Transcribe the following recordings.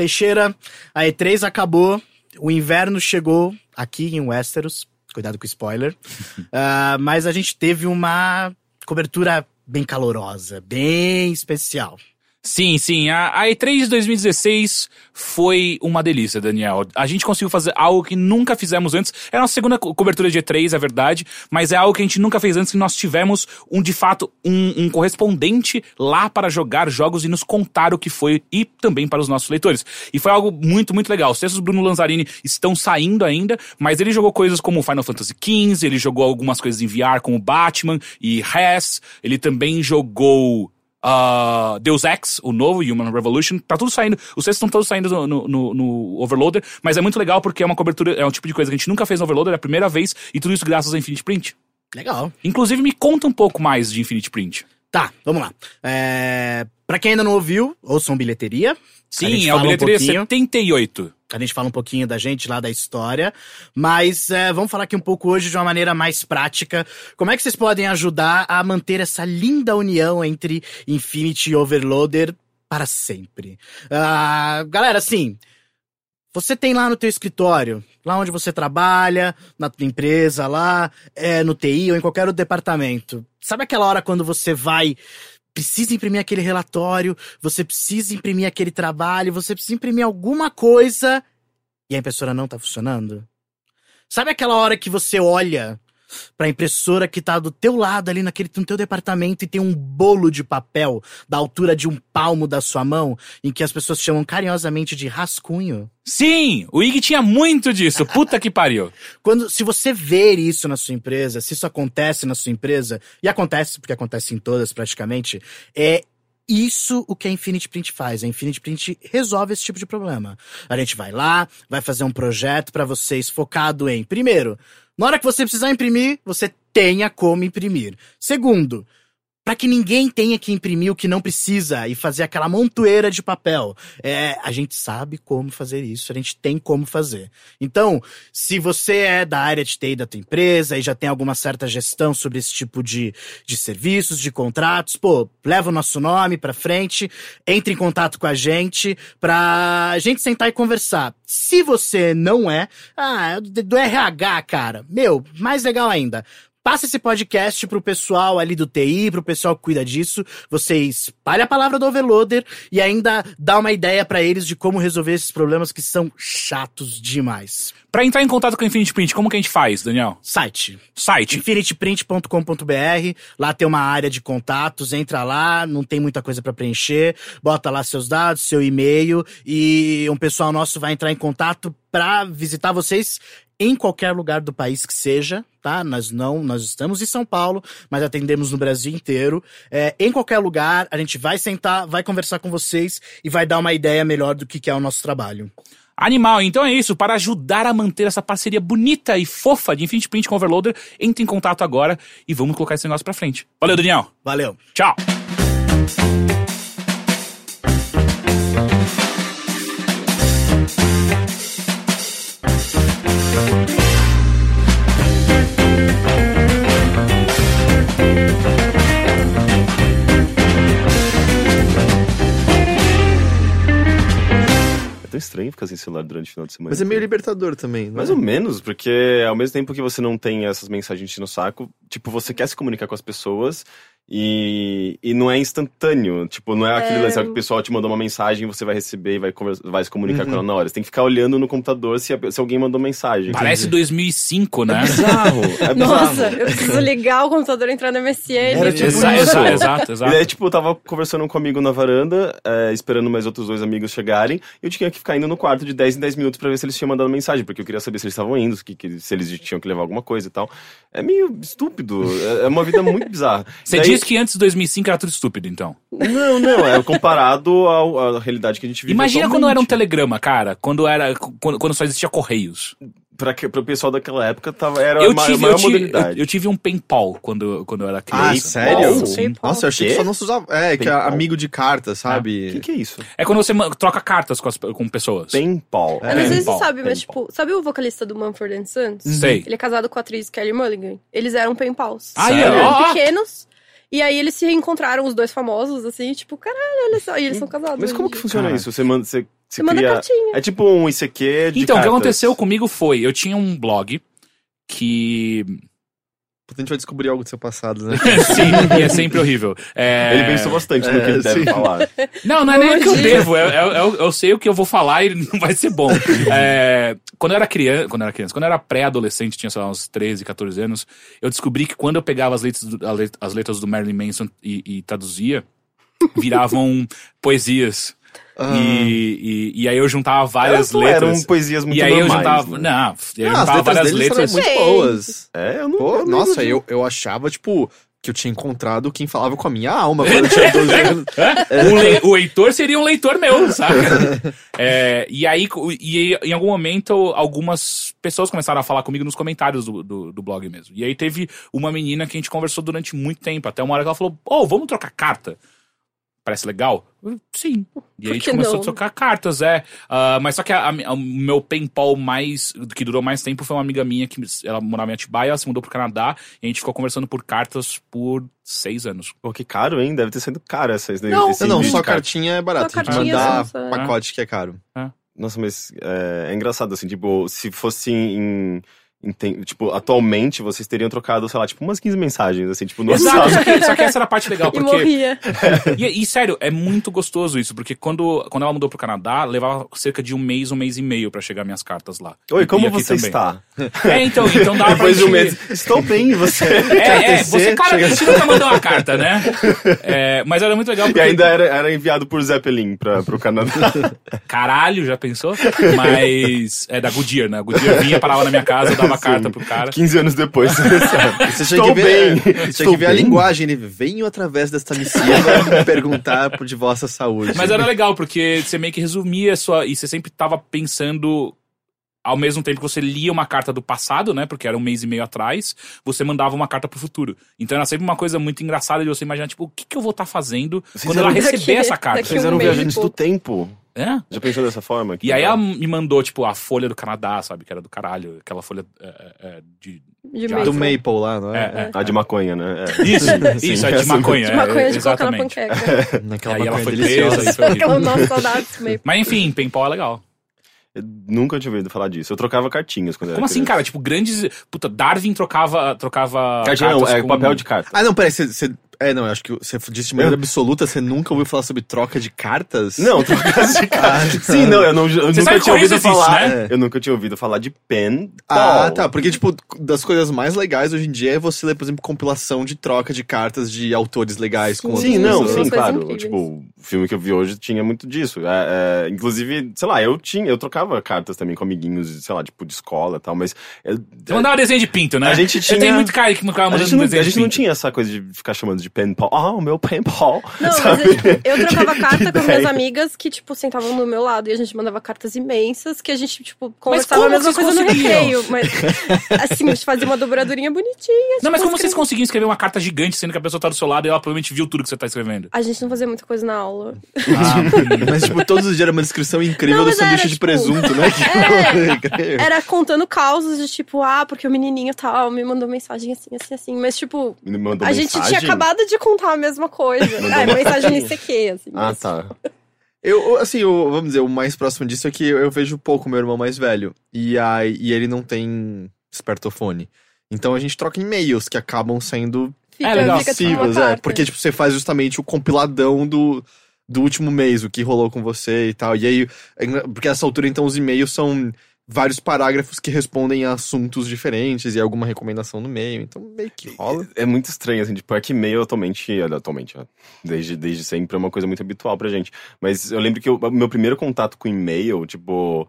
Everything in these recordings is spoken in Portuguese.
Teixeira, a E3 acabou, o inverno chegou aqui em Westeros. Cuidado com o spoiler. uh, mas a gente teve uma cobertura bem calorosa, bem especial. Sim, sim. A, a E3 de 2016 foi uma delícia, Daniel. A gente conseguiu fazer algo que nunca fizemos antes. É a nossa segunda co cobertura de E3, é verdade, mas é algo que a gente nunca fez antes, que nós tivemos um, de fato, um, um correspondente lá para jogar jogos e nos contar o que foi e também para os nossos leitores. E foi algo muito, muito legal. Os textos do Bruno Lanzarini estão saindo ainda, mas ele jogou coisas como Final Fantasy XV, ele jogou algumas coisas em VR como Batman e Res, ele também jogou uh, Deus Ex, o novo Human Revolution, tá tudo saindo, os textos estão todos saindo no, no, no, Overloader, mas é muito legal porque é uma cobertura, é um tipo de coisa que a gente nunca fez no Overloader, é a primeira vez, e tudo isso graças a Infinite Print. Legal. Inclusive, me conta um pouco mais de Infinite Print. Tá, vamos lá. É... Pra quem ainda não ouviu, ouçam bilheteria. Sim, é o bilheteria um 78. A gente fala um pouquinho da gente lá da história, mas é, vamos falar aqui um pouco hoje de uma maneira mais prática. Como é que vocês podem ajudar a manter essa linda união entre Infinity e Overloader para sempre? Uh, galera, assim, você tem lá no teu escritório, lá onde você trabalha, na tua empresa lá, é, no TI ou em qualquer outro departamento. Sabe aquela hora quando você vai precisa imprimir aquele relatório, você precisa imprimir aquele trabalho, você precisa imprimir alguma coisa e a impressora não tá funcionando? Sabe aquela hora que você olha para a impressora que tá do teu lado ali naquele no teu departamento e tem um bolo de papel da altura de um palmo da sua mão, em que as pessoas chamam carinhosamente de rascunho. Sim, o Ig tinha muito disso. Puta que pariu. Quando se você ver isso na sua empresa, se isso acontece na sua empresa, e acontece porque acontece em todas praticamente, é isso o que a Infinity Print faz. A Infinity Print resolve esse tipo de problema. A gente vai lá, vai fazer um projeto para vocês focado em, primeiro, na hora que você precisar imprimir, você tenha como imprimir. Segundo, para que ninguém tenha que imprimir o que não precisa e fazer aquela montoeira de papel. É, a gente sabe como fazer isso, a gente tem como fazer. Então, se você é da área de TI da tua empresa e já tem alguma certa gestão sobre esse tipo de, de serviços, de contratos, pô, leva o nosso nome para frente, entre em contato com a gente pra gente sentar e conversar. Se você não é, ah, do RH, cara, meu, mais legal ainda Passa esse podcast pro pessoal ali do TI, pro pessoal que cuida disso. Você espalha a palavra do overloader e ainda dá uma ideia para eles de como resolver esses problemas que são chatos demais. Para entrar em contato com a Infinity Print, como que a gente faz, Daniel? Site. Site. infinityprint.com.br. Lá tem uma área de contatos, entra lá, não tem muita coisa para preencher, bota lá seus dados, seu e-mail e um pessoal nosso vai entrar em contato para visitar vocês em qualquer lugar do país que seja, tá? Nós não, nós estamos em São Paulo, mas atendemos no Brasil inteiro. É, em qualquer lugar, a gente vai sentar, vai conversar com vocês e vai dar uma ideia melhor do que, que é o nosso trabalho. Animal, então é isso. Para ajudar a manter essa parceria bonita e fofa de Infinity Print com Overloader, entre em contato agora e vamos colocar esse negócio pra frente. Valeu, Daniel. Valeu. Tchau. Tão estranho ficar sem celular durante o final de semana. Mas é meio libertador também, Mais é? ou menos, porque ao mesmo tempo que você não tem essas mensagens no saco, tipo, você quer se comunicar com as pessoas e, e não é instantâneo. Tipo, não é aquele é... lance que o pessoal te mandou uma mensagem e você vai receber e vai, vai se comunicar uhum. com ela na hora. Você tem que ficar olhando no computador se, se alguém mandou mensagem. Parece Entendi. 2005, né? É bizarro. É bizarro. Nossa, eu preciso ligar o computador e entrar no MSN. Era tipo exato, isso. exato, exato. E aí, tipo, eu tava conversando com um amigo na varanda, é, esperando mais outros dois amigos chegarem, e eu tinha que ficar indo no quarto de 10 em 10 minutos pra ver se eles tinham mandado mensagem, porque eu queria saber se eles estavam indo, que, que, se eles tinham que levar alguma coisa e tal. É meio estúpido. É, é uma vida muito bizarra. Você. Diz que antes de 2005 era tudo estúpido, então. Não, não, é comparado ao, à realidade que a gente vive Imagina quando era um telegrama, cara, quando era quando, quando só existia correios pra, pra o pessoal daquela época tava, era eu tive, maior eu tive, eu, eu, tive um penpal quando, quando eu era criança. Ah, sério? Sim. Nossa, eu achei que só não se usava. É, que é amigo de cartas, sabe? O ah, que, que, é isso? É quando você troca cartas com, as, com pessoas. Penpal. É. Eu não sei se você sabe, mas tipo, sabe o vocalista do Mumford Sons? Sei. Ele é casado com a atriz Kelly Mulligan. Eles eram penpals. Ah, eles eram pequenos. E aí eles se reencontraram, os dois famosos, assim, tipo, caralho, olha só. E eles são casados. Mas como que funciona isso? Você manda. Você Você manda cria- cartinha. É tipo um ICQ de Então, o que cartas. aconteceu comigo foi, eu tinha um blog que. A gente vai descobrir algo do seu passado, né? Sim, e é sempre horrível. É... Ele pensou bastante no É, que ele deve sim. falar. Não, não é nem o que eu devo. Eu, eu, eu- eu sei o que eu vou falar e não vai ser bom. É, quando eu era criança, quando eu era criança, quando eu era pré-adolescente, tinha, sei lá, uns 13, 14 anos, eu descobri que quando eu pegava as letras do, as letras do Marilyn Manson e, e traduzia, viravam poesias. Ah. E, e, e aí eu juntava várias não letras. eram poesias muito e aí eu normais, juntava. né? Não, eu Ah, as juntava letras várias deles letras. eram muito boas. É, eu não. Pô, eu não nossa, eu, eu achava, tipo, que eu tinha encontrado quem falava com a minha alma quando eu tinha 12 anos. O, le- o Heitor seria um leitor meu, sabe? É, e aí, e em algum momento, algumas pessoas começaram a falar comigo nos comentários do, do, do blog mesmo. E aí teve uma menina que a gente conversou durante muito tempo, até uma hora que ela falou: Ô, vamos trocar carta? Parece legal? Sim. E aí a gente que começou não? a trocar cartas, é. Ah, mas só que o meu paintball mais. que durou mais tempo foi uma amiga minha que ela morava em Atibaia, ela se mudou pro Canadá e a gente ficou conversando por cartas por seis anos. Pô, que caro, hein? Deve ter sido caro essa. esse Não. esse Não, não, só cartinha é barato. Só A gente cartinha, mandar sim, só. pacote que é caro. Nossa, mas é, é engraçado, assim, tipo, se fosse em, tem- Tipo, atualmente vocês teriam trocado, sei lá, tipo, umas 15 mensagens, assim, tipo, no Exato, só que, só que essa era a parte legal, E porque. morria. E, e, sério, é muito gostoso isso, porque quando, quando ela mudou pro Canadá, levava cerca de um mês, um mês e meio pra chegar minhas cartas lá. Oi, E- como e você também. está? É, então, então dá pra Depois de um mês. Estou bem, e você. É, é, você, cara, chega- gente nunca mandou uma carta, né? É, mas era muito legal E porque. ainda era, era enviado por Zeppelin pra, pro Canadá. Caralho, já pensou? Mas. É da Goodyear, né? A Goodyear vinha, parava na minha casa, eu dava Sim. carta pro cara. 15 anos depois, você Estou que ver, bem. você tinha que ver a linguagem. Ele venho através desta missiva perguntar por de vossa saúde. Mas era legal, porque você meio que resumia a sua. E você sempre tava pensando. Ao mesmo tempo que você lia uma carta do passado, né? Porque era um mês e meio atrás, você mandava uma carta pro futuro. Então era sempre uma coisa muito engraçada de você imaginar, tipo, o que, que eu vou estar fazendo Vocês quando ela receber Daqui- essa carta? Vocês um eram e viajantes do pouco. tempo. É? Já pensou dessa forma? Que E aí ela me mandou, tipo, a folha do Canadá, sabe? Que era do caralho. Aquela folha é, é, é, de. De Já. Do Maple. Lá, não é? É, é. Ah, de maconha, né? É. Isso, Sim, isso, é de essa- maconha. De é, maconha de colocar na panqueca. Naquela Aí ela foi deliciosa. presa foi. Aquela nossa Maple. Mas enfim, paintball é legal. Eu nunca tinha ouvido falar disso. Eu trocava cartinhas quando Como era assim, criança. cara? Tipo, grandes. Puta, Darwin trocava. trocava Cartinha não, é com- papel de carta. Ah, não, peraí, você- É, não, eu acho que você disse de maneira absoluta, você nunca ouviu falar sobre troca de cartas? Não, trocas de carta. Ah, Sim, não, eu, não, eu nunca tinha que ouvido existe, falar. né? Eu nunca tinha ouvido falar de pen. Ah, tá. Porque, tipo, das coisas mais legais hoje em dia é você ler, por exemplo, compilação de troca de cartas de autores legais com Sim, outras não, pessoas. sim, claro. incríveis. Tipo, o filme que eu vi hoje tinha muito disso. É, é, inclusive, sei lá, eu tinha, eu trocava cartas também com amiguinhos, sei lá, tipo, de escola e tal, mas. eu- Você mandava desenho de pinto, né? A gente Eu tinha- tenho muito cara que ficava a mandando gente, não, desenho a de gente não pinto. tinha essa coisa de ficar chamando de pen pal. Ah, o meu pen pal. Não, mas sabe? eu, tipo, eu trocava carta que com minhas amigas que, tipo, sentavam do meu lado e a gente mandava cartas imensas que a gente, tipo, conversava a mesma vocês coisa no recreio. Mas, assim, a gente fazia uma dobradurinha bonitinha. Não, mas tipo, como vocês escrevia- conseguiam escrever uma carta gigante, sendo que a pessoa tá do seu lado e ela provavelmente viu tudo que você tá escrevendo? A gente não fazia muita coisa na aula. Mas, tipo, todos os dias era uma descrição incrível Não, do sanduíche era, de tipo, presunto, né? Que- Era contando causos de, tipo, ah, porque o menininho tal me mandou mensagem assim, assim, assim. Mas, tipo, a gente tinha mensagem? acabado de contar a mesma coisa. Mandou É, uma mensagem em CQ, assim. Ah, mas- tá. Eu, assim, eu, vamos dizer, o mais próximo disso é que eu, eu vejo pouco meu irmão mais velho. E, aí, e ele não tem espertofone. Então a gente troca e-mails que acabam sendo Fica, É legal. fica tipo é. Porque, tipo, você faz justamente o compiladão do, do último mês, o que rolou com você e tal. E aí, é porque nessa altura, então, os e-mails são vários parágrafos que respondem a assuntos diferentes e alguma recomendação no meio. Então, meio que rola. É muito estranho, assim, tipo, é que e-mail atualmente, atualmente, desde, desde sempre é uma coisa muito habitual pra gente. Mas eu lembro que o meu primeiro contato com e-mail, tipo,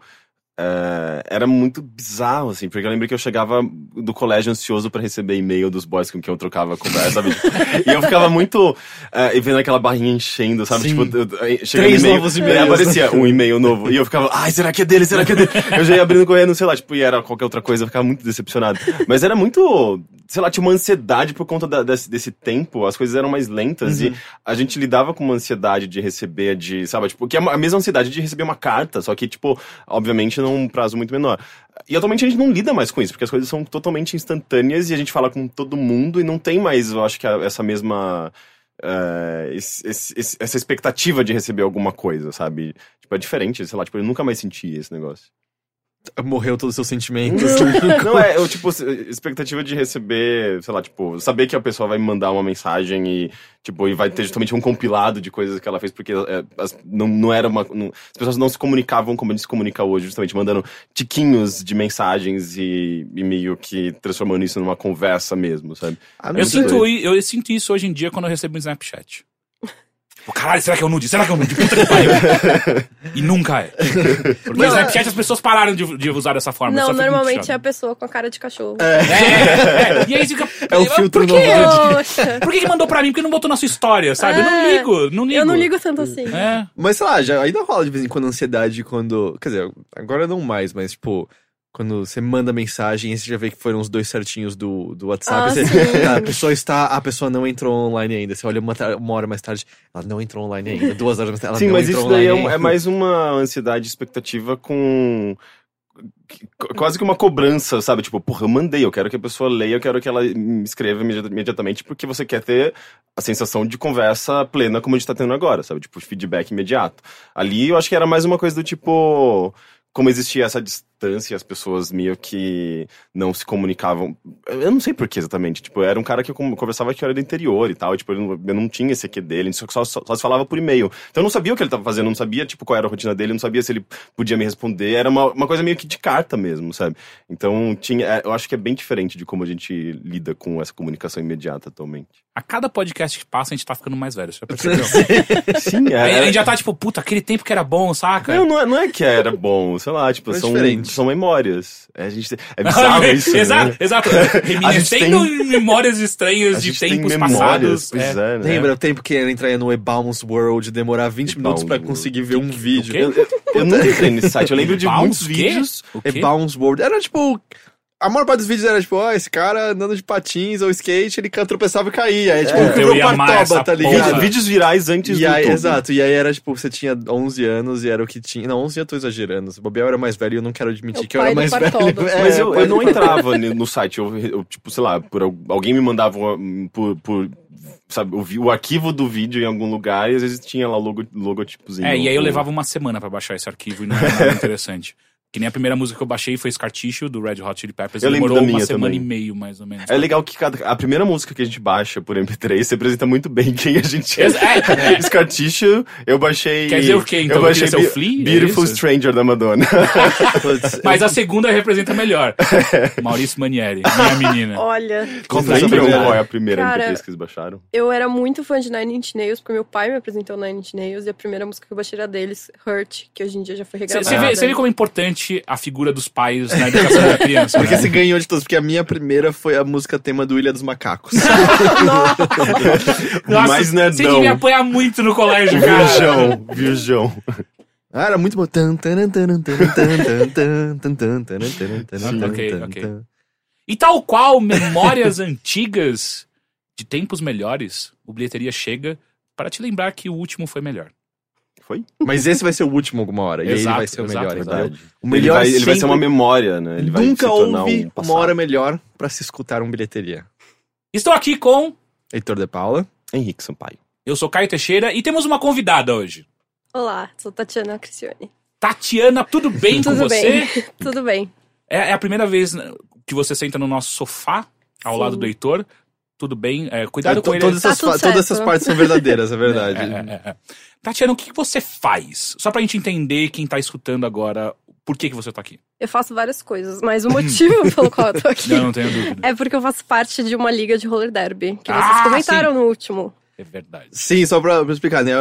é, era muito bizarro, assim, porque eu lembro que eu chegava do colégio ansioso pra receber e-mail dos boys com quem eu trocava conversa, sabe? e eu ficava muito, é, e vendo aquela barrinha enchendo, sabe? Sim. Tipo, eu- chegando Três e-mail, novos e-mails. aí aparecia um e-mail novo, e eu ficava, ai, será que é dele? Será que é dele? Eu já ia abrindo correndo, sei lá, tipo, e era qualquer outra coisa, eu ficava muito decepcionado. Mas era muito, sei lá, tinha uma ansiedade por conta da- desse, desse tempo, as coisas eram mais lentas e a gente lidava com uma ansiedade de receber, de, sabe, tipo, que é a mesma ansiedade de receber uma carta, só que, tipo, obviamente num prazo muito menor. E atualmente a gente não lida mais com isso, porque as coisas são totalmente instantâneas e a gente fala com todo mundo e não tem mais, eu acho que essa mesma esse- esse- esse- essa expectativa de receber alguma coisa, sabe? Tipo, é diferente, sei lá, tipo, eu nunca mais senti esse negócio. Morreu todos os seus sentimentos. Não, é, eu, tipo, expectativa de receber, sei lá, tipo, saber que a pessoa vai me mandar uma mensagem e, tipo, e vai ter justamente um compilado de coisas que ela fez, porque é, as- não, não era uma. não- as pessoas não se comunicavam como a gente se comunica hoje, justamente mandando tiquinhos de mensagens e, e meio que transformando isso numa conversa mesmo, sabe? Ah, Eu sinto, i- eu sinto isso hoje em dia quando eu recebo um Snapchat. Tipo, caralho, será que é um nude? Será que é um nude? Puta que pariu. e nunca é. Porque no Não, Snapchat as pessoas pararam de, de usar dessa forma. Não, normalmente é a pessoa com a cara de cachorro. É, é, é. E aí fica. É o filtro por que, por que, que mandou pra mim? Por que não botou na sua história, sabe? Eu não É. ligo, não ligo. eu não ligo tanto assim. É. Mas sei lá, já, ainda rola de vez em quando ansiedade quando. Quer dizer, agora não mais, mas tipo. Quando você manda mensagem e você já vê que foram os dois certinhos do, do WhatsApp. Ah, você- sim. tá, a pessoa está. A pessoa não entrou online ainda. Você olha uma, uma hora mais tarde, ela não entrou online ainda. Duas horas mais tarde, ela Sim, não mas entrou isso daí é, online um- é ainda. mais uma ansiedade, expectativa com. qu- Quase que uma cobrança, sabe? Tipo, porra, eu mandei, eu quero que a pessoa leia, eu quero que ela me escreva imedi- imediatamente, porque você quer ter a sensação de conversa plena como a gente tá tendo agora, sabe? Tipo, feedback imediato. Ali eu acho que era mais uma coisa do tipo. Como existia essa distância, as pessoas meio que não se comunicavam. Eu não sei por que exatamente. Tipo, era um cara que eu con- conversava que era do interior e tal. e, Tipo, eu não, eu não tinha esse aqui dele, só, só, só se falava por e-mail. Então eu não sabia o que ele tava fazendo, eu não sabia, tipo, qual era a rotina dele, não sabia se ele podia me responder. Era uma, uma coisa meio que de carta mesmo, sabe? Então tinha. é, Eu acho que é bem diferente de como a gente lida com essa comunicação imediata atualmente. A cada podcast que passa, a gente tá ficando mais velho. Você já percebeu? Sim, Aí a é. gente já tá tipo, puta, aquele tempo que era bom, saca? Não, não é, não é que era bom, sei lá, tipo, É são, diferente. São memórias. É, a gente, é bizarro isso. exato, né? exato. Reminiscendo tem- em memórias estranhas de tempos memórias, passados. Pois É. é, né? Lembra o tempo que ele entraria no Ebounce World, demorar 20 minutos pra Ebounce conseguir ver um vídeo? Eu, eu, eu nunca entrei nesse site, eu lembro de Bounce, muitos quê? vídeos. Ebounce World. Era tipo. A maior parte dos vídeos era tipo, ó, esse cara andando de patins ou skate, ele tropeçava e caía. Aí, tipo, É. é, Eu ia essa tá ligado? Vídeos, vídeos virais antes E do aí, YouTube. exato, e aí era tipo, você tinha 11 anos e era o que tinha. Não, 11 eu tô exagerando. O Bobiel era mais velho e eu não quero admitir É o que eu era mais velho. Partoba. É, Mas o eu, eu não entrava no site, eu, eu, tipo, sei lá, por, al- alguém me mandava por, por sabe, o, o arquivo do vídeo em algum lugar e às vezes tinha lá o logo, logotipozinho. É, e aí eu levava uma semana pra baixar esse arquivo e não era nada interessante. Que nem a primeira música que eu baixei foi Scar Tissue, do Red Hot Chili Peppers. Eu lembro demorou da uma minha semana também. e meio, mais ou menos. É legal que cada, a primeira música que a gente baixa por MP3 representa muito bem quem a gente é. É, é. Scar Tissue, eu baixei. Quer dizer o quê, então? Eu baixei o Be- Flea? É Beautiful isso? Stranger da Madonna. Mas a segunda representa melhor. Maurício Manieri, minha menina. Olha, Qual Vocês foi a sua lembram primeira? qual é a primeira Cara, MP3 que eles baixaram? eu era muito fã de Nine Inch Nails, porque meu pai me apresentou Nine Inch Nails, e a primeira música que eu baixei era deles, Hurt, que hoje em dia já foi regravada. Você vê, vê como é importante a figura dos pais na educação da criança. Porque né? você ganhou de todos, porque a minha primeira foi a música tema do Ilha dos Macacos. Nossa, mais Você devia nerdão. apanhar muito no colégio, cara. Virjão, virjão. Ah, era muito bom. Sim. Ok, ok. E tal qual memórias antigas de tempos melhores, o Bilheteria chega para te lembrar que o último foi melhor. Foi? Mas esse vai ser o último alguma hora. e aí Exato, vai ser o exato, melhor. verdade. entendeu? O Ele melhor vai, ele vai ser uma memória, né? Ele vai Nunca se tornar houve um uma hora melhor pra se escutar um bilheteria. Estou aqui com. Heitor de Paula. Henrique Sampaio. Eu sou Caio Teixeira e temos uma convidada hoje. Olá, sou Tatiana Cricione. Tatiana, tudo bem com Tudo você? bem, tudo bem. É, é a primeira vez né, que você senta no nosso sofá ao Sim. lado do Heitor. Tudo bem? É, cuidado To- com ele. todas, essas, Tá tudo fa- todas certo. essas partes são verdadeiras, é verdade. É, é, é, é. Tatiana, o que que você faz? Só pra gente entender quem tá escutando agora, por que, que você tá aqui. Eu faço várias coisas, mas o motivo pelo qual eu tô aqui Não, não tenho dúvida. é porque eu faço parte de uma liga de roller derby, que Ah, vocês comentaram no último. É verdade. Sim, só pra, pra explicar, né?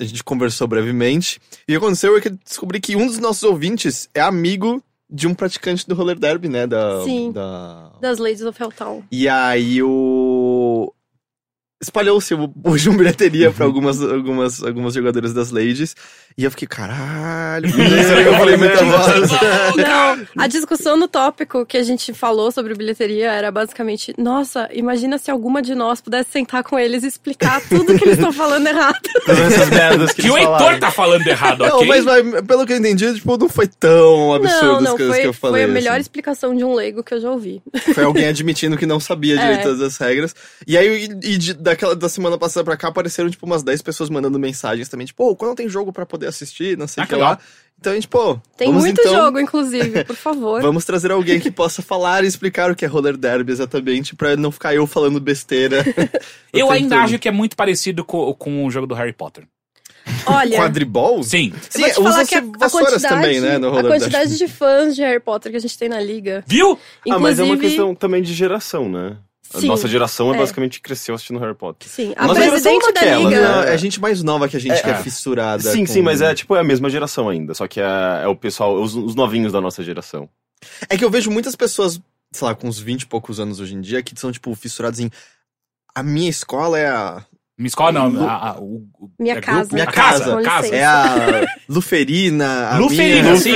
A gente conversou brevemente. E o que aconteceu é que eu descobri que um dos nossos ouvintes é amigo de um praticante do roller derby, né? Da, Sim. da... Das Ladies of Helltown. E aí o. Espalhou-se o- hoje uma bilheteria pra algumas, algumas, algumas jogadoras das Ladies. E eu fiquei, caralho, primeiro que eu falei muita voz. Não, a discussão no tópico que a gente falou sobre bilheteria era basicamente: nossa, imagina se alguma de nós pudesse sentar com eles e explicar tudo que eles estão falando errado. Todas essas merdas que, Que o Heitor tá falando errado, Não, ok? mas, mas pelo que eu entendi, tipo, não foi tão absurdo não, as coisas foi, que eu falei. foi a melhor assim. explicação de um leigo que eu já ouvi. Foi alguém admitindo que não sabia É. direito todas as regras. E aí, e de- daquela da semana passada pra cá apareceram, tipo, umas 10 pessoas mandando mensagens também, tipo, pô, quando tem jogo pra poder assistir, não sei o Ah, que lá. Então a gente, pô. Tem vamos, muito então, jogo, inclusive, por favor. Vamos trazer alguém que possa falar e explicar o que é roller derby exatamente, pra não ficar eu falando besteira. Eu ainda todo. acho que é muito parecido com, com o jogo do Harry Potter. Olha, Quadribol? Sim. Sim, eu vou te falar que a, usa-se a quantidade, também, né, no a quantidade de fãs de Harry Potter que a gente tem na liga. Viu? Inclusive, Ah, mas é uma questão também de geração, né? A Sim, nossa geração é. é. basicamente cresceu assistindo Harry Potter. Sim, a Nossa presidente é da daquela, liga. Né? é gente mais nova que a gente que é É. fissurada. Sim, com- sim, mas é tipo é a mesma geração ainda, só que é, é o pessoal, os, os novinhos da nossa geração. É que eu vejo muitas pessoas, sei lá, com uns 20 e poucos anos hoje em dia, que são, tipo, fissuradas em. A minha escola é a. Minha escola não. A, a- o, o- Minha é casa. grupo? Minha A casa. casa. casa. É a Luferina. A Luferina, minha... sim.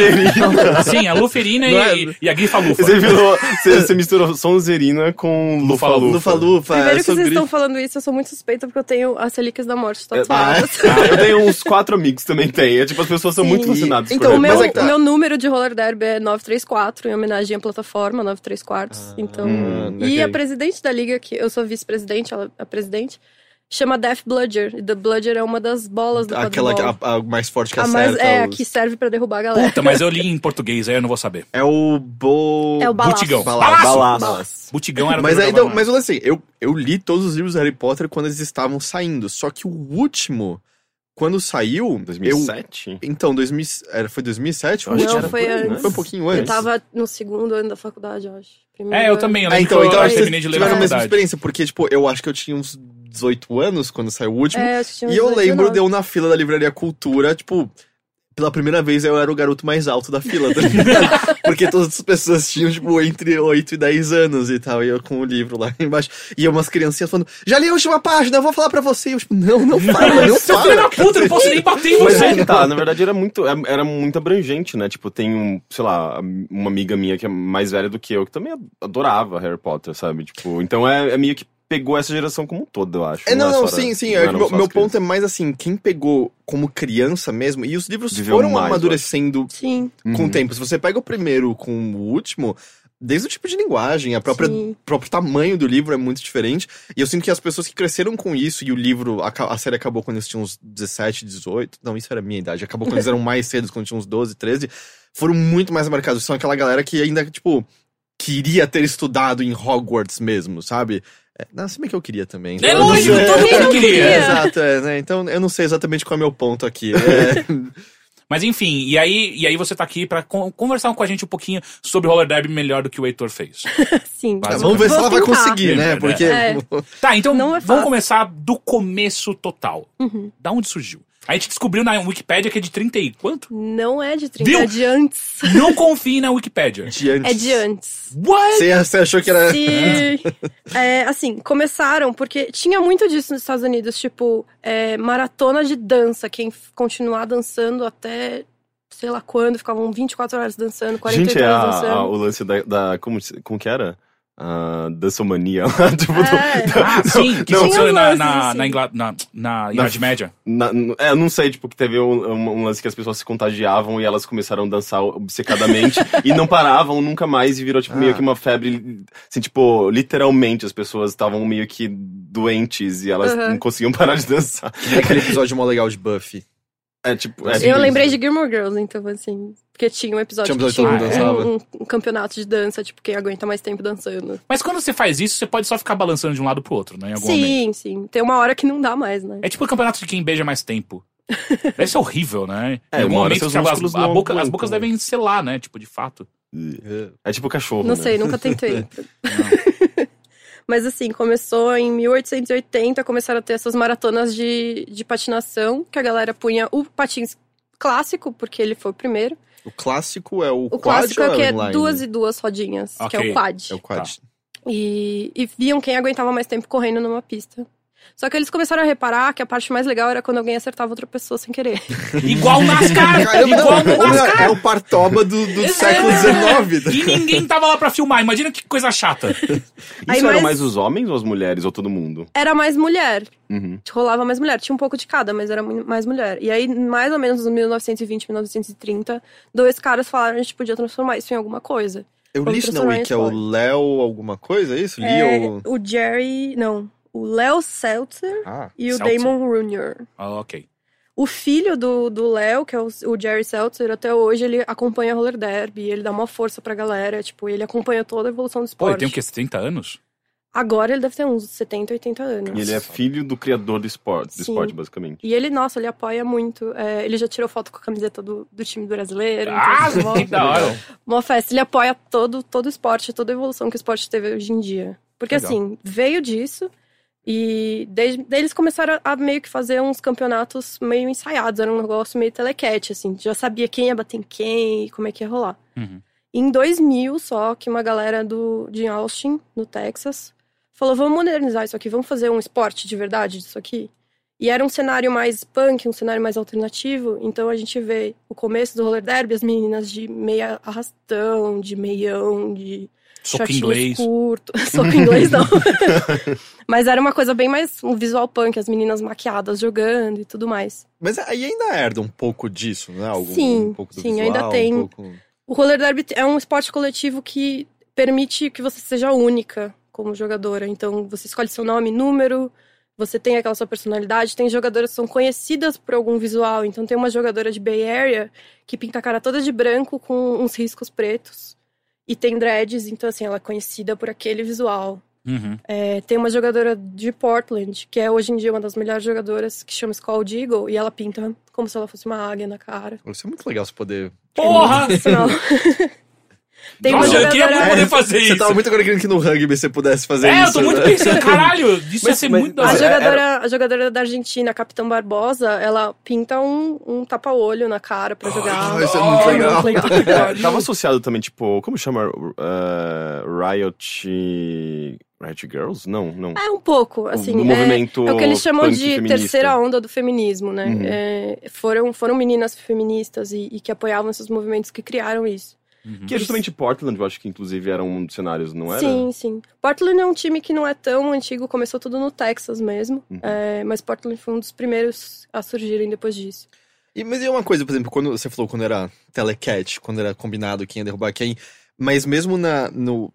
Sim, a Luferina Não é- e, e a Grifa-Lufa. Você, virou, você, você misturou Sonzerina com Lufa-Lufa. Lufa-Lufa. Primeiro eu que vocês gri- estão falando isso, eu sou muito suspeita porque eu tenho as relíquias da morte Ah, tatuadas. Ah, eu tenho uns quatro amigos também tem. É, tipo, as pessoas são Sim. muito fascinadas Então, por O meu, Mas é tá. meu número de roller derby é 934, em homenagem à plataforma 93 quartos. então, hum, e ok. a presidente da liga, que eu sou vice-presidente, ela é a presidente, chama Death Bludger. E The Bludger é uma das bolas do Aquela que- a, a mais forte que a acerta. mais, é, a os- que serve pra derrubar a galera. Puta, mas eu li em português, aí eu não vou saber. É o Bo. É o balaço. Butigão. Balaço. Balaço. Balaço. Butigão era o Mas eu aí, então, mas assim, eu, eu li todos os livros do Harry Potter quando eles estavam saindo. Só que o último, quando saiu. Eu, 2007? então, 2000, era, foi 2007? Eu acho Não, foi aí, né? antes. Foi um pouquinho Eu antes. tava no segundo ano da faculdade, eu acho. Primeiro É, eu ano. também. Eu lembro então, que eu, então eu terminei de ler na tiveram a mesma faculdade. experiência, porque, tipo, eu acho que eu tinha uns 18 anos quando saiu o último. É, uns e eu 18, lembro 19. de eu na fila da Livraria Cultura, tipo, pela primeira vez eu era o garoto mais alto da fila, tá ligado? Porque todas as pessoas tinham, tipo, entre 8 e 10 anos e tal, e eu com o livro lá embaixo. E umas criancinhas falando, já li a última página, eu vou falar pra você. E eu, tipo, não, não fala, não Seu fala. filho da puta, eu não posso nem bater em Mas você. é que tá, na verdade era muito, era muito abrangente, né? Tipo, tem um, sei lá, uma amiga minha que é mais velha do que eu, que também adorava Harry Potter, sabe? Tipo, então é, é meio que pegou essa geração como um todo, eu acho. É, não, é não, sim, sim. não é eram meu meu ponto é mais assim, quem pegou como criança mesmo, e os livros Viveu foram mais, amadurecendo Sim, com Uhum. o tempo. Se você pega o primeiro com o último, desde o tipo de linguagem, a própria sim. próprio tamanho do livro é muito diferente. E eu sinto que as pessoas que cresceram com isso, e o livro, a, a série acabou quando eles tinham uns 17, 18. Não, isso era a minha idade. Acabou quando eles eram mais cedos, quando tinham uns 12, 13. Foram muito mais marcados. São aquela galera que ainda, tipo, queria ter estudado em Hogwarts mesmo, sabe? É, não, se bem que eu queria também. É Eu não lógico, todo mundo queria. queria? É, exato, é, né? Então eu não sei exatamente qual é o meu ponto aqui. É, Mas enfim, e aí, e aí você tá aqui pra con- conversar com a gente um pouquinho sobre roller derby melhor do que o Heitor fez. Sim. Mas vamos ver se ela vai conseguir, né? É, Porque. é. Tá, então Não é vamos começar do começo total. Uhum. Da onde surgiu? A gente descobriu na Wikipedia que é de 30 e quanto? Não é de 30, Viu? é de antes. Não confie na Wikipedia. De antes. É de antes. What? Você, achou que era. Se, é, assim, começaram, porque tinha muito disso nos Estados Unidos, tipo, é, maratona de dança, quem continuar dançando até sei lá quando, ficavam 24 horas dançando, 48 Gente, é horas a- dançando. a- o lance da. da- como, como que era? A dançomania lá, tipo, do- É. Ah, sim, que não, tinha na, na, assim. na, na, na Idade Média. Na- é, eu não sei, tipo, que teve um, um- um lance que as pessoas se contagiavam e elas começaram a dançar obcecadamente e não paravam nunca mais e virou, tipo, meio Ah. que uma febre. Assim, tipo, literalmente as pessoas estavam meio que doentes e elas Uhum. não conseguiam parar de dançar. É aquele episódio mó legal de Buffy. É, tipo. É, Eu Eu lembrei de Gilmore Girls, então, assim. Porque tinha um episódio Tinha um que episódio tinha que todo mundo um, um- um campeonato de dança, tipo, quem aguenta mais tempo dançando. Mas quando você faz isso, você pode só ficar balançando de um lado pro outro, né? Em algum momento. Sim, sim. Tem uma hora que não dá mais, né? É tipo o campeonato de quem beija mais tempo. Deve ser horrível, né? É, em algum momento, seus tipo, as, músculos a não boca- as bocas né? devem selar, né? Tipo, de fato. É tipo cachorro. Não né? sei, nunca tentei. Mas assim, começou em 1880, começaram a ter essas maratonas de, de patinação, que a galera punha o patins clássico, porque ele foi o primeiro. O clássico é o, O quad clássico é ou o que é duas e duas rodinhas, que é o quad. É o quad. E, e viam quem aguentava mais tempo correndo numa pista. Só que eles começaram a reparar que a parte mais legal era quando alguém acertava outra pessoa sem querer. Igual NASCAR! Caramba, não, igual melhor, NASCAR! é o Partoba do, do século XIX. E ninguém tava lá pra filmar. Imagina que coisa chata. Isso Aí, eram mais os homens ou as mulheres? Ou todo mundo? Era mais mulher. Uhum. rolava mais mulher. Tinha um pouco de cada, mas era mais mulher. E aí, mais ou menos nos 1920, 1930, dois caras falaram que a gente podia transformar isso em alguma coisa. Eu li isso em Wiki, é o. Léo alguma coisa, é isso? Li É, ou... o Jerry. Não. O Léo Seltzer Ah, e o Seltzer. Damon Jr. Ah, ok. O filho do do Léo, que é o, o Jerry Seltzer, até hoje ele acompanha roller derby, ele dá uma força pra galera, tipo, ele acompanha toda a evolução do Pô, esporte. ele tem o quê? 30 anos? Agora ele deve ter uns 70, 80 anos. E ele é filho do criador do esporte, do Sim. esporte basicamente. E ele, nossa, ele apoia muito. É, ele já tirou foto com a camiseta do, do time brasileiro. Ah, então, que da hora. uma festa. Ele apoia todo, todo o esporte, toda a evolução que o esporte teve hoje em dia. Porque Legal. assim, veio disso e desde, daí eles começaram a meio que fazer uns campeonatos meio ensaiados. Era um negócio meio telequete, assim. Já sabia quem ia bater em quem e como é que ia rolar. Uhum. Em 2000 só, que uma galera do, de Austin, no Texas, falou, vamos modernizar isso aqui, vamos fazer um esporte de verdade disso aqui. E era um cenário mais punk, um cenário mais alternativo. Então a gente vê o começo do roller derby, as meninas de meia arrastão, de meião, de Soco shortinhos inglês. curto. Soco inglês não. Mas era uma coisa bem mais um visual punk, as meninas maquiadas jogando e tudo mais. Mas aí ainda herda um pouco disso, né? Algum, Sim, um pouco do sim, visual, ainda tem. Um pouco... O roller derby é um esporte coletivo que permite que você seja única como jogadora. Então, você escolhe seu nome, número, você tem aquela sua personalidade. Tem jogadoras que são conhecidas por algum visual. Então, tem uma jogadora de Bay Area que pinta a cara toda de branco com uns riscos pretos. E tem dreads, então, assim, ela é conhecida por aquele visual. Uhum. É, tem uma jogadora de Portland, que é hoje em dia uma das melhores jogadoras, que chama Skull Eagle, e ela pinta como se ela fosse uma águia na cara. Vai ser muito legal você poder. Porra! Tem Nossa, eu queria jogadora- poder fazer Você isso. tava muito agora querendo que no rugby você pudesse fazer É, isso. eu tô muito né? pensando, caralho, isso ia Mas- ser mas- muito da A hora. é- jogadora, a jogadora da Argentina, a Capitã Barbosa, ela pinta um, um tapa-olho na cara pra jogar. Ah, isso é muito legal. É, tava associado também, tipo, como chama? Uh, Riot. Riot Girls? Não, não. É um pouco, assim. do é, movimento é o que eles chamam de feminista. terceira onda do feminismo, né? Uhum. É, foram, foram meninas feministas e, e que apoiavam esses movimentos que criaram isso. Uhum. Que é justamente Portland, eu acho que inclusive era um dos cenários, não era? Sim, sim. Portland é um time que não é tão antigo, começou tudo no Texas mesmo. Uhum. é, mas Portland foi um dos primeiros a surgirem depois disso. E, mas e uma coisa, por exemplo, quando você falou quando era telecat, quando era combinado quem ia derrubar quem, mas mesmo na, no,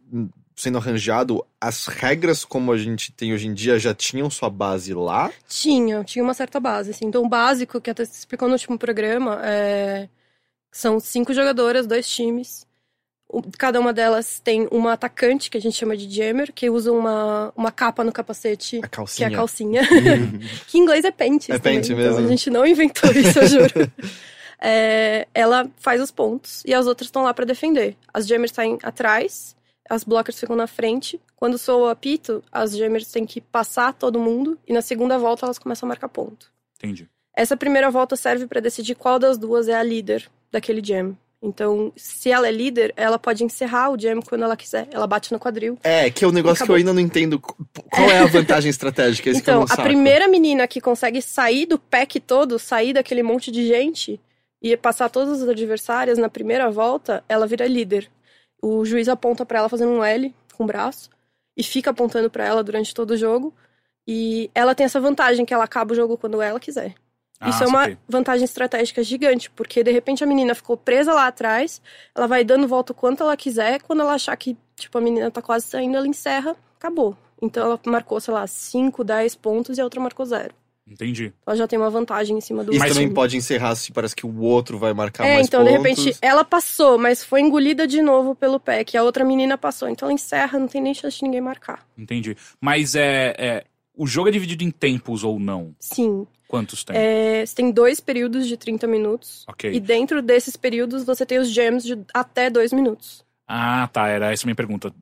sendo arranjado, as regras como a gente tem hoje em dia já tinham sua base lá? Tinha, tinha uma certa base, assim. Então, o básico, que até se explicou no último programa, é... são cinco jogadoras, dois times. Cada uma delas tem uma atacante, que a gente chama de jammer, que usa uma, uma capa no capacete, A que é calcinha. a calcinha. que em inglês é pentes É também, pente então mesmo. a gente não inventou isso, eu juro. É, ela faz os pontos e as outras estão lá pra defender. As jammers saem atrás, as blockers ficam na frente. Quando soa o apito, as jammers têm que passar todo mundo e na segunda volta elas começam a marcar ponto. Entendi. Essa primeira volta serve pra decidir qual das duas é a líder daquele jam. Então, se ela é líder, ela pode encerrar o jam quando ela quiser. Ela bate no quadril. É, que é o negócio que eu ainda não entendo. Qual é a vantagem estratégica? Esse eu Então, a primeira menina que consegue sair do pack todo, sair daquele monte de gente e passar todas as adversárias na primeira volta, ela vira líder. O juiz aponta pra ela fazendo um L com o braço e fica apontando pra ela durante todo o jogo. E ela tem essa vantagem que ela acaba o jogo quando ela quiser. Isso Ah, é uma vantagem estratégica gigante, porque de repente a menina ficou presa lá atrás, ela vai dando volta o quanto ela quiser, quando ela achar que, tipo, a menina tá quase saindo, ela encerra, acabou. Então ela marcou, sei lá, 5, 10 pontos e a outra marcou zero. Entendi. Ela já tem uma vantagem em cima do Isso Mas- também pode encerrar se parece que o outro vai marcar É, mais então de pontos. repente ela passou, mas foi engolida de novo pelo pack, a outra menina passou. Então ela encerra, não tem nem chance de ninguém marcar. Entendi. Mas é, é. O jogo é dividido em tempos ou não? Sim. Quantos tem? É, você tem dois períodos de 30 minutos. Ok. E dentro desses períodos você tem os jams de até dois minutos. Ah, tá. Era essa a minha pergunta.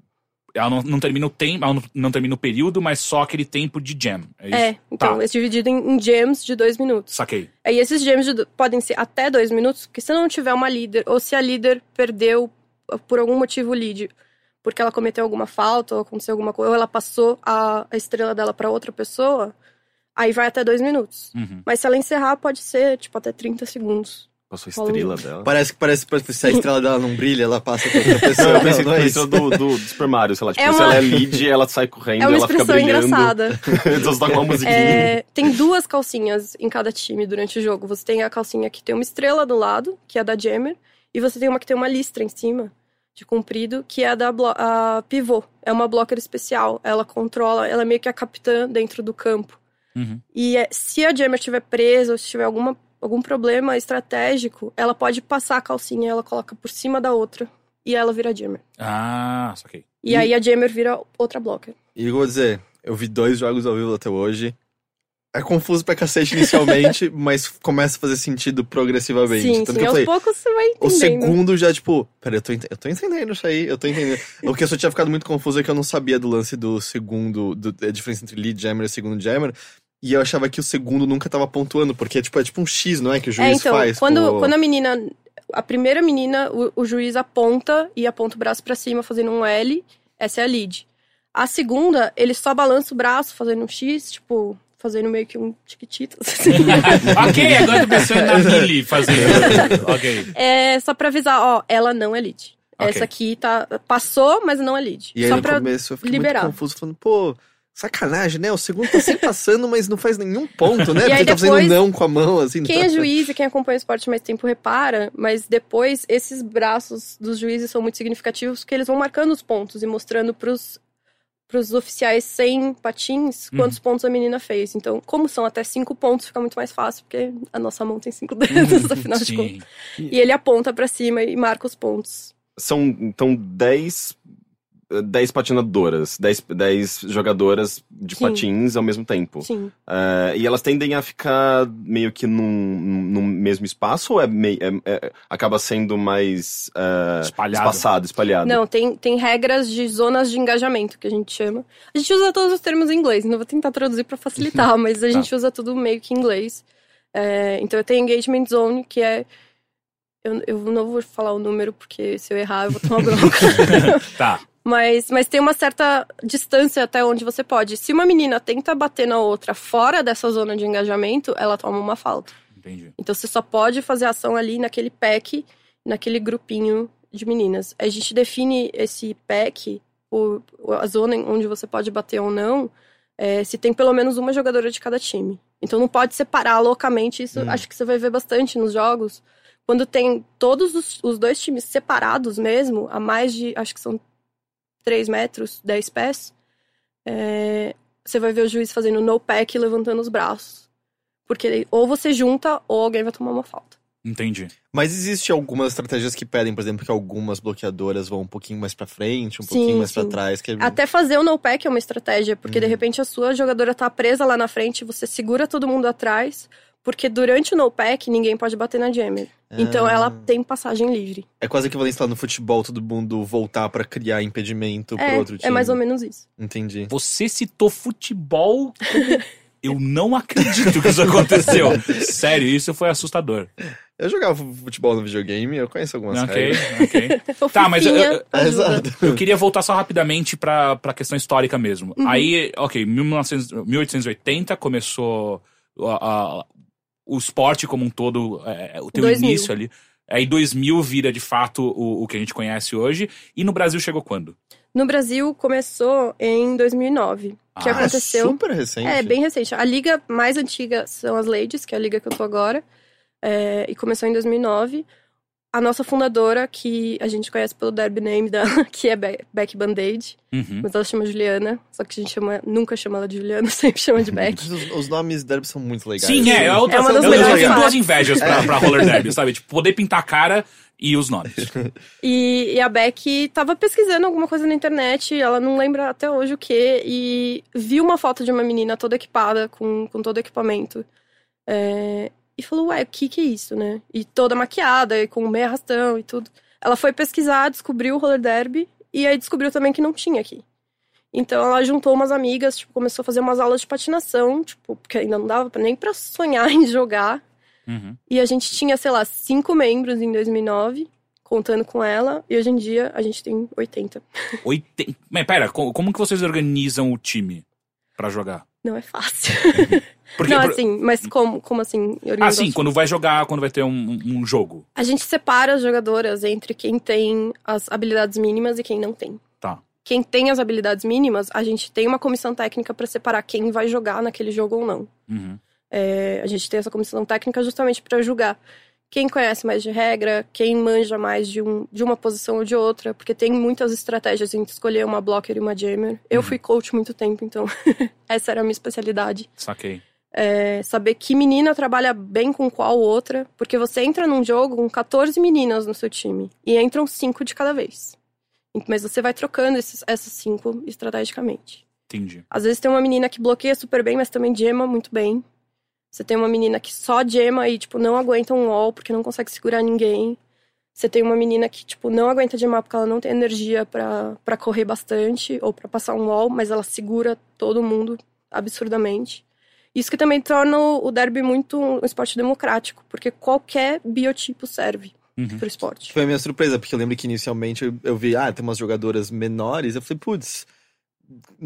Ela não, não termina o tempo, não, não termina o período, mas só aquele tempo de jam. É isso? É, então, Tá. esse dividido em, em jams de dois minutos. Saquei. Aí esses jams de podem ser até dois minutos, porque se não tiver uma líder, ou se a líder perdeu uh, por algum motivo o lead, porque ela cometeu alguma falta, ou aconteceu alguma coisa, ou ela passou a, a estrela dela pra outra pessoa, aí vai até dois minutos. Uhum. Mas se ela encerrar, pode ser, tipo, até 30 segundos. Passou a estrela dela. Parece que parece que se a estrela dela não brilha, ela passa pra outra Não, pessoa. eu pensei que não é isso. do, do, do Super Mario, sei lá. Tipo, É se uma- ela é lead, ela sai correndo, É uma ela fica expressão brilhando. engraçada. então você toca uma musiquinha. É, tem duas calcinhas em cada time durante o jogo. Você tem a calcinha que tem uma estrela do lado, que é da Jammer, e você tem uma que tem uma listra em cima, de comprido, que é a da a pivô. É uma blocker especial. Ela controla, ela é meio que a capitã dentro do campo. Uhum. E é- se a jammer estiver presa ou se tiver alguma, algum problema estratégico, ela pode passar a calcinha, ela coloca por cima da outra e ela vira jammer. Ah, saquei. E, E- aí a jammer vira outra blocker. E eu vou dizer, eu vi dois jogos ao vivo até hoje. É confuso pra cacete inicialmente, mas começa a fazer sentido progressivamente. sim, Tanto sim. que eu Aos falei, poucos você vai o entendendo. segundo já, tipo, peraí, eu tô, eu tô entendendo isso aí, eu tô entendendo. o que eu só tinha ficado muito confuso é que eu não sabia do lance do segundo, do, da diferença entre lead jammer e segundo jammer. E eu achava que o segundo nunca tava pontuando, porque é tipo, é tipo um X, não é? Que o juiz É, então, faz. quando, quando a menina. A primeira menina, o, o juiz aponta e aponta o braço pra cima, fazendo um L. Essa é a lead. A segunda, ele só balança o braço, fazendo um X, tipo, fazendo meio que um tiquitito. assim. ok, agora eu pensando na Millie fazendo. ok. é só pra avisar, ó, ela não é lead. Ok. Essa aqui tá. Passou, mas não é lead. E aí só no pra. começo eu fiquei liberar. muito confuso, falando, pô, sacanagem, né? O segundo tá sempre passando, mas não faz nenhum ponto, né? E Porque aí ele tá fazendo não com a mão, assim. Quem tá- é juiz e quem acompanha o esporte mais tempo repara, mas depois esses braços dos juízes são muito significativos porque eles vão marcando os pontos e mostrando pros, pros oficiais sem patins Uhum. quantos pontos a menina fez. Então, como são até cinco pontos, fica muito mais fácil, porque a nossa mão tem cinco dedos, afinal de contas. Sim. E ele aponta pra cima e marca os pontos. São, então, 10 10 patinadoras, 10, 10 jogadoras de Sim. patins ao mesmo tempo. Sim. É, e elas tendem a ficar meio que num, num mesmo espaço ou é meio, é- é- acaba sendo mais é, Espalhado. espaçado, espalhado? Não, tem, tem regras de zonas de engajamento, que a gente chama. A gente usa todos os termos em inglês, não vou tentar traduzir pra facilitar, mas a gente usa tudo meio que em inglês. É, então eu tenho engagement zone, que é. Eu, eu não vou falar o número, porque se eu errar eu vou tomar bronca. Tá. Mas, mas tem uma certa distância até onde você pode. Se uma menina tenta bater na outra fora dessa zona de engajamento, ela toma uma falta. Entendi. Então você só pode fazer ação ali naquele pack, naquele grupinho de meninas. A gente define esse pack, o, a zona onde você pode bater ou não, é, se tem pelo menos uma jogadora de cada time. Então não pode separar loucamente, isso Hum. acho que você vai ver bastante nos jogos. Quando tem todos os, os dois times separados mesmo, a mais de, acho que são 3 metros, 10 pés, é, você vai ver o juiz fazendo no pack e levantando os braços. Porque ele- ou você junta ou alguém vai tomar uma falta. Entendi. Mas existe algumas estratégias que pedem, por exemplo, que algumas bloqueadoras vão um pouquinho mais pra frente, um Sim, pouquinho mais pra sim. trás. Que... Até fazer o no pack é uma estratégia, porque de Uhum. repente a sua jogadora tá presa lá na frente, você segura todo mundo atrás, porque durante o no pack ninguém pode bater na jammer. Então Ah. ela tem passagem livre. É quase equivalente lá no futebol, todo mundo voltar pra criar impedimento pro É, outro time. é mais ou menos isso. Entendi. Você citou futebol. Eu não acredito que isso aconteceu. Sério, isso foi assustador. Eu jogava futebol no videogame, eu conheço algumas Ok, regras. ok. Tá, mas eu- eu- É. Eu queria voltar só rapidamente pra, pra questão histórica mesmo. Uhum. Aí, ok, 1900, 1880 começou a- a- o esporte como um todo, é, o teu 2000. início ali. Aí 2000 vira de fato o, o que a gente conhece hoje. E no Brasil chegou quando? No Brasil começou em 2009, que Ah, Ah, aconteceu. É super recente. É, bem recente. A liga mais antiga são as Ladies, que é a liga que eu tô agora. É, e começou em 2009. A nossa fundadora, que a gente conhece pelo derby name dela, que é Be- Beck Band-Aid. Uhum. Mas ela chama Juliana. Só que a gente chama, nunca chama ela de Juliana, sempre chama de Beck. Os, os nomes derby são muito legais. Sim, é. É, outra, É uma das eu, eu melhores tenho duas invejas pra, pra roller derby, sabe? Tipo, poder pintar a cara e os nomes. E, e a Beck tava pesquisando alguma coisa na internet, ela não lembra até hoje o que, e viu uma foto de uma menina toda equipada, com, com todo o equipamento. É, e falou, ué, o que que é isso, né? E toda maquiada, e com meia arrastão e tudo. Ela foi pesquisar, descobriu o roller derby, e aí descobriu também que não tinha aqui. Então ela juntou umas amigas, tipo, começou a fazer umas aulas de patinação, tipo, porque ainda não dava nem pra sonhar em jogar. Uhum. E a gente tinha, sei lá, cinco membros em 2009, contando com ela. E hoje em dia a gente tem 80. Oiten... Mas pera, co- como que vocês organizam o time pra jogar? Não é fácil. Porque, não, assim, mas como, como assim? Ah, sim, quando vai jogar, quando vai ter um, um jogo. A gente separa as jogadoras entre quem tem as habilidades mínimas e quem não tem. Tá. Quem tem as habilidades mínimas, a gente tem uma comissão técnica pra separar quem vai jogar naquele jogo ou não. Uhum. É, a gente tem essa comissão técnica justamente pra julgar quem conhece mais de regra, quem manja mais de, um, de uma posição ou de outra, porque tem muitas estratégias entre escolher uma blocker e uma jammer. Eu fui coach muito tempo, então essa era a minha especialidade. Saquei. É, saber que menina trabalha bem com qual outra, porque você entra num jogo com 14 meninas no seu time e entram cinco de cada vez. Mas você vai trocando esses, essas cinco estrategicamente. Entendi. Às vezes tem uma menina que bloqueia super bem, mas também gema muito bem. Você tem uma menina que só gema e, tipo, não aguenta um wall porque não consegue segurar ninguém. Você tem uma menina que, tipo, não aguenta gemar porque ela não tem energia para correr bastante ou para passar um wall, mas ela segura todo mundo absurdamente. Isso que também torna o derby muito um esporte democrático, porque qualquer biotipo serve Uhum. pro esporte. Foi a minha surpresa, porque eu lembro que inicialmente eu, eu vi, ah, tem umas jogadoras menores. Eu falei, putz,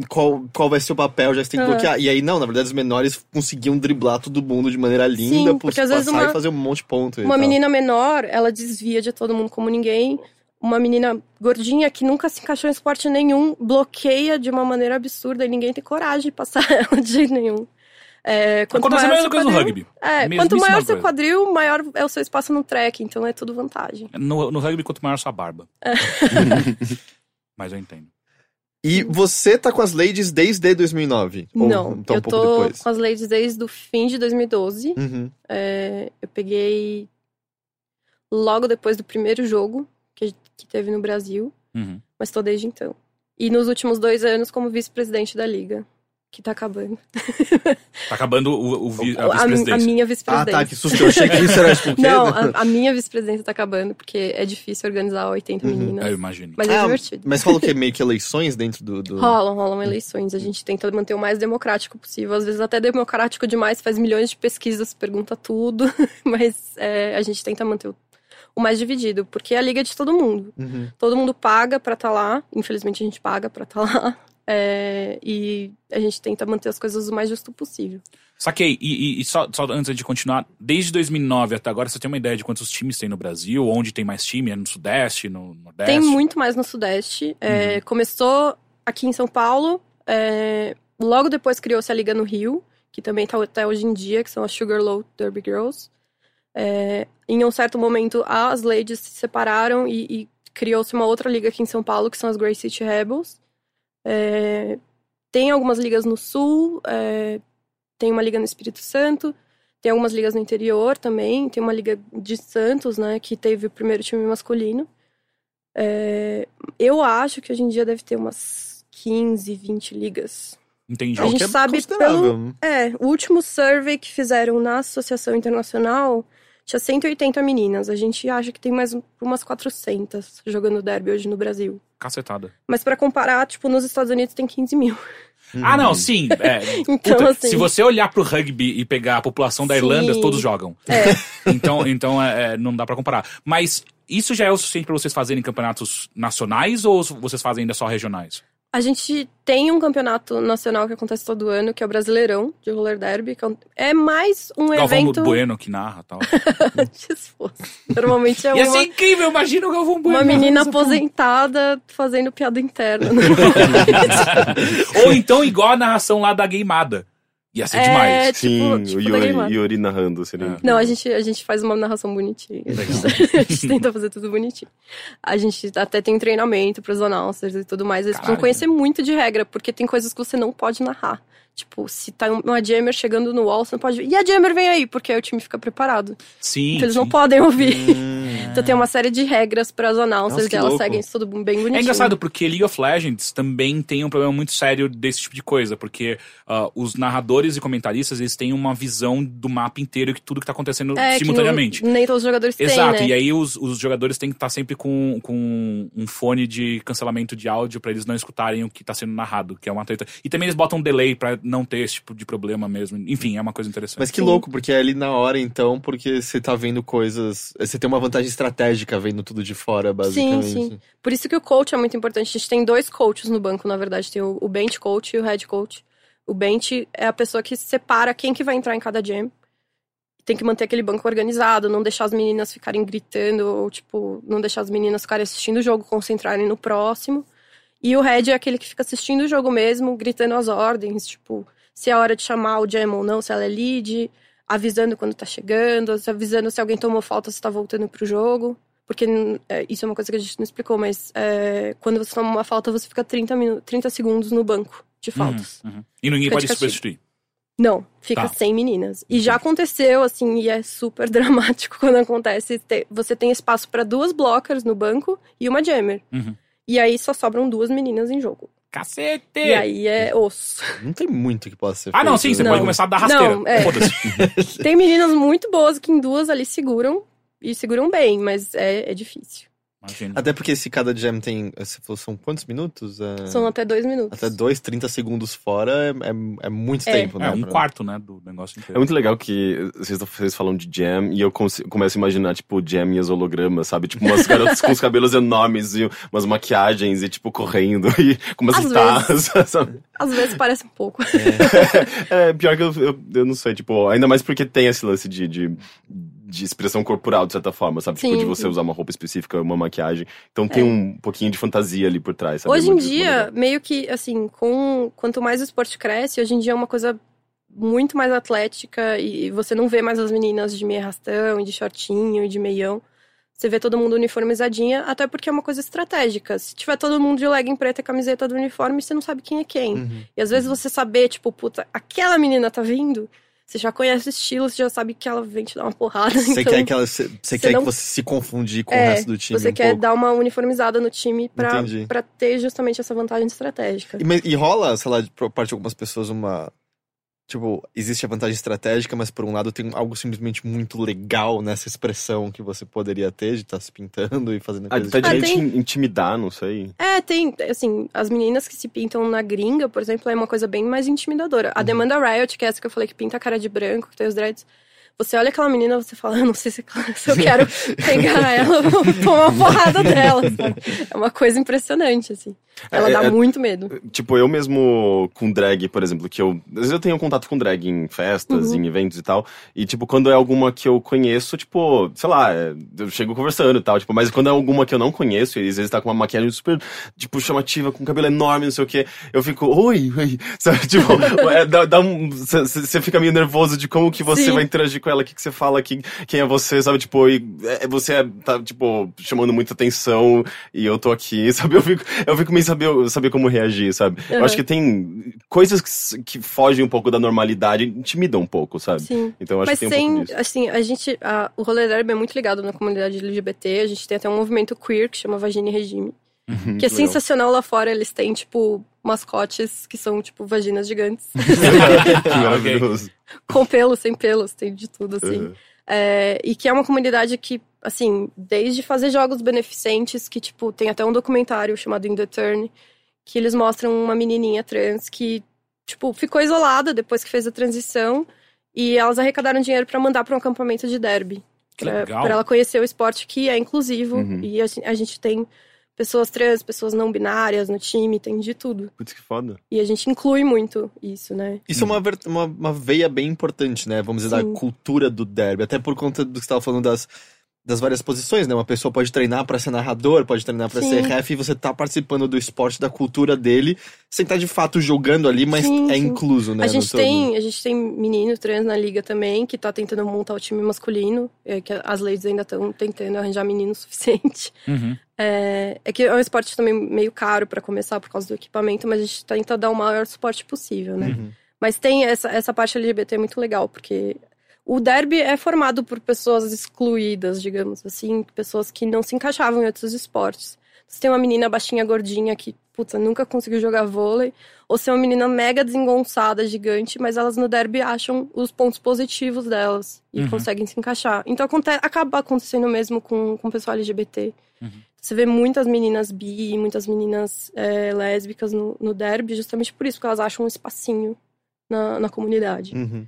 qual, qual vai ser o papel? Já que você tem que Aham. bloquear. E aí, não, na verdade, os menores conseguiam driblar todo mundo de maneira linda, Sim, por porque às vezes passar uma- e fazer um monte de ponto. Uma menina menor, ela desvia de todo mundo como ninguém. Uma menina gordinha que nunca se encaixou em esporte nenhum, bloqueia de uma maneira absurda e ninguém tem coragem de passar ela de jeito nenhum. É, quanto Acontece a maior mesma seu coisa no quadril- rugby. É, quanto maior seu quadril, maior é o seu espaço no track, então é tudo vantagem. No, no rugby, quanto maior sua barba. É. Mas eu entendo. E você tá com as ladies desde 2009? Ou Não, um eu pouco tô depois? com as ladies desde o fim de 2012. Uhum. É, eu peguei logo depois do primeiro jogo que, que teve no Brasil, Uhum. mas tô desde então. E nos últimos dois anos como vice-presidente da liga, que tá acabando. Tá acabando o, o vi- a a, a vice-presidência. minha Ah, vice-presidência. tá, que susto. Eu achei que isso era tipo? Não, a, a minha vice-presidência tá acabando, porque é difícil organizar 80 Uhum. meninas. Eu imagino. Mas é Ah, divertido. Mas falou que é meio que eleições dentro do. do... Rolam, rolam eleições. A gente tenta manter o mais democrático possível. Às vezes até democrático demais, faz milhões de pesquisas, pergunta tudo. Mas é, a gente tenta manter o, o mais dividido, porque a liga é de todo mundo. Uhum. Todo mundo paga pra estar lá. Infelizmente a gente paga pra estar lá. É, e a gente tenta manter as coisas o mais justo possível. Saquei. E, e- e só, só antes de continuar, desde 2009 até agora, você tem uma ideia de quantos times tem no Brasil? Onde tem mais time? É no Sudeste, no Nordeste? Tem muito mais no Sudeste. É, Começou aqui em São Paulo. é, logo depois criou-se a Liga no Rio, que também tá até hoje em dia, que são as Sugarloaf Derby Girls. É, em um certo momento, as ladies se separaram e, e criou-se uma outra liga aqui em São Paulo, que são as Grey City Rebels. É, tem algumas ligas no Sul, é, tem uma liga no Espírito Santo, tem algumas ligas no interior também, tem uma liga de Santos, né, que teve o primeiro time masculino. É, eu acho que hoje em dia deve ter umas 15, 20 ligas. Entendi. A gente que é sabe considerável. É, o último survey que fizeram na Associação Internacional tinha 180 meninas. A gente acha que tem mais um- umas 400 jogando derby hoje no Brasil. Cacetada. Mas pra comparar, tipo, nos Estados Unidos tem 15 mil. Ah, não, sim. é, Então, puta, assim- Se você olhar pro rugby e pegar a população da Irlanda, Sim. todos jogam. É, Então, então é, é, não dá pra comparar. Mas isso já é o suficiente pra vocês fazerem campeonatos nacionais ou vocês fazem ainda só regionais? A gente tem um campeonato nacional que acontece todo ano, que é o Brasileirão de Roller Derby. que é É mais um Galvão evento. Bueno que narra tal. Normalmente é Ia uma, ser incrível, imagina o Galvão Bueno. uma menina aposentada fazendo piada interna. Ou então igual a narração lá da Gameada. Ia ser É, demais. tipo, Sim, tipo o Yuri, Gameada. Yuri narrando, seria É. Não, a gente, a gente faz uma narração bonitinha. Legal. a gente tenta fazer tudo bonitinho. A gente até tem treinamento pros announcers e tudo mais. Eles precisam conhecer muito de regra, porque tem coisas que você não pode narrar. Tipo, se tá uma jammer chegando no wall, você não pode. E a jammer vem aí, porque aí o time fica preparado. Sim. então eles sim. não podem ouvir. Hum. Então tem uma série de regras para as announcers Nossa, que e elas louco. seguem isso tudo bem bonitinho. É engraçado porque League of Legends também tem um problema muito sério desse tipo de coisa, porque ah, os narradores e comentaristas eles têm uma visão do mapa inteiro e tudo que tá acontecendo É, simultaneamente. não- nem todos os jogadores têm, Exato, né? e aí os, os jogadores têm que estar sempre com, com um fone de cancelamento de áudio pra eles não escutarem o que tá sendo narrado, que é uma treta. E também eles botam um delay pra não ter esse tipo de problema mesmo. Enfim, é uma coisa interessante. Mas que louco, porque é ali na hora, então, porque você tá vendo coisas. Você tem uma vantagem estratégica vendo tudo de fora, basicamente. sim. Por isso que o coach é muito importante. A gente tem dois coaches no banco, na verdade. Tem o, o bench coach e o head coach. O bench é a pessoa que separa quem que vai entrar em cada jam. Tem que manter aquele banco organizado, não deixar as meninas ficarem gritando, ou, tipo, não deixar as meninas ficarem assistindo o jogo, concentrarem no próximo. E o head é aquele que fica assistindo o jogo mesmo, gritando as ordens, tipo, se é hora de chamar o jam ou não, se ela é lead. Avisando quando tá chegando, avisando se alguém tomou falta, se tá voltando pro jogo. Porque é, isso é uma coisa que a gente não explicou, mas é, quando você toma uma falta, você fica 30, minutos, 30 segundos no banco de faltas. Uhum, uhum. E ninguém Fica pode de se castigo. substituir. Não, fica Tá. sem meninas. E já aconteceu, assim, e é super dramático quando acontece. Te- Você tem espaço pra duas blockers no banco e uma jammer. Uhum. E aí só sobram duas meninas em jogo. Cacete! E aí é osso. Não tem muito que possa ser Ah, não, sim, você né? pode Não. começar a dar rasteira. Não, é. Tem meninas muito boas que em duas ali seguram. E seguram bem, mas é, é difícil. Imagina. Até porque se cada jam tem. for- São quantos minutos? É, São até dois minutos. Até 2, 30 segundos fora é, é, é muito É. tempo, né? É um pra- quarto, né, do negócio É inteiro. muito legal que vocês, vocês falam de jam e eu começo a imaginar, tipo, jam e as hologramas, sabe? Tipo, umas garotas com os cabelos enormes e umas maquiagens e, tipo, correndo e com umas guitarras, sabe? Às vezes parece um pouco. É, pior que eu, eu, eu não sei, tipo, ainda mais porque tem esse lance de, de, de expressão corporal, de certa forma, sabe? Tipo, Sim, de você usar uma roupa específica, uma maquiagem. Então tem É. um pouquinho de fantasia ali por trás, sabe? Hoje É em muito- muito dia, meio que, assim, com quanto mais o esporte cresce, hoje em dia é uma coisa muito mais atlética e você não vê mais as meninas de meia rastão, e de shortinho, e de meião. Você vê todo mundo uniformizadinha, até porque é uma coisa estratégica. Se tiver todo mundo de legging preta e camiseta do uniforme, você não sabe quem é quem. Uhum. E às vezes você saber, tipo, puta, aquela menina tá vindo, você já conhece o estilo, você já sabe que ela vem te dar uma porrada. Você então, quer, que, ela, você, quer não- que você se confundir com o É, resto do time. você um quer pouco. dar uma uniformizada no time pra, Entendi. pra ter justamente essa vantagem estratégica. E, mas- e rola, sei lá, por parte de algumas pessoas, uma. Tipo, existe a vantagem estratégica, mas por um lado tem algo simplesmente muito legal nessa expressão que você poderia ter de estar se pintando e fazendo Ah, coisas até de Ah, gente tem- intimidar, não sei. É, tem, assim, as meninas que se pintam na gringa, por exemplo, é uma coisa bem mais intimidadora. A demanda Riot, que é essa que eu falei que pinta a cara de branco, que tem os dreads. Você olha aquela menina, você fala, eu não sei se, se eu quero pegar ela ou tomar uma porrada dela. sabe? É uma coisa impressionante, assim. Ela É, dá é- muito medo. Tipo, eu mesmo com drag, por exemplo, que eu. Às vezes eu tenho contato com drag em festas, Uhum. em eventos e tal. E, tipo, quando é alguma que eu conheço, tipo, sei lá, é, eu chego conversando e tal. Tipo, mas quando é alguma que eu não conheço, e às vezes tá com uma maquiagem super, tipo, chamativa, com cabelo enorme, não sei o quê, eu fico, oi, oi. Sabe, tipo, é, dá, dá um. Você fica meio nervoso de como que você Sim. vai interagir com ela, o que, que você fala, quem, quem é você, sabe? Tipo, e, é, você é, tá, tipo, chamando muita atenção e eu tô aqui, sabe? Eu fico, eu fico meio saber, saber como reagir, sabe? Eu Uhum. acho que tem coisas que, que fogem um pouco da normalidade, intimidam um pouco, sabe? Sim. Então eu acho Mas que tem um pouco sem, disso. assim, a gente, a- o rolê derby é muito ligado na comunidade LGBT, a gente tem até um movimento queer que chama Vagina e Regime, Uhum, que é legal. sensacional lá fora, eles têm, tipo, mascotes que são, tipo, vaginas gigantes, que maravilhoso. com pelos, sem pelos, tem de tudo, assim. Uhum. É, e que é uma comunidade que, assim, desde fazer jogos beneficentes, que, tipo, tem até um documentário chamado In The Turn, que eles mostram uma menininha trans que, tipo, ficou isolada depois que fez a transição e elas arrecadaram dinheiro pra mandar pra um acampamento de derby. Pra ela conhecer o esporte que é inclusivo Uhum. e a, a gente tem pessoas trans, pessoas não binárias no time, tem de tudo. Putz, que foda. E a gente inclui muito isso, né? Isso é uma, uma, uma veia bem importante, né? Vamos dizer, Sim. da cultura do derby. Até por conta do que você estava falando das, das várias posições, né? Uma pessoa pode treinar para ser narrador, pode treinar para ser ref, e você tá participando do esporte, da cultura dele, sem estar de fato jogando ali, mas Sim, é sim. incluso, né? A gente, todo. tem, a gente tem menino trans na liga também, que tá tentando montar o time masculino, é, que as ladies ainda estão tentando arranjar menino o suficiente. Uhum. É, é que é um esporte também meio caro pra começar por causa do equipamento, mas a gente tenta dar o maior suporte possível, né? Uhum. Mas tem essa, essa parte LGBT muito legal, porque o derby é formado por pessoas excluídas, digamos assim, pessoas que não se encaixavam em outros esportes. Você tem uma menina baixinha, gordinha, que, puta, nunca conseguiu jogar vôlei, ou você é uma menina mega desengonçada, gigante, mas elas no derby acham os pontos positivos delas e Uhum. conseguem se encaixar. Então acaba acontecendo mesmo com, com o pessoal LGBT. Uhum. Você vê muitas meninas bi, muitas meninas é, lésbicas no, no derby, justamente por isso, porque elas acham um espacinho na, na comunidade. Uhum.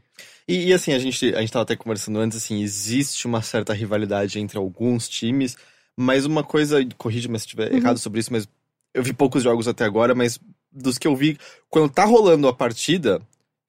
E, e, assim, a gente, a gente tava até conversando antes, assim, existe uma certa rivalidade entre alguns times, mas uma coisa, corrige-me se estiver Uhum. errado sobre isso, mas eu vi poucos jogos até agora, mas dos que eu vi, quando tá rolando a partida,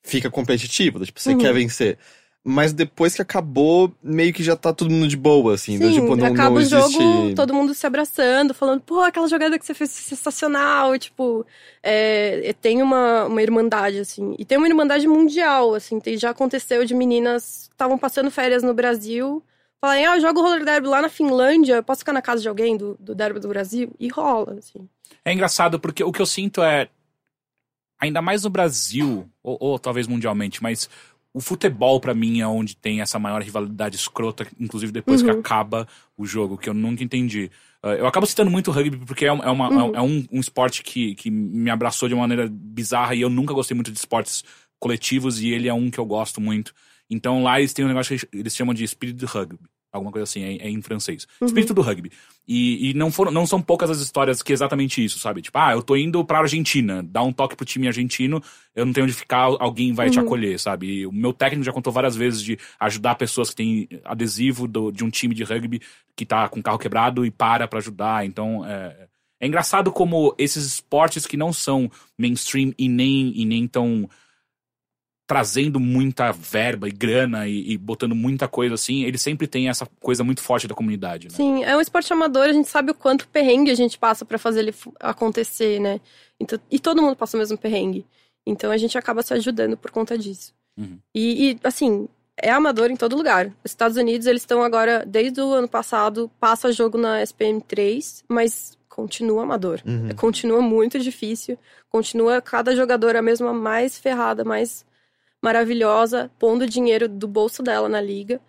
fica competitivo, tipo, você Uhum. quer vencer. Mas depois que acabou, meio que já tá todo mundo de boa, assim. Sim, tipo, não, acaba não o existe... jogo, todo mundo se abraçando, falando, pô, aquela jogada que você fez sensacional, tipo, é, tem uma, uma irmandade, assim, e tem uma irmandade mundial, assim, tem, já aconteceu de meninas que estavam passando férias no Brasil, falarem, ah, eu jogo roller derby lá na Finlândia, eu posso ficar na casa de alguém do, do derby do Brasil? E rola, assim. É engraçado porque o que eu sinto é. Ainda mais no Brasil, ou, ou talvez mundialmente, mas o futebol pra mim é onde tem essa maior rivalidade escrota, inclusive depois que Uhum. acaba o jogo, que eu nunca entendi. Uh, eu acabo citando muito o rugby porque é, um- é uma- Uhum. é um, um esporte que, que me abraçou de uma maneira bizarra e eu nunca gostei muito de esportes coletivos e ele é um que eu gosto muito. Então lá eles têm um negócio que eles chamam de espírito de rugby. Alguma coisa assim, é, é em francês. Uhum. Espírito do rugby. E, e não, foram, não são poucas as histórias que é exatamente isso, sabe? Tipo, ah, eu tô indo pra Argentina, dá um toque pro time argentino, eu não tenho onde ficar, alguém vai te Uhum. acolher, sabe? E o meu técnico já contou várias vezes de ajudar pessoas que têm adesivo do- de um time de rugby que tá com o carro quebrado e para pra ajudar. Então, é, é engraçado como esses esportes que não são mainstream e nem, e nem tão trazendo muita verba e grana e, e botando muita coisa assim, eles sempre têm essa coisa muito forte da comunidade, né? Sim, é um esporte amador, a gente sabe o quanto perrengue a gente passa pra fazer ele acontecer, né? Então, e todo mundo passa o mesmo perrengue. Então a gente acaba se ajudando por conta disso. Uhum. E, e, assim, é amador em todo lugar. Os Estados Unidos, eles estão agora, desde o ano passado, passa jogo na SPM3, mas continua amador. Uhum. Continua muito difícil. Continua cada jogador a mesma mais ferrada, mais maravilhosa, pondo dinheiro do bolso dela na liga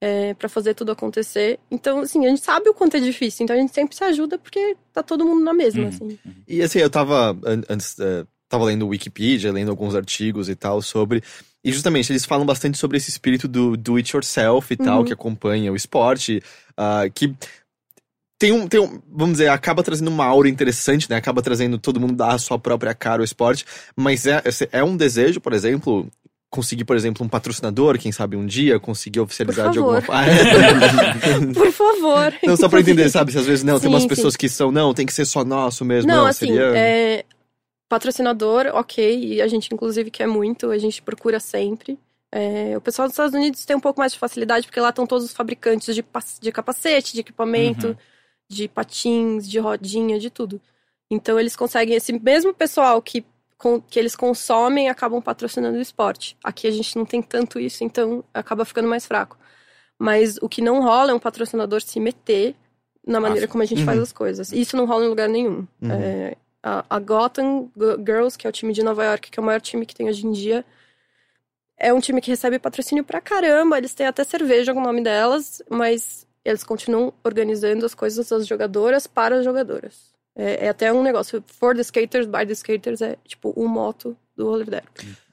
é, para fazer tudo acontecer. Então, assim, a gente sabe o quanto é difícil. Então a gente sempre se ajuda porque tá todo mundo na mesma, Uhum. assim. E assim, eu tava an- antes, eh, tava lendo Wikipedia, lendo alguns artigos e tal sobre. E justamente, eles falam bastante sobre esse espírito do do it yourself e tal, Uhum. que acompanha o esporte, ah, que tem um, tem um, vamos dizer, acaba trazendo uma aura interessante, né? Acaba trazendo todo mundo dar a sua própria cara ao esporte, mas é, é um desejo, por exemplo, conseguir, por exemplo, um patrocinador, quem sabe um dia, conseguir oficializar de alguma forma. Por favor. Não, só pra entender, sabe? Se às vezes não, tem Sim, umas sim. pessoas que são, não, tem que ser só nosso mesmo. Não, Não, assim, seria. é, patrocinador, ok, e a gente inclusive quer muito, a gente procura sempre. É, o pessoal dos Estados Unidos tem um pouco mais de facilidade, porque lá estão todos os fabricantes de, de capacete, de equipamento, Uhum. de patins, de rodinha, de tudo. Então eles conseguem, esse mesmo pessoal que, que eles consomem acabam patrocinando o esporte. Aqui a gente não tem tanto isso, então acaba ficando mais fraco. Mas o que não rola é um patrocinador se meter na maneira sim. como a gente faz Uhum. as coisas. Isso não rola em lugar nenhum. Uhum. É, a, a Gotham Girls, que é o time de Nova York, que é o maior time que tem hoje em dia, é um time que recebe patrocínio pra caramba. Eles têm até cerveja com o nome delas, mas eles continuam organizando as coisas das jogadoras para as jogadoras. É, é até um negócio. For the skaters, by the skaters, é tipo o moto do roller derby.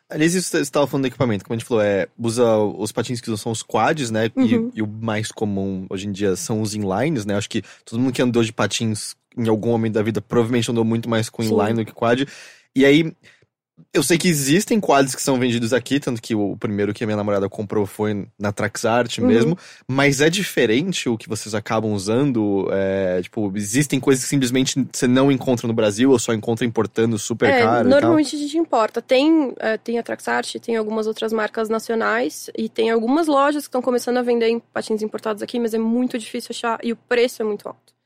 Aliás, isso você estava falando do equipamento, como a gente falou, é, usa os patins que usam são os quads, né? E- Uhum. E, o mais comum hoje em dia são os inlines, né? Acho que todo mundo que andou de patins em algum momento da vida provavelmente andou muito mais com Sim. inline do que quad. E aí, eu sei que existem quads que são vendidos aqui, tanto que o primeiro que a minha namorada comprou foi na Traxart Uhum. mesmo, mas é diferente o que vocês acabam usando. é, tipo, existem coisas que simplesmente você não encontra no Brasil ou só encontra importando super é, caro normalmente a gente importa. Tem, é, tem a Traxart, tem algumas outras marcas nacionais e tem algumas lojas que estão começando a vender patins importados aqui, mas é muito difícil achar e o preço é muito alto.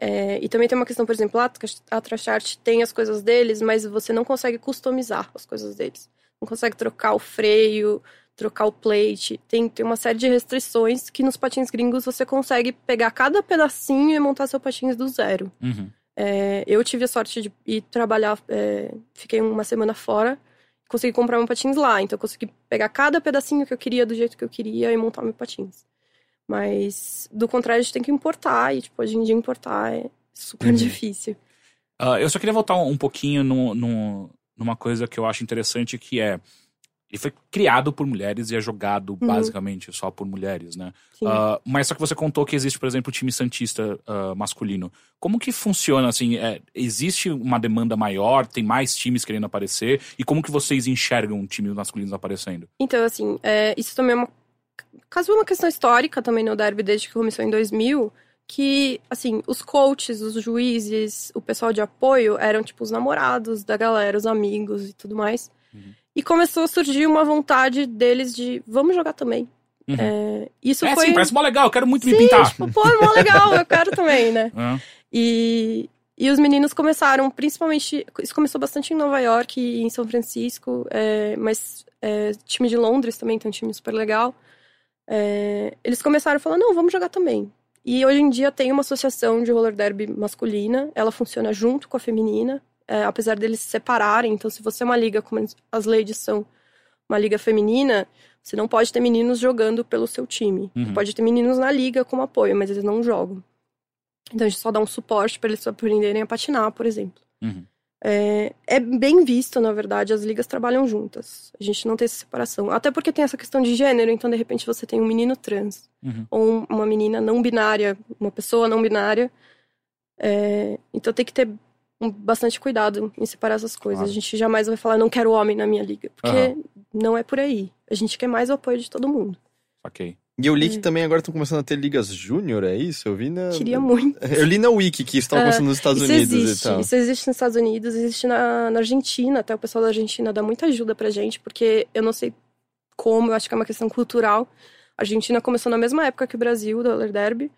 É, e também tem uma questão, por exemplo, a Tra- a Traxart tem as coisas deles, mas você não consegue customizar as coisas deles. Não consegue trocar o freio, trocar o plate. Tem, tem uma série de restrições que nos patins gringos você consegue pegar cada pedacinho e montar seu patins do zero. Uhum. É, eu tive a sorte de ir trabalhar, é, fiquei uma semana fora, consegui comprar meu patins lá, então eu consegui pegar cada pedacinho que eu queria do jeito que eu queria e montar meu patins. Mas do contrário, a gente tem que importar, e tipo, hoje em dia importar é super Uhum. difícil. Ah, eu só queria voltar um pouquinho no, no- numa coisa que eu acho interessante, que é. Ele foi criado por mulheres e é jogado Uhum. basicamente só por mulheres, né? Ah, mas só que você contou que existe, por exemplo, o time Santista ah, masculino. Como que funciona, assim? é, existe uma demanda maior? Tem mais times querendo aparecer? E como que vocês enxergam times masculinos aparecendo? Então, assim, é, isso também é uma. Caso é uma questão histórica também no Derby, desde que começou em 2000, que, assim, os coaches, os juízes, o pessoal de apoio eram, tipo, os namorados da galera, os amigos e tudo mais. Uhum. E começou a surgir uma vontade deles de vamos jogar também. Uhum. É, isso É, foi. sim, parece mó legal, eu quero muito me Sim, pintar. tipo, pô, mó legal, eu quero também, né? É. E, e os meninos começaram, principalmente. Isso começou bastante em Nova York e em São Francisco, é, mas é, time de Londres também tem um time super legal. É, eles começaram a falar: não, vamos jogar também. E hoje em dia tem uma associação de roller derby masculina, ela funciona junto com a feminina, é, apesar deles se separarem. Então, se você é uma liga, como as ladies são uma liga feminina, você não pode ter meninos jogando pelo seu time. Uhum. Pode ter meninos na liga como apoio, mas eles não jogam. Então a gente só dá um suporte para eles aprenderem a patinar, por exemplo. Uhum. É, é bem visto, na verdade, as ligas trabalham juntas. A gente não tem essa separação. Até porque tem essa questão de gênero, então de repente você tem um menino trans, Uhum. ou um- uma menina não binária, uma pessoa não binária. É, então tem que ter bastante cuidado em separar essas coisas. Claro. A gente jamais vai falar, não quero homem na minha liga, porque Aham. não é por aí. A gente quer mais o apoio de todo mundo. Ok. E eu li que também agora estão começando a ter ligas júnior, é isso? Eu vi na. Queria muito. Eu li na Wiki que estão É, começando nos Estados Isso Unidos existe. e tal. Isso existe nos Estados Unidos, existe na, na Argentina. Até o pessoal da Argentina dá muita ajuda pra gente, porque eu não sei como, eu acho que é uma questão cultural. A Argentina começou na mesma época que o Brasil, do Roller Derby,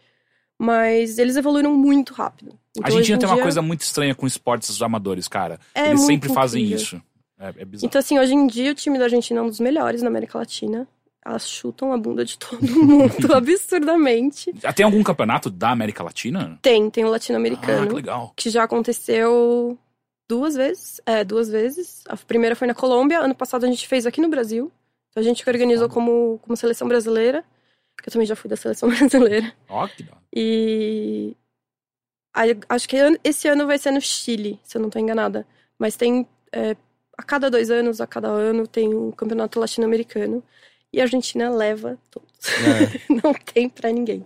mas eles evoluíram muito rápido. A Então, hoje Argentina em tem uma dia, coisa muito estranha com esportes amadores, cara. é Eles sempre fazem incrível. isso. É, é bizarro. Então, assim, hoje em dia o time da Argentina é um dos melhores na América Latina. Elas chutam a bunda de todo mundo absurdamente. Ah, Tem algum campeonato da América Latina? Tem, tem o Ah, latino-americano. que legal. que já aconteceu duas vezes. É, duas vezes. A primeira foi na Colômbia, ano passado a gente fez aqui no Brasil. Então a gente que organizou como, como seleção brasileira, que eu também já fui da seleção brasileira. Ó, que da hora. E acho que esse ano vai ser no Chile, se eu não tô enganada. Mas tem é, a cada dois anos, a cada ano, tem um campeonato latino-americano. E a Argentina leva todos. É. não tem pra ninguém.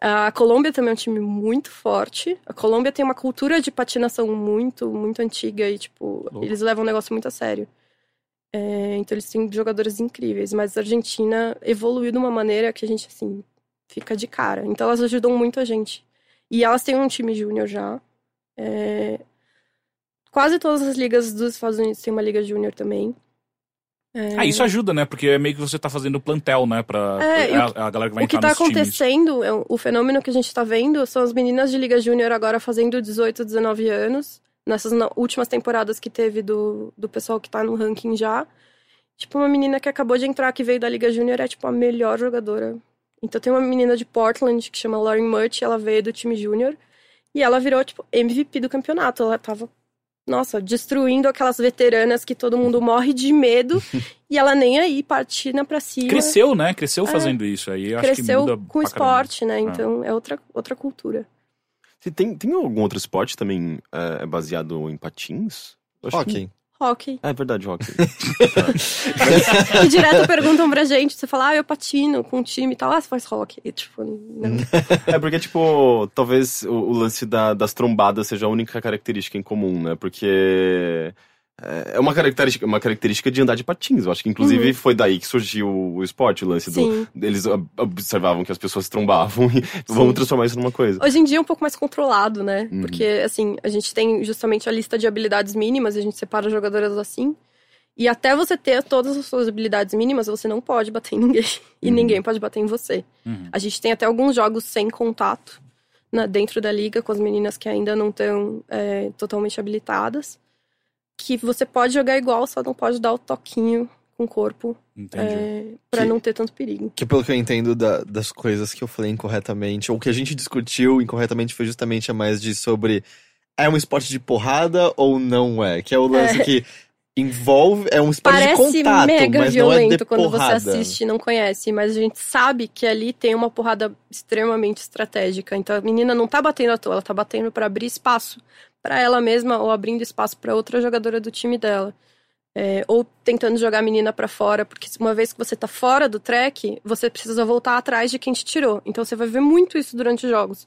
A Colômbia também é um time muito forte. A Colômbia tem uma cultura de patinação muito, muito antiga e, tipo, Louco. eles levam o negócio muito a sério. É, então eles têm jogadores incríveis, mas a Argentina evoluiu de uma maneira que a gente, assim, fica de cara. Então elas ajudam muito a gente. E elas têm um time júnior já. É, Quase todas as ligas dos Estados Unidos têm uma liga júnior também. É, Ah, isso ajuda, né? Porque é meio que você tá fazendo plantel, né? Pra É, e a, a galera que vai o que entrar tá acontecendo, é o- fenômeno que a gente tá vendo, são as meninas de Liga Júnior agora fazendo 18, 19 anos. Nessas últimas temporadas que teve do, do pessoal que tá no ranking já. Tipo, uma menina que acabou de entrar, que veio da Liga Júnior, é tipo a melhor jogadora. Então tem uma menina de Portland que chama Lauren Mutt, ela veio do time júnior. E ela virou, tipo, MVP do campeonato. Ela tava, nossa, destruindo aquelas veteranas que todo mundo morre de medo. e ela nem aí, patina pra cima Cresceu, né? Cresceu É. fazendo isso aí. Eu acho que cresceu muda com caramba. esporte, né? Então é outra, outra cultura. Você Tem, tem algum outro esporte também é, baseado em patins? Acho que- Hockey. É verdade, hockey. E direto perguntam pra gente, você fala, ah, eu patino com um time e tal, ah, você faz hockey. E, tipo, não. É porque, tipo, talvez o, o lance da- das trombadas seja a única característica em comum, né? Porque é é uma característica, uma característica de andar de patins. Eu acho que, inclusive, foi daí que surgiu o esporte, o lance do. Sim. Eles ob- observavam que as pessoas se trombavam e vamos transformar isso numa coisa. Hoje em dia é um pouco mais controlado, né? Uhum. Porque, assim, a gente tem justamente a lista de habilidades mínimas, e a gente separa as jogadoras assim. E até você ter todas as suas habilidades mínimas, você não pode bater em ninguém. E Uhum. ninguém pode bater em você. Uhum. A gente tem até alguns jogos sem contato né, dentro da liga, com as meninas que ainda não estão é, totalmente habilitadas. Que você pode jogar igual, só não pode dar o toquinho com o corpo é, para não ter tanto perigo. Que pelo que eu entendo da- das coisas que eu falei incorretamente, ou que a gente discutiu incorretamente, foi justamente a mais de sobre é um esporte de porrada ou não é? Que é o lance É. que envolve, é um esporte de Parece contato, mega mas não é de violento quando você assiste e não conhece, mas a gente sabe que ali tem uma porrada extremamente estratégica. Então a menina não tá batendo à toa, ela tá batendo para abrir espaço para ela mesma ou abrindo espaço para outra jogadora do time dela. É, ou tentando jogar a menina para fora, porque uma vez que você tá fora do track, você precisa voltar atrás de quem te tirou. Então você vai ver muito isso durante os jogos.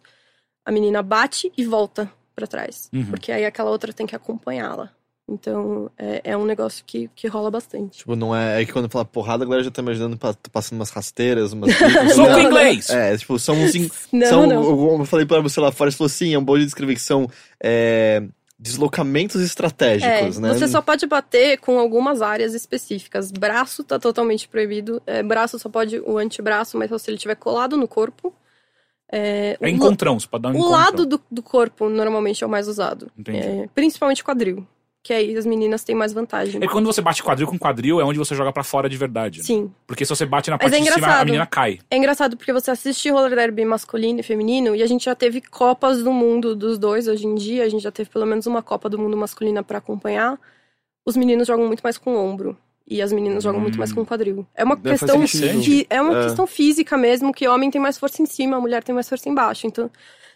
A menina bate e volta para trás, Uhum. porque aí aquela outra tem que acompanhá-la. Então é, é um negócio que, que rola bastante. Tipo, não é. É que quando fala porrada, a galera já tá imaginando pa- passando umas rasteiras, umas. Soco inglês! É, tipo, são uns. in- Não, são, não. Eu, eu falei pra você lá fora, você falou sim, é um bom de descrever que são é, deslocamentos estratégicos, é, né? Você só pode bater com algumas áreas específicas. Braço tá totalmente proibido. É, braço só pode o antebraço, mas só se ele estiver colado no corpo. É, É encontrão, você pode dar um O encontrão. lado do, do corpo normalmente é o mais usado. Entendi. É, principalmente quadril. Que aí as meninas têm mais vantagem. É que quando você bate quadril com quadril, é onde você joga pra fora de verdade. né? Sim. Porque se você bate na parte é de cima, a engraçado. menina cai. É engraçado porque você assiste roller derby masculino e feminino e a gente já teve Copas do Mundo dos dois hoje em dia. A gente já teve pelo menos uma Copa do Mundo masculina pra acompanhar. Os meninos jogam muito mais com o ombro. E as meninas jogam muito mais com o quadril. É uma Deve questão fi- é uma É. questão física mesmo, que o homem tem mais força em cima, a mulher tem mais força embaixo. Então,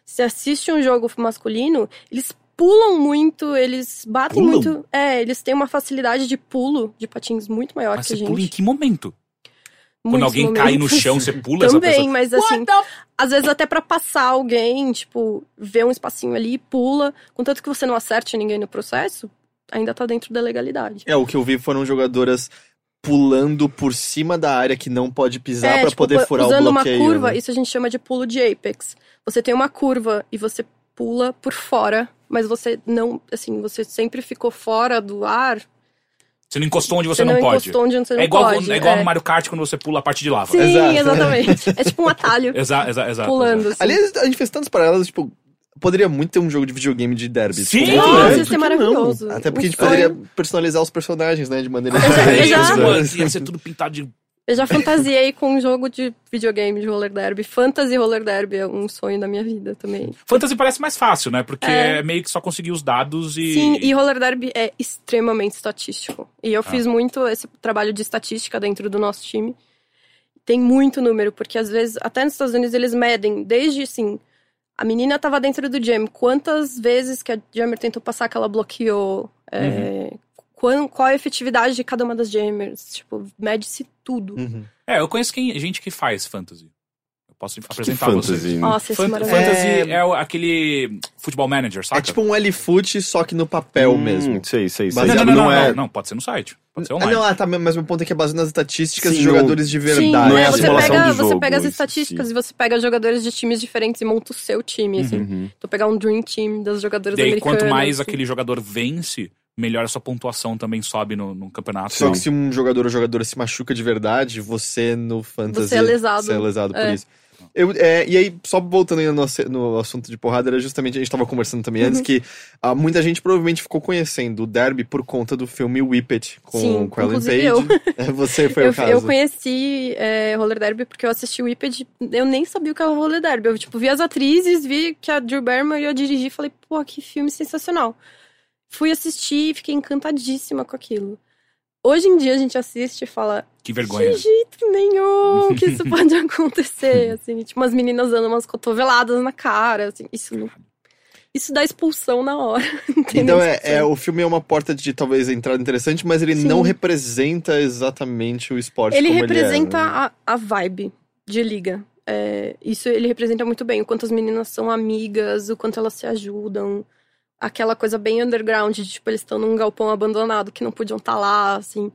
se assiste um jogo masculino, eles pulam muito, eles batem Pulam? muito. É, eles têm uma facilidade de pulo de patins muito maior Mas que a você gente. pula em que momento? Quando Muitos alguém cai no momentos. chão, você pula essa Também, pessoa. mas assim, às vezes até pra passar alguém, tipo, ver um espacinho ali, pula. Contanto que você não acerte ninguém no processo, ainda tá dentro da legalidade. É, o que eu vi foram jogadoras pulando por cima da área que não pode pisar pra tipo, poder furar o usando bloqueio. uma curva, né? isso a gente chama de pulo de apex. Você tem uma curva e você pula por fora, mas você não, assim, você sempre ficou fora do ar. Você não encostou onde você, Você, não, não pode. encostou onde você não É igual, pode. é igual é. no Mario Kart quando você pula a parte de lava. Sim, Exato. exatamente. É tipo um atalho Exato, exato, exato. pulando. Assim. Aliás, a gente fez tantos paralelos, tipo, poderia muito ter um jogo de videogame de derby. Sim! Tipo, Nossa, né? ser que maravilhoso. não? Até porque a gente poderia personalizar os personagens, né, de maneira diferente. Ia ser tudo pintado de Eu já fantasiei com um jogo de videogame de roller derby. Fantasy roller derby é um sonho da minha vida também. Fantasy parece mais fácil, né? Porque É. é, meio que só conseguir os dados e. Sim, e roller derby é extremamente estatístico. E Ah. eu fiz muito esse trabalho de estatística dentro do nosso time. Tem muito número, porque às vezes, até nos Estados Unidos, eles medem desde assim. A menina tava dentro do jam. Quantas vezes que a jammer tentou passar que ela bloqueou? É, qual, qual a efetividade de cada uma das jammers? Tipo, mede-se tudo. Uhum. É, eu conheço quem, gente que faz fantasy. Eu posso apresentar fantasy? vocês. Nossa, isso é Fan- maravilhoso. fantasy É- é... aquele futebol manager, saca? É tipo um L-foot, só que no papel Hum, mesmo. Sei, sei, sei. Não, não, baseado não, não, não é. não, pode ser no site. Pode ser Ah, online. não, ah, tá, mas meu ponto é que é baseado nas estatísticas Sim, de jogadores de Sim, verdade. Não é a você, pega, do você jogo pega as estatísticas e você pega jogadores de times diferentes e monta o seu time, assim. Uhum. Então pegar um Dream Team das jogadoras E aí, americanas. quanto mais assim. aquele jogador vence, melhor a sua pontuação também sobe no, no campeonato. Só que se um jogador ou jogadora se machuca de verdade, você no fantasy... Você é lesado. Você é lesado por É. isso. Eu, é, e aí, só voltando aí no, no assunto de porrada, era justamente, a gente tava conversando também Uhum. antes, que ah, muita gente provavelmente ficou conhecendo o Derby por conta do filme Whippet, com, Sim, com Ellen inclusive Page. eu. É, Você foi eu, o caso. eu conheci é, roller derby porque eu assisti o Whipped, eu nem sabia o que era roller derby. Eu, tipo, vi as atrizes, vi que a Drew Barrymore ia dirigir e falei, pô, que filme sensacional. Fui assistir e fiquei encantadíssima com aquilo. Hoje em dia a gente assiste e fala, Que vergonha. de jeito nenhum que isso pode acontecer, assim. Tipo, umas meninas dando umas cotoveladas na cara, assim. Isso, não- isso dá expulsão na hora. Então é, é, o filme é uma porta de talvez entrada interessante, mas ele Sim. não representa exatamente o esporte Ele como representa ele é, né? a, a vibe de liga. É, isso ele representa muito bem. O quanto as meninas são amigas, o quanto elas se ajudam. Aquela coisa bem underground, de tipo, eles estão num galpão abandonado que não podiam estar lá, assim.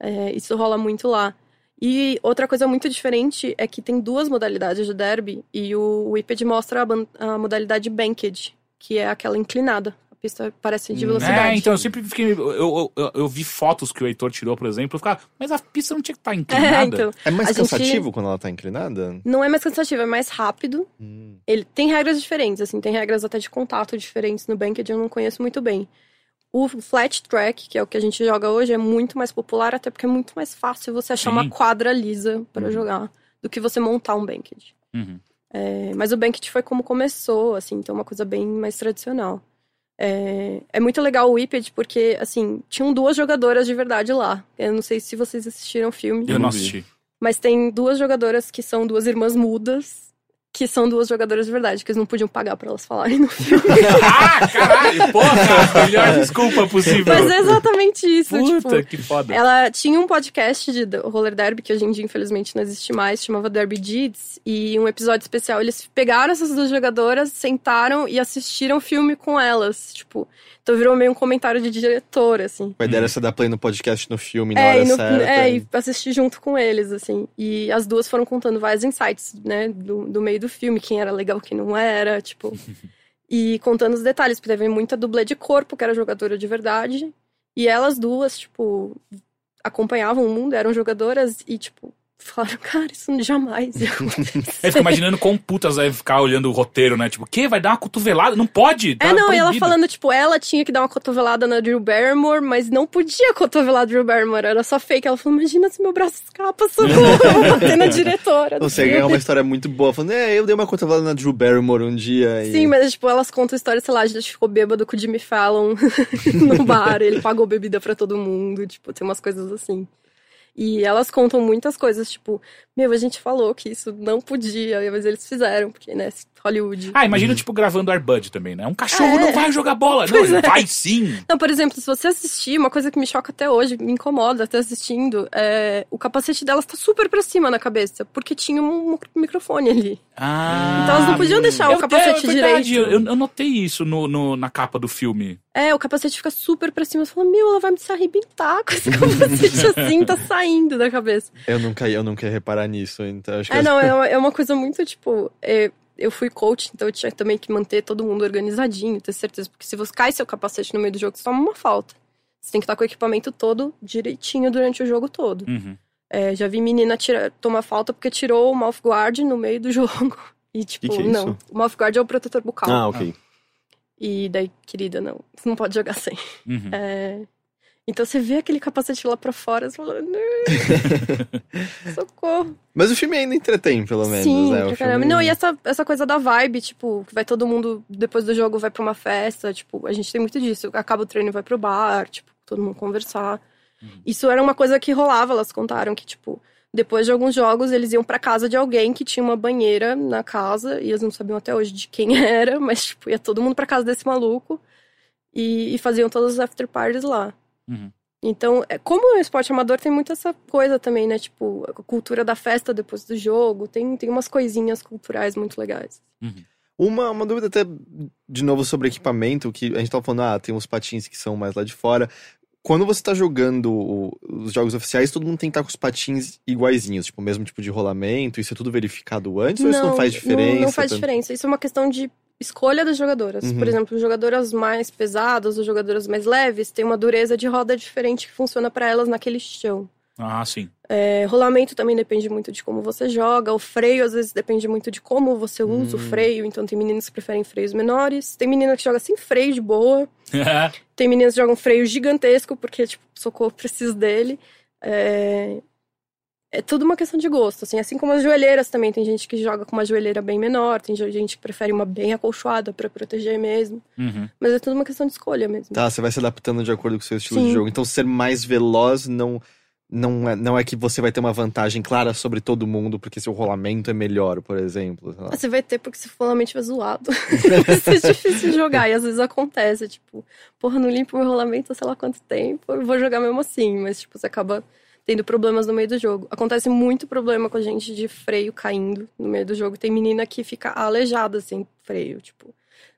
É, isso rola muito lá. E outra coisa muito diferente é que tem duas modalidades de derby e o Whipped mostra a, a modalidade banked, que é aquela inclinada. Pista parece de Hum. velocidade. É, então eu sempre fiquei. Eu, eu, eu, eu vi fotos que o Heitor tirou, por exemplo, eu ficava, mas a pista não tinha que estar inclinada. É, então. É mais A gente- cansativo quando ela tá inclinada? Não é mais cansativo, é mais rápido. Hum. Ele tem regras diferentes, assim, tem regras até de contato diferentes no Banked, eu não conheço muito bem. O flat track, que é o que a gente joga hoje, é muito mais popular, até porque é muito mais fácil você achar Sim. uma quadra lisa pra Uhum. jogar do que você montar um Banked. Uhum. É, mas o Banked foi como começou, assim, então é uma coisa bem mais tradicional. É, é muito legal o Whipped porque, assim, tinham duas jogadoras de verdade lá. Eu não sei se vocês assistiram o filme. Eu não assisti. Mas tem duas jogadoras que são duas irmãs mudas, que são duas jogadoras de verdade, que eles não podiam pagar pra elas falarem no filme. ah, caralho! Porra! Melhor desculpa possível. Mas é exatamente isso, Puta, tipo. que foda. Ela tinha um podcast de roller derby, que hoje em dia, infelizmente, não existe mais, chamava Derby Deeds, e um episódio especial, eles pegaram essas duas jogadoras, sentaram e assistiram o filme com elas, tipo. Então virou meio um comentário de diretor, assim. A ideia era você dar play no podcast no filme na É, hora e, no- certa. é, e assistir junto com eles, assim. E as duas foram contando vários insights, né, do, do meio do filme, quem era legal, quem não era, tipo. E contando os detalhes, porque teve muita dublê de corpo, que era jogadora de verdade. E elas duas, tipo, acompanhavam o mundo, eram jogadoras e, tipo, falaram, cara, isso jamais ia acontecer. Aí fica imaginando como putas vai ficar olhando o roteiro, né? Tipo, o quê? Vai dar uma cotovelada? Não pode! Tá É, não, e ela proibido. falando, tipo, ela tinha que dar uma cotovelada na Drew Barrymore, mas não podia cotovelar a Drew Barrymore, era só fake. Ela falou, imagina se meu braço escapa, socorro, eu vou bater na diretora. Você ganha uma história muito boa, falando, é, eu dei uma cotovelada na Drew Barrymore um dia. E... Sim, mas tipo, elas contam a história, sei lá, a gente ficou bêbado com o Jimmy Fallon no bar, ele pagou bebida pra todo mundo, tipo, tem umas coisas assim. E elas contam muitas coisas, tipo, meu, a gente falou que isso não podia, mas eles fizeram, porque, né, Hollywood. Ah, imagina, tipo, gravando Airbud também, né? Um cachorro É. não vai jogar bola. Não, Pois é. vai sim. Não, por exemplo, se você assistir, uma coisa que me choca até hoje, me incomoda até assistindo, é o capacete delas tá super pra cima na cabeça, porque tinha um microfone ali. Ah. Então elas não podiam deixar o capacete é, verdade, direito. Eu, eu notei isso no, no- na capa do filme. É, o capacete fica super pra cima. Você fala, meu, ela vai me se arrebentar com esse capacete assim, tá saindo da cabeça. Eu nunca, eu nunca ia reparar nisso, então acho que É, não, é uma, é uma coisa muito, tipo... é, eu fui coach, então eu tinha também que manter todo mundo organizadinho, ter certeza. Porque se você cai seu capacete no meio do jogo, você toma uma falta. Você tem que estar com o equipamento todo direitinho durante o jogo todo. Uhum. É, já vi menina tira, tomar falta porque tirou o mouth guard no meio do jogo. E tipo, Que que é não. isso? O mouth guard é o protetor bucal. Ah, ok. E daí, querida, não. Você não pode jogar sem. Uhum. É, Então você vê aquele capacete lá pra fora, você fala, "Não, socorro. Mas o filme ainda entretém, pelo menos, Sim, né? O filme- Não, e essa, essa coisa da vibe, tipo, que vai todo mundo, depois do jogo, vai pra uma festa, tipo, a gente tem muito disso. Acaba o treino e vai pro bar, tipo, todo mundo conversar. Isso era uma coisa que rolava, elas contaram que, tipo, depois de alguns jogos, eles iam pra casa de alguém que tinha uma banheira na casa, e eles não sabiam até hoje de quem era, mas, tipo, ia todo mundo pra casa desse maluco e, e faziam todas as after parties lá. Uhum. Então, é, como o esporte amador tem muito essa coisa também, né? Tipo, a cultura da festa depois do jogo, tem, tem umas coisinhas culturais muito legais. Uma, uma dúvida até, de novo, sobre equipamento, que a gente tava falando, ah, tem uns patins que são mais lá de fora. Quando você tá jogando o- os jogos oficiais, todo mundo tem que estar com os patins iguaizinhos, tipo, o mesmo tipo de rolamento, isso é tudo verificado antes ou isso não faz diferença? Não, não faz Tanto- diferença. Isso é uma questão de escolha das jogadoras. Uhum. Por exemplo, jogadoras mais pesadas ou jogadoras mais leves têm uma dureza de roda diferente que funciona pra elas naquele chão. Ah, sim. É, rolamento também depende muito de como você joga. O freio, às vezes, depende muito de como você usa o Hum. freio. Então, tem meninas que preferem freios menores. Tem menina que joga sem freio de boa. Tem meninas que jogam freio gigantesco, porque, tipo, socorro, preciso dele. É... é tudo uma questão de gosto, assim. Assim como as joelheiras também. Tem gente que joga com uma joelheira bem menor, tem gente que prefere uma bem acolchoada pra proteger mesmo. Uhum. Mas é tudo uma questão de escolha mesmo. Tá, você vai se adaptando de acordo com o seu estilo Sim. de jogo. Então, ser mais veloz não, não, é, não é que você vai ter uma vantagem clara sobre todo mundo, porque seu rolamento é melhor, por exemplo. sei lá. Ah, Você vai ter porque se for realmente tiver zoado. vai ser difícil de jogar. E às vezes acontece, tipo, porra, não limpo meu rolamento há sei lá quanto tempo, eu vou jogar mesmo assim. Mas, tipo, você acaba tendo problemas no meio do jogo. Acontece muito problema com a gente de freio caindo no meio do jogo. Tem menina que fica aleijada sem freio, tipo,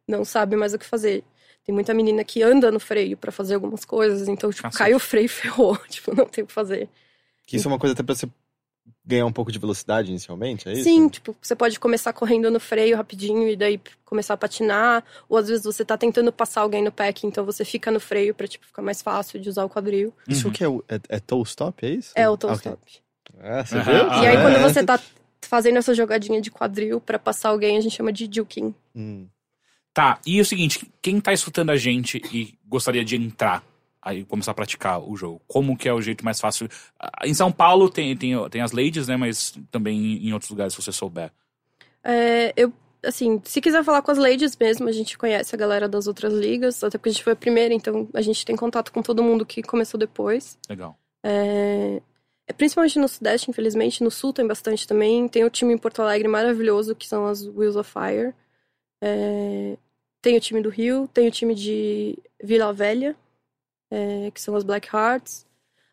não sabe mais o que fazer. Tem muita menina que anda no freio pra fazer algumas coisas, então, tipo, Cacete. cai o freio e ferrou. Tipo, não tem o que fazer. Que isso é uma coisa até pra você ganhar um pouco de velocidade inicialmente, é isso? Sim, tipo, você pode começar correndo no freio rapidinho e daí começar a patinar. Ou às vezes você tá tentando passar alguém no pack, então você fica no freio pra, tipo, ficar mais fácil de usar o quadril. Isso Uhum. que é o é, é toe stop, é isso? É o toe Ah, stop. Ah, você viu? E aí, é. quando você tá fazendo essa jogadinha de quadril pra passar alguém, a gente chama de juking. Hum. Tá, e o seguinte, quem tá escutando a gente e gostaria de entrar, aí começar a praticar o jogo, como que é o jeito mais fácil? Ah, Em São Paulo tem, tem, tem as ladies, né, mas também em outros lugares, se você souber. É, eu, assim, se quiser falar com as ladies mesmo, a gente conhece a galera das outras ligas, até porque a gente foi a primeira, então a gente tem contato com todo mundo que começou depois. Legal. É, é principalmente no Sudeste, infelizmente. No Sul tem bastante também. Tem o time em Porto Alegre maravilhoso, que são as Wheels of Fire. É, tem o time do Rio, tem o time de Vila Velha, é, que são as Black Hearts.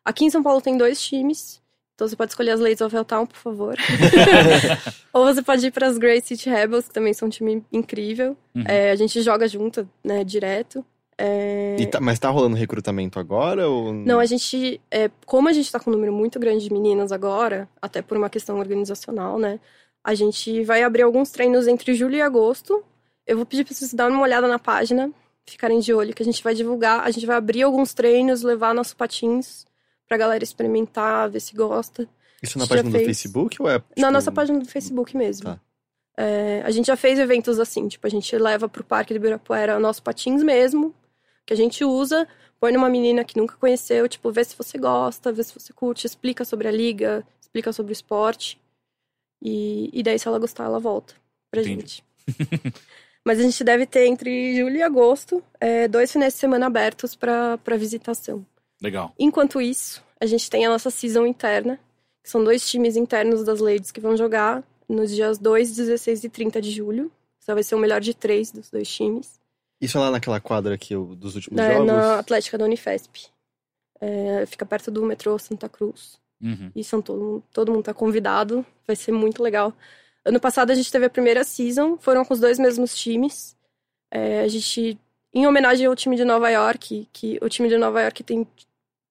Aqui em São Paulo tem dois times. Então você pode escolher as Ladies of Helltown, por favor. Ou você pode ir para as Grey City Rebels, que também são um time incrível. Uhum. É, a gente joga junto, né, direto. É, E tá- mas tá rolando recrutamento agora? Ou... não, a gente. É, como a gente tá com um número muito grande de meninas agora, até por uma questão organizacional, né? A gente vai abrir alguns treinos entre julho e agosto. Eu vou pedir pra vocês darem uma olhada na página, ficarem de olho, que a gente vai divulgar. A gente vai abrir alguns treinos, levar nossos patins pra galera experimentar, ver se gosta. Isso na página do fez. Facebook ou é. Na tipo, nossa página do Facebook mesmo. Tá. É, a gente já fez eventos assim, tipo, a gente leva pro Parque do Ibirapuera nossos patins mesmo, que a gente usa, põe numa menina que nunca conheceu, tipo, vê se você gosta, vê se você curte, explica sobre a liga, explica sobre o esporte. E, e daí, se ela gostar, ela volta pra Entendi. gente. Mas a gente deve ter entre julho e agosto é, dois finais de semana abertos pra visitação. Legal. Enquanto isso, a gente tem a nossa season interna, que são dois times internos das ladies que vão jogar nos dias 2, 16 e 30 de julho. Só vai ser o melhor de três dos dois times. Isso é lá naquela quadra aqui o- dos últimos É, jogos? na Atlética da Unifesp. É, fica perto do metrô Santa Cruz. Uhum. E são todo, mundo- todo mundo tá convidado. Vai ser muito legal. Ano passado a gente teve a primeira season, foram com os dois mesmos times. É, a gente, em homenagem ao time de Nova York, que o time de Nova York tem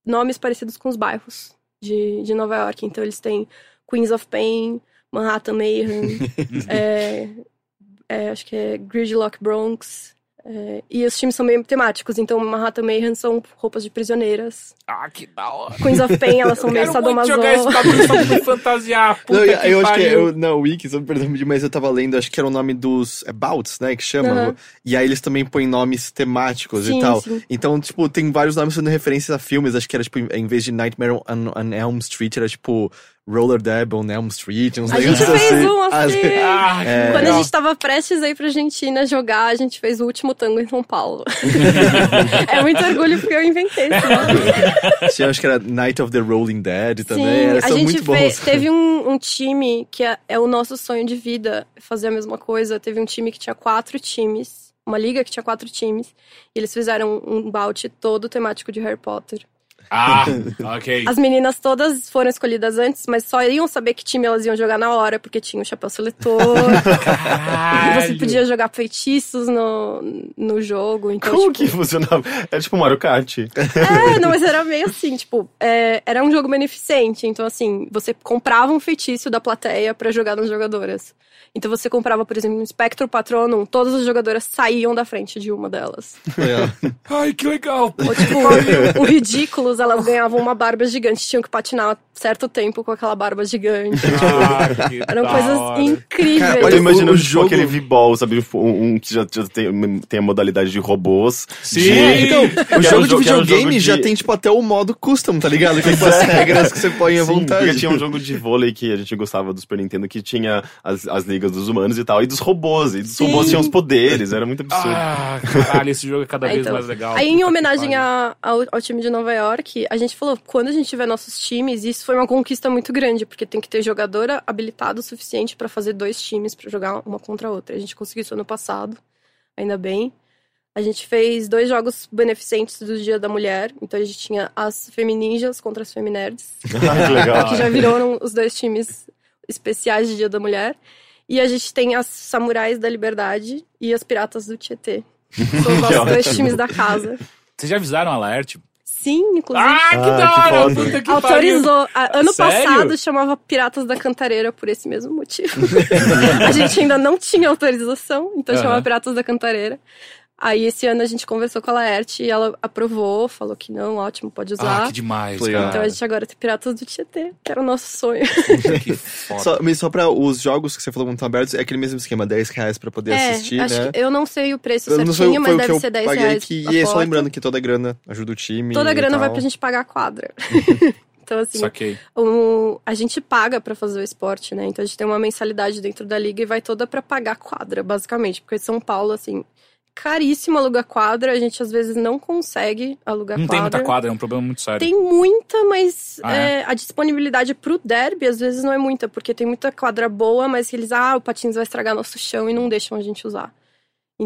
nomes parecidos com os bairros de, de Nova York. Então eles têm Queens of Pain, Manhattan Mayhem, é, é, acho que é Gridlock Bronx. É, e os times são meio temáticos, então Manhattan Mayhem são roupas de prisioneiras. Ah, que da hora. Queens of Pain, elas são meio Quero muito jogar esse bagulho fantasiar. Puta Não, eu, que eu acho que pariu. eu, não, Wiki, só me perdoe, mas eu tava lendo, acho que era o nome dos é, bouts, né, que chama. Aham. E aí eles também põem nomes temáticos Sim, e tal. sim. Então, tipo, tem vários nomes fazendo referências a filmes. Acho que era, tipo, em em vez de Nightmare on, on Elm Street, era, tipo, Roller on Elm Street. Uns A gente negócios fez um assim. Ah, É. Quando a legal. gente tava prestes a ir pra Argentina jogar, a gente fez o último tango em São Paulo. é muito orgulho porque eu inventei esse nome. Tinha, acho que era Night of the Rolling Dead também. Sim, Era, a gente muito fez, teve um, um time que é, é o nosso sonho de vida, fazer a mesma coisa. Teve um time que tinha quatro times, uma liga que tinha quatro times, e eles fizeram um bout todo temático de Harry Potter. Ah, ok. As meninas todas foram escolhidas antes, mas só iam saber que time elas iam jogar na hora, porque tinha o chapéu seletor. Caralho. Você podia jogar feitiços no, no jogo. Então, Como tipo, que funcionava? Era tipo Mario Kart. É, não, mas era meio assim, tipo, é, era um jogo beneficente. Então, assim, você comprava um feitiço da plateia pra jogar nas jogadoras. Então você comprava, por exemplo, um Spectro Patronum, todas as jogadoras saíam da frente de uma delas. É. Ai, que legal. Ou tipo, o Ridículos, elas ganhavam uma barba gigante, tinham que patinar certo tempo com aquela barba gigante. Ah, Eram coisas hora. incríveis. Cara, Eu tô imaginando o tipo, jogo- aquele V-Ball, sabe? tipo, Um, um que já, já tem, tem a modalidade de robôs. Sim. De- Então, o jogo de videogame jogo já de- tem, tipo, até o modo custom, tá ligado? Que tem as regras que você põe à Sim, vontade. Tinha um jogo de vôlei que a gente gostava do Super Nintendo que tinha as, as ligas dos humanos e tal, e dos robôs. E dos Sim. robôs tinham os poderes, era muito absurdo. Ah, caralho, esse jogo é cada Ah, vez então. mais legal. Aí, em homenagem a- ao, ao time de Nova York, a gente falou: quando a gente tiver nossos times, isso foi uma conquista muito grande, porque tem que ter jogadora habilitado o suficiente pra fazer dois times pra jogar uma contra a outra. A gente conseguiu isso ano passado, ainda bem. A gente fez dois jogos beneficentes do Dia da Mulher. Então a gente tinha as Femininjas contra as Feminerds, que legal. que já viram os dois times especiais de Dia da Mulher. E a gente tem as Samurais da Liberdade e as Piratas do Tietê. São os nossos dois times da casa. Vocês já avisaram a Laerte? Sim, inclusive. Ah, que Ah, da que hora! Puta que Autorizou. A- Ano Sério? passado chamava Piratas da Cantareira por esse mesmo motivo. a gente ainda não tinha autorização, então chamava Piratas da Cantareira. Aí esse ano a gente conversou com a Laerte e ela aprovou, falou que não, ótimo, pode. Ah, usar. que demais, Legal. então a gente agora tem Piratas do Tietê, que era o nosso sonho. Puta que foda. Só, mas só pra os jogos que você falou que estão abertos, é aquele mesmo esquema, 10 reais pra poder é, assistir, acho né? que eu não sei o preço Eu não sei, certinho, foi mas o que deve eu ser 10 paguei reais. que, a e é só lembrando que toda a grana ajuda o time. Toda a e grana vai pra gente pagar a quadra. então, assim, Saquei. o- a gente paga pra fazer o esporte, né? Então a gente tem uma mensalidade dentro da liga e vai toda pra pagar a quadra, basicamente. Porque São Paulo, assim, caríssimo alugar quadra. A gente às vezes não consegue alugar Não tem quadra. muita quadra, é um problema muito sério. Tem muita, mas Ah, é, a disponibilidade pro derby às vezes não é muita, porque tem muita quadra boa, mas eles, ah, o patins vai estragar nosso chão e não deixam a gente usar.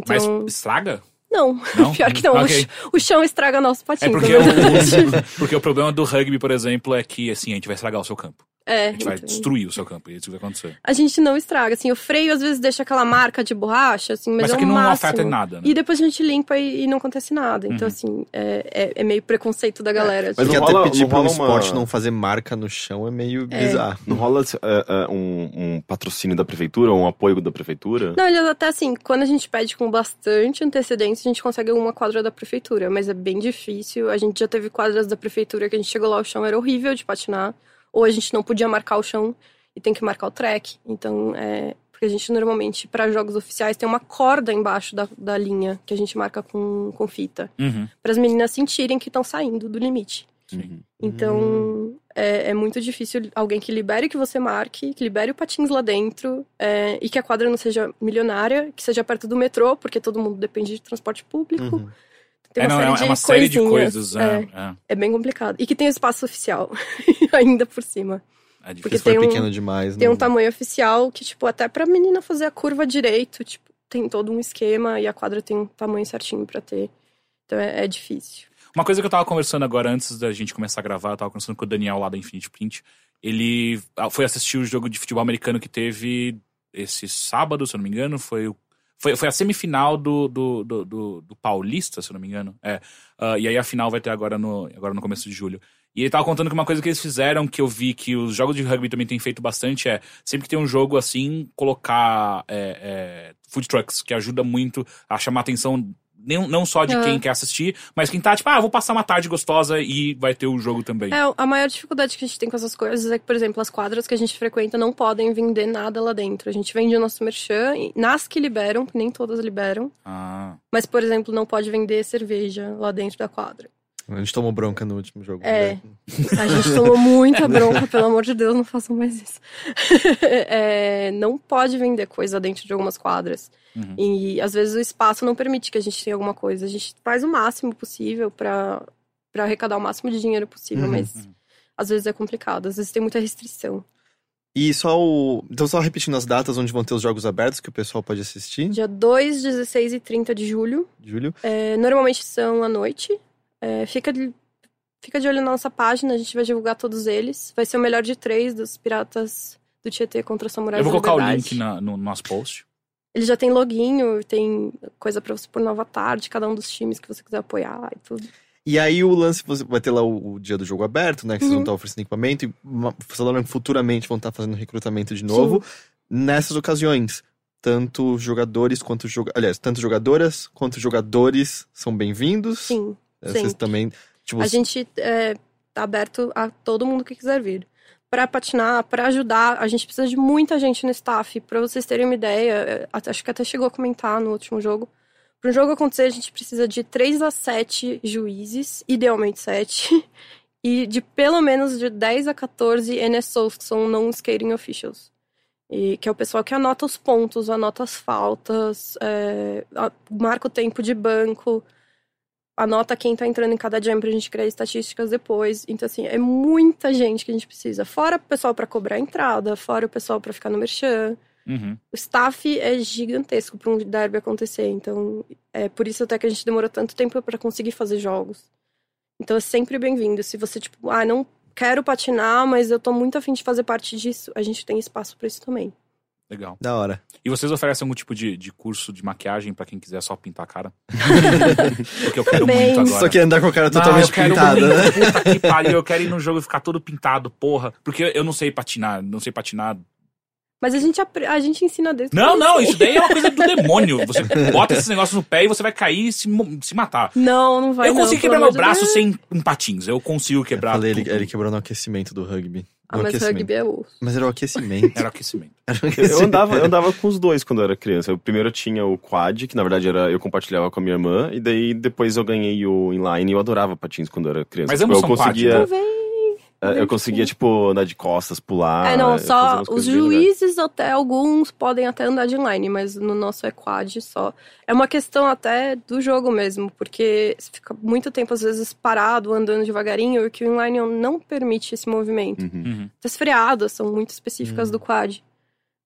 Mas Então, estraga? não, Não? pior que não. o Ok. ch- O, chão estraga nosso patins. É porque, o, porque o problema do rugby, por exemplo, é que assim, a gente vai estragar o seu campo. É, A gente vai então- destruir o seu campo, é isso que vai acontecer. A gente não estraga, assim, o freio às vezes deixa aquela marca de borracha, assim, mas, Mas, é o que não máximo. afeta em nada, né? E depois a gente limpa e, e não acontece nada. Então, Uhum. assim, é, é, é meio preconceito da galera. Mas Não que até rola- pedir não pra um rola uma- esporte não fazer marca no chão é meio É. bizarro. Não rola é, é, um, um patrocínio da prefeitura ou um apoio da prefeitura? Não, eles até assim, quando a gente pede com bastante antecedência, a gente consegue uma quadra da prefeitura, mas é bem difícil. A gente já teve quadras da prefeitura que a gente chegou lá, o chão era horrível de patinar, ou a gente não podia marcar o chão e tem que marcar o track. Então, é. Porque a gente normalmente, para jogos oficiais, tem uma corda embaixo da, da linha que a gente marca com, com fita. Uhum. Para as meninas sentirem que estão saindo do limite. Uhum. Então, é, é muito difícil alguém que libere que você marque, que libere o patins lá dentro, é, e que a quadra não seja milionária, que seja perto do metrô, porque todo mundo depende de transporte público. Uhum. Tem É, uma não, série é de uma série de coisas. É, É, é, é bem complicado. E que tem o espaço oficial, ainda por cima. é difícil. Porque tem um- pequeno demais, Tem não- um tamanho oficial que, tipo, até pra menina fazer a curva direito, tipo, tem todo um esquema e a quadra tem um tamanho certinho pra ter. Então é, é difícil. Uma coisa que eu tava conversando agora, antes da gente começar a gravar, eu tava conversando com o Daniel lá da Infinity Print. Ele ah, foi assistir o jogo de futebol americano que teve esse sábado, se eu não me engano. Foi, o- foi, foi a semifinal do, do, do, do- do Paulista, se eu não me engano. É. Ah, e aí a final vai ter agora no, agora no começo de julho. E ele tava contando que uma coisa que eles fizeram, que eu vi que os jogos de rugby também têm feito bastante, é sempre que tem um jogo assim, colocar é, é, food trucks, que ajuda muito a chamar a atenção. Nem- Não só de Ah. quem quer assistir, mas quem tá, tipo, ah, vou passar uma tarde gostosa e vai ter o jogo também. É, a maior dificuldade que a gente tem com essas coisas é que, por exemplo, as quadras que a gente frequenta não podem vender nada lá dentro. A gente vende o nosso merchan, e nas que liberam, que nem todas liberam, Ah. mas, por exemplo, não pode vender cerveja lá dentro da quadra. A gente tomou bronca no último jogo. É. né? A gente tomou muita bronca, pelo amor de Deus, não façam mais isso. É, não pode vender coisa dentro de algumas quadras. Uhum. E às vezes o espaço não permite que a gente tenha alguma coisa. A gente faz o máximo possível pra pra arrecadar o máximo de dinheiro possível, Uhum. mas às vezes é complicado, às vezes tem muita restrição. E só o. Então, só repetindo as datas onde vão ter os jogos abertos que o pessoal pode assistir. Dia 2, 16 e 30 de julho. Júlio. É, normalmente são à noite. É, fica, de, fica de olho na nossa página, a gente vai divulgar todos eles. Vai ser o melhor de três dos piratas do Tietê contra os samurais Eu vou colocar o link na- no nosso post. Ele já tem loginho, tem coisa pra você pôr nova tarde, cada um dos times que você quiser apoiar e tudo. E aí o lance você vai ter lá o, o dia do jogo aberto, né? Que vocês vão Uhum. estar oferecendo equipamento e falaram que futuramente vão estar fazendo recrutamento de novo. Nessas ocasiões, tanto jogadores quanto joga... aliás, tanto jogadoras quanto jogadores são bem-vindos. Sim, Eh, Vocês também, tipo, A gente é, tá aberto a todo mundo que quiser vir. Pra patinar, pra ajudar, a gente precisa de muita gente no staff. Pra vocês terem uma ideia, é, acho que até chegou a comentar no último jogo. Para um jogo acontecer, a gente precisa de 3 a 7 juízes, idealmente 7, e de pelo menos de 10 a 14 NSOs, que são non-skating officials. E, que é o pessoal que anota os pontos, anota as faltas, é, marca o tempo de banco, anota quem tá entrando em cada jam pra gente criar estatísticas depois. Então, assim, é muita gente que a gente precisa. Fora o pessoal pra cobrar a entrada, fora o pessoal pra ficar no merchan. Uhum. O staff é gigantesco pra um derby acontecer. Então, é por isso até que a gente demorou tanto tempo pra conseguir fazer jogos. Então, é sempre bem-vindo. Se você, tipo, ah, não quero patinar, mas eu tô muito afim de fazer parte disso, a gente tem espaço pra isso também. Legal. da hora. E vocês oferecem algum tipo de, de curso de maquiagem pra quem quiser só pintar a cara? Porque eu quero Também. muito agora. Só que andar com a cara Não, totalmente quero pintada, muito, né? Puta que pariu, eu quero ir no jogo e ficar todo pintado, porra. Porque eu não sei patinar, não sei patinar. Mas a gente, a gente ensina desde Não, não, isso daí é uma coisa do demônio. Você bota esse negócio no pé e você vai cair e se, se matar. Não, não vai eu não, consigo pelo quebrar meu de braço Deus. sem um patins. Eu consigo quebrar. Eu falei, ele, ele quebrou no aquecimento do rugby. Ah, mas aquecimento. rugby é osso. Mas era o aquecimento. Era aquecimento. Era o Eu aquecimento. andava, eu andava com os dois quando eu era criança. Eu primeiro tinha o quad, que na verdade era eu compartilhava com a minha irmã, e daí depois eu ganhei o inline e eu adorava patins quando eu era criança. Mas Tipo, ambos eu são quad, conseguia, Então vem. Eu conseguia tipo andar de costas, pular. é, não, só os juízes até alguns podem até andar de inline, mas no nosso é quad só. É uma questão até do jogo mesmo, porque você fica muito tempo às vezes parado, andando devagarinho, e que o inline não permite esse movimento. Uhum. Uhum. As freadas são muito específicas Hum. do quad.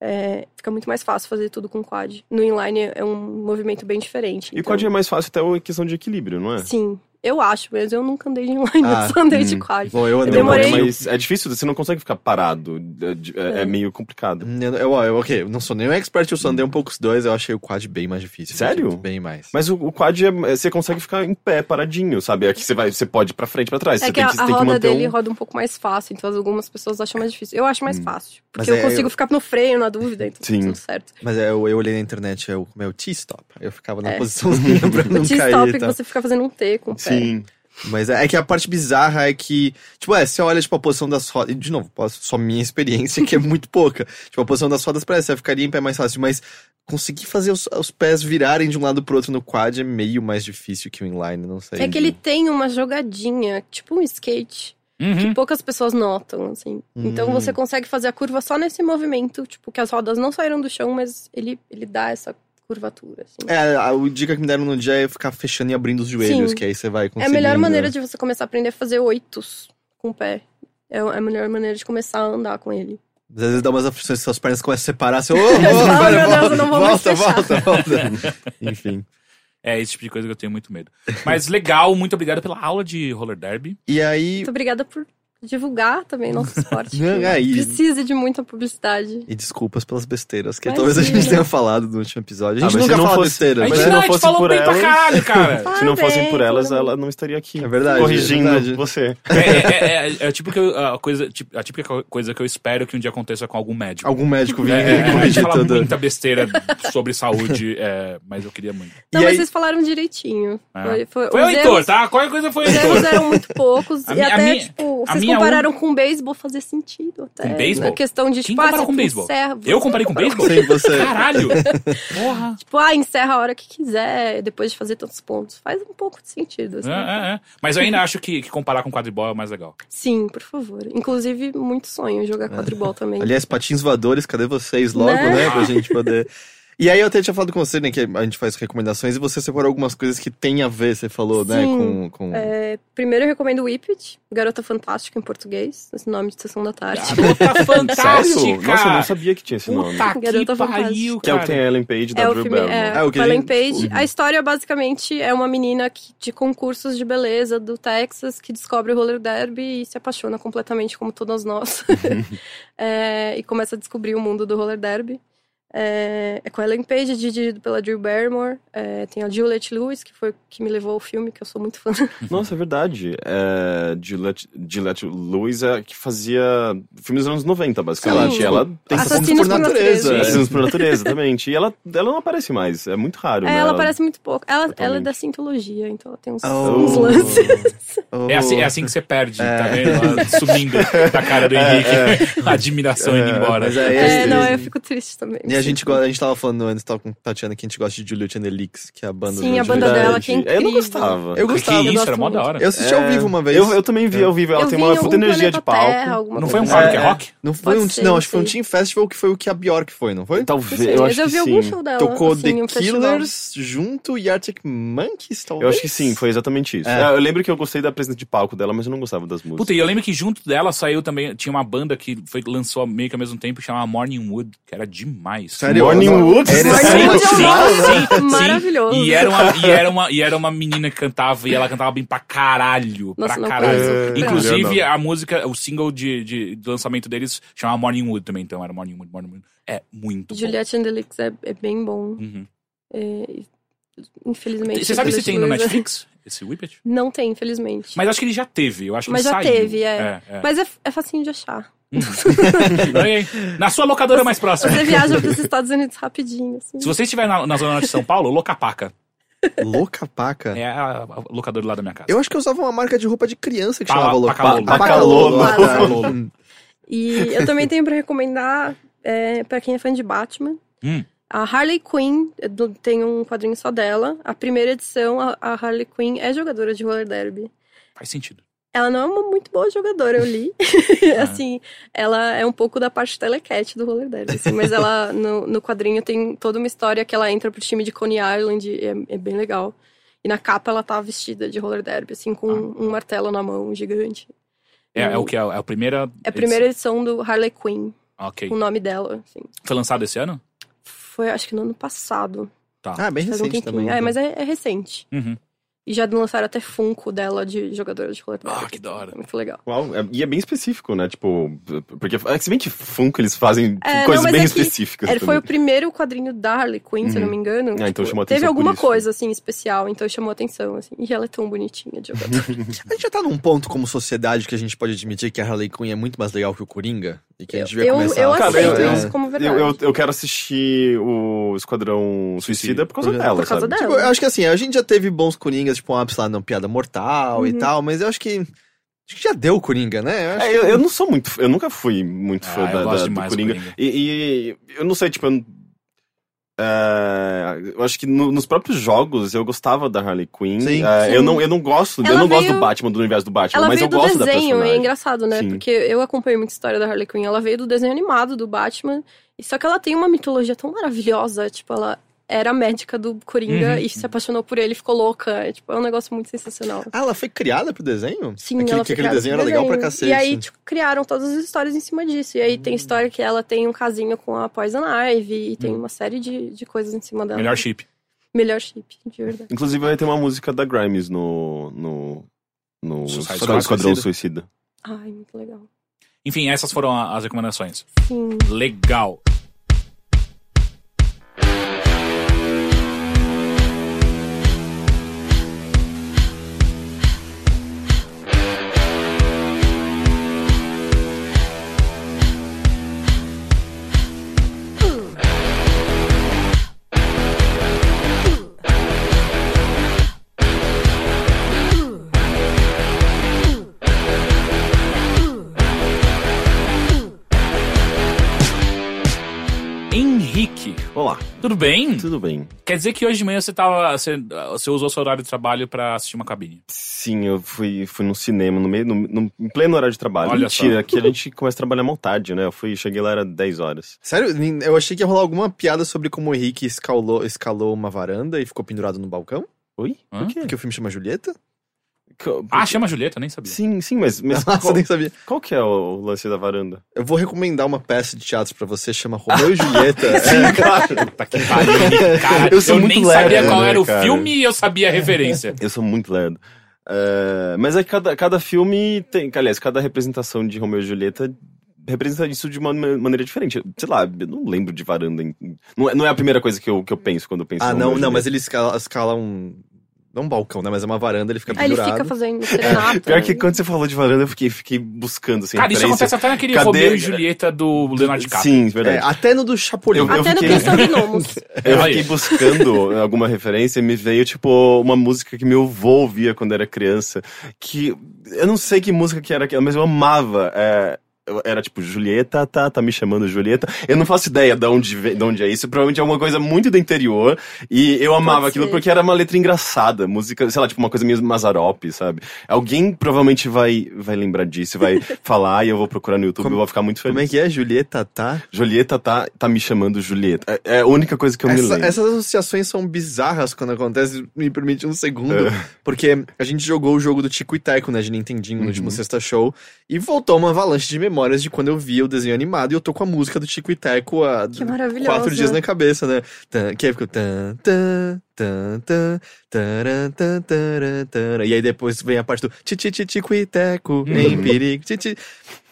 É, fica muito mais fácil fazer tudo com quad. No inline é um movimento bem diferente. E o então- quad é mais fácil até a questão de equilíbrio, não é? Sim. Eu acho, mas eu nunca andei de inline, Ah, eu só andei de hum. quad. Bom, eu andei Eu demorei- um. Mas é difícil, você não consegue ficar parado. É, é- é É. meio complicado. Eu, eu, eu- ok, eu não sou nenhum expert, eu só andei um pouco os dois, eu achei o quad bem mais difícil. Sério? Bem mais. Mas o, o quad, é, é- você consegue ficar em pé, paradinho, sabe? Aqui você vai, você pode ir pra frente e pra trás. É você que tem a, a tem roda dele um... roda um pouco mais fácil, então algumas pessoas acham mais difícil. Eu acho mais fácil, Mas porque eu é- consigo eu- ficar no freio, na dúvida, então Sim. tá tudo certo. Mas é, eu, eu olhei na internet, é o meu T-stop. Eu ficava na É. posiçãozinha pra não O cair. T-stop e que você fica fazendo um T com o pé. Sim. Mas é, é que a parte bizarra é que, tipo, é, você olha, tipo, a posição das rodas. De novo, só minha experiência, que é muito pouca. Tipo, a posição das rodas parece, você ficaria em pé mais fácil, mas conseguir fazer os, os pés virarem de um lado pro outro no quad é meio mais difícil que o inline, não sei. É que ele tem uma jogadinha, tipo um skate, Uhum. que poucas pessoas notam, assim. Então Hum. você consegue fazer a curva só nesse movimento, tipo, que as rodas não saíram do chão, mas ele, ele dá essa curvatura, assim. É, a, o dica que me deram no dia é ficar fechando e abrindo os joelhos, Sim. que aí você vai É a melhor maneira de você começar a aprender a fazer oitos com o pé. É a melhor maneira de começar a andar com ele. Às vezes dá umas aflições, suas pernas começam a separar, você... Oh, oh, meu Deus, volta, não vou volta, volta, volta. Enfim. É esse tipo de coisa que eu tenho muito medo. Mas legal, muito obrigado pela aula de roller derby. E aí, Muito obrigada por divulgar também nosso esporte. Não, que é, Precisa de muita publicidade. E desculpas pelas besteiras, que Imagina. talvez a gente tenha falado no último episódio. A Ah, gente mas nunca não fala fosse- besteira, A Mas gente se não, não a gente fosse falou por bem pra elas- caralho, cara. Se não fossem por elas, ela não estaria aqui. É verdade, Corrigindo é verdade. você. É, é, é, é, tipo que eu- a coisa, tipo, a típica coisa que eu espero que um dia aconteça com algum médico. Algum médico É, vinha é, gente corrigir tudo. muita besteira sobre saúde, é, mas eu queria muito. Não, E mas aí- vocês falaram direitinho. É. Foi, foi, Foi o Heitor, erros- tá? Qualquer coisa foi o Os erros Heitor. eram muito poucos. E até, tipo, vocês compararam com beisebol, fazia sentido até. Com beisebol? Na questão de, Quem tipo, ah, com beisebol? encerra- Eu você comparei com beisebol? Sim, você. Caralho! Porra! Tipo, ah, encerra a hora que quiser, depois de fazer tantos pontos. Faz um pouco de sentido, assim. É, é, é. Mas eu ainda acho que, que comparar com quadribol é mais legal. Sim, por favor. Inclusive, muito sonho jogar quadribol também. Aliás, patins voadores, cadê vocês logo, Né? né? Pra gente poder. E aí eu até tinha falado com você, né, que a gente faz recomendações e você separou algumas coisas que tem a ver, você falou, né, Sim. com... com... É, primeiro eu recomendo o Whippet, Garota Fantástica em português, esse nome de sessão da tarde. Garota fantástica! Nossa, eu não sabia que tinha esse nome. Puta que Garota pariu, Que é o que tem a Ellen Page da É o Drew Barrymore. é, É, o que a Ellen Page. Uhum. A história basicamente é uma menina que- de concursos de beleza do Texas que descobre o roller derby e se apaixona completamente, como todas nós. É, e começa a descobrir o mundo do roller derby. É, é com a Ellen Page, dirigido pela Drew Barrymore. É, tem a Juliette Lewis, que foi o que me levou ao filme, que eu sou muito fã. Nossa, é verdade. É, Gillette, Gillette Lewis é que fazia filmes dos anos 90, basicamente. Sim. E ela tem Assassinos por natureza. Assassinos por natureza, exatamente. E ela, ela não aparece mais. É muito raro, É, né? ela aparece muito pouco. Ela, ela é da Scientologia, então ela tem uns, Oh. uns lances. Oh. É assim, é assim que você perde, É. tá vendo? Ela sumindo da cara do Henrique. A admiração indo É, embora. É, é não, eu fico triste também. A gente, go- a gente tava falando antes, tava com Tatiana, que a gente gosta de Juliet and the Leaks, que é a banda Sim, a banda Juliette. dela, que é Eu incrível. não gostava. Eu Que gostava. isso, gosto era mó da hora. Eu assisti ao vivo uma vez. Eu, eu também vi ao vivo. Ela eu tem uma puta energia de palco. Não foi um coisa Power É. que é rock? Não foi um, ser, não, acho que foi um. Team Festival que foi o que a Bjork foi, não foi? Talvez, eu acho eu que vi algum sim. show dela. Tocou assim, The. Killers junto e Arctic Monkeys, talvez? Eu acho que sim, foi exatamente isso. É. É, Eu lembro que eu gostei da presença de palco dela, mas eu não gostava das músicas. Puta, e eu lembro que junto dela saiu também. Tinha uma banda que foi, lançou meio que ao mesmo tempo, chamava Morning Wood, que era demais. Sério? Morning Wood? Era Morning sim, é sim, um nome sim. Maravilhoso. E era, uma, e, era uma, e era uma menina que cantava, e ela cantava bem pra caralho. Nossa, pra caralho. conheço. Inclusive, Não. a música, o single de, de, do lançamento deles chamava Morning Wood também, então era Morning Wood, Morning Wood. É muito Juliette and the Leaks é, é bem bom. bom. Uhum. É, infelizmente. Você sabe se tem no Juliette Netflix, esse Whippet? Não tem, infelizmente. Mas acho que ele já teve, eu acho que Mas ele já saiu. teve, é. é, é. Mas é, é facinho de achar. Aí, Na sua locadora mais próxima. Você viaja para os Estados Unidos rapidinho, assim. Se você estiver na, na zona norte de São Paulo, Locapaca. Louca paca. É a, a locadora lá da minha casa. Eu acho que eu usava uma marca de roupa de criança que Pala- chamava Louca Pacalolo. Pacalolo. E eu também tenho pra recomendar, é, para quem é fã de Batman, Hum. a Harley Quinn do- tem um quadrinho só dela. A primeira edição, a, a Harley Quinn é jogadora de roller derby. Faz sentido. Ela não é uma muito boa jogadora, eu li. assim, ela é um pouco da parte telecat do roller derby, assim, mas ela, no, no quadrinho, tem toda uma história que ela entra pro time de Coney Island, e é, é bem legal. E na capa ela tá vestida de roller derby, assim, com um martelo na mão gigante. É, é o que? É a primeira. É a primeira edição do Harley Quinn, Ok. com o nome dela, assim. Foi lançado esse ano? Foi, acho que no ano passado. Tá. Ah, bem Faz um recente tempinho. também. É, então. mas é, é recente. Uhum. E já lançaram até Funko dela de jogadora de roleta. Ah, que da hora. É muito legal. Uau, é- e é bem específico, né? Tipo, porque é que se bem que Funko eles fazem É, coisas não, bem é específicas. Era, foi o primeiro quadrinho da Harley Quinn, se eu não me engano. Ah, então Tipo, chamou Teve atenção alguma coisa, assim, especial, então chamou atenção, assim. E ela é tão bonitinha de jogador. A gente já tá num ponto como sociedade que a gente pode admitir que a Harley Quinn é muito mais legal que o Coringa. E que a gente vai eu começar eu a Cara, aceito eu- isso como verdade. Eu, eu, eu quero assistir o Esquadrão Suicida por causa Por- dela, por causa sabe? dela. Tipo, eu acho que assim, a gente já teve bons Coringas, tipo, um ápice lá no Piada Mortal e Uhum. tal, mas eu acho que. Acho que já deu o Coringa, né? Eu acho É, eu, eu não sou muito. Eu nunca fui muito Ah, fã eu da, gosto da- do Coringa. Coringa. E, e eu não sei, tipo. Eu, não- é, eu acho que no- nos próprios jogos eu gostava da Harley Quinn. Sim. É, Sim. Eu, não, eu não gosto. eu Ela não gosto veio- do Batman, do universo do Batman, Ela mas veio eu do gosto da desenho, personagem. é engraçado, né? Sim. Porque eu acompanho muita história da Harley Quinn. Ela veio do desenho animado do Batman. E só que ela tem uma mitologia tão maravilhosa. Tipo, ela era médica do Coringa Uhum. e se apaixonou por ele, ficou louca. É, tipo, é um negócio muito sensacional. Ah, ela foi criada pro desenho? Sim, aquele, ela foi aquele desenho era legal pra cacete. E aí, tipo, criaram todas as histórias em cima disso. E aí tem história que ela tem um casinho com a Poison Ivy. E tem uma série de, de coisas em cima dela. Melhor chip. Melhor chip, de verdade. Inclusive vai ter uma música da Grimes no. no. no Suicide Esquadrão, Squad. Suicida. Ai, muito legal. Enfim, essas foram as recomendações. Sim. Legal. Tudo bem? tudo bem? Quer dizer que hoje de manhã você tava. Você, você usou seu horário de trabalho pra assistir uma cabine. Sim, eu fui, fui no cinema, no meio, no, no- em pleno horário de trabalho. Olha Mentira, só. aqui a gente começa a trabalhar mal tarde, né? Eu fui, cheguei lá, era 10 horas. Sério, eu achei que ia rolar alguma piada sobre como o Henrique escalou, escalou uma varanda e ficou pendurado no balcão. Oi? Hã? Por quê? Porque o filme chama Julieta? Co- Ah, chama Julieta, eu nem sabia. Sim, sim, mas, mas Nossa, qual, nem sabia. qual que é o lance da varanda? Eu vou recomendar uma peça de teatro pra você, chama Romeu e Julieta. Sim, É, claro. Puta que pariu, cara. Eu sou muito nem lerdo, sabia qual né, era o cara? filme e eu sabia a referência. Eu sou muito lerdo. É, mas é que cada, cada filme tem. Aliás, cada representação de Romeu e Julieta representa isso de uma ma- maneira diferente. Sei lá, eu não lembro de varanda. Não é, não é a primeira coisa que eu, que eu penso quando eu penso ah, em não, não, mas Julieta. ele escala, escala um. Não um balcão, né? Mas é uma varanda, ele fica Aí ele pendurado. fica fazendo serenata. Pior que quando você falou de varanda, eu fiquei, fiquei buscando assim. Cara, isso acontece até naquele Cadê- Romeu e Julieta do Leonardo DiCaprio. Sim, É, verdade. até no do Chapolin. Eu- Até no fiquei- Pensando em Gnomos. Eu fiquei buscando alguma referência e me veio, tipo, uma música que meu avô ouvia quando era criança. Que eu não sei que música que era aquela, mas eu amava. É, eu- era tipo, Julieta, tá, tá me chamando Julieta. Eu não faço ideia de onde, de onde é isso. Provavelmente é alguma coisa muito do interior. E eu amava aquilo porque era uma letra engraçada. Música, sei lá, tipo uma coisa meio Mazarop, sabe? Alguém provavelmente vai, vai lembrar disso, vai falar e eu vou procurar no YouTube Como- e vou ficar muito feliz. Como é que é? Julieta, tá? Julieta tá, tá me chamando Julieta. É, é a única coisa que eu me Essa- lembro. essas associações são bizarras quando acontece. Me permite um segundo. É. Porque a gente jogou o jogo do Tico e Teco, né? De Nintendinho no Uhum. último Sexta Show. E voltou uma avalanche de memórias de quando eu via o desenho animado. E eu tô com a música do Tico e Teco há quatro dias na cabeça, né? Que aí ficou. Tan, tan, tan, tan, taran, tan, taran, taran. E aí depois vem a parte do ti, ti, ti, Tico e Teco em perigo.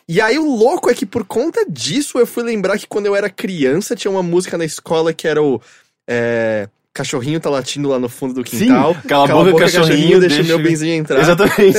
E aí o louco é que por conta disso eu fui lembrar que quando eu era criança tinha uma música na escola que era o. é, Cachorrinho tá latindo lá no fundo do Sim, quintal. cala a boca, cachorrinho, deixa, deixa- meu benzinho entrar. Exatamente.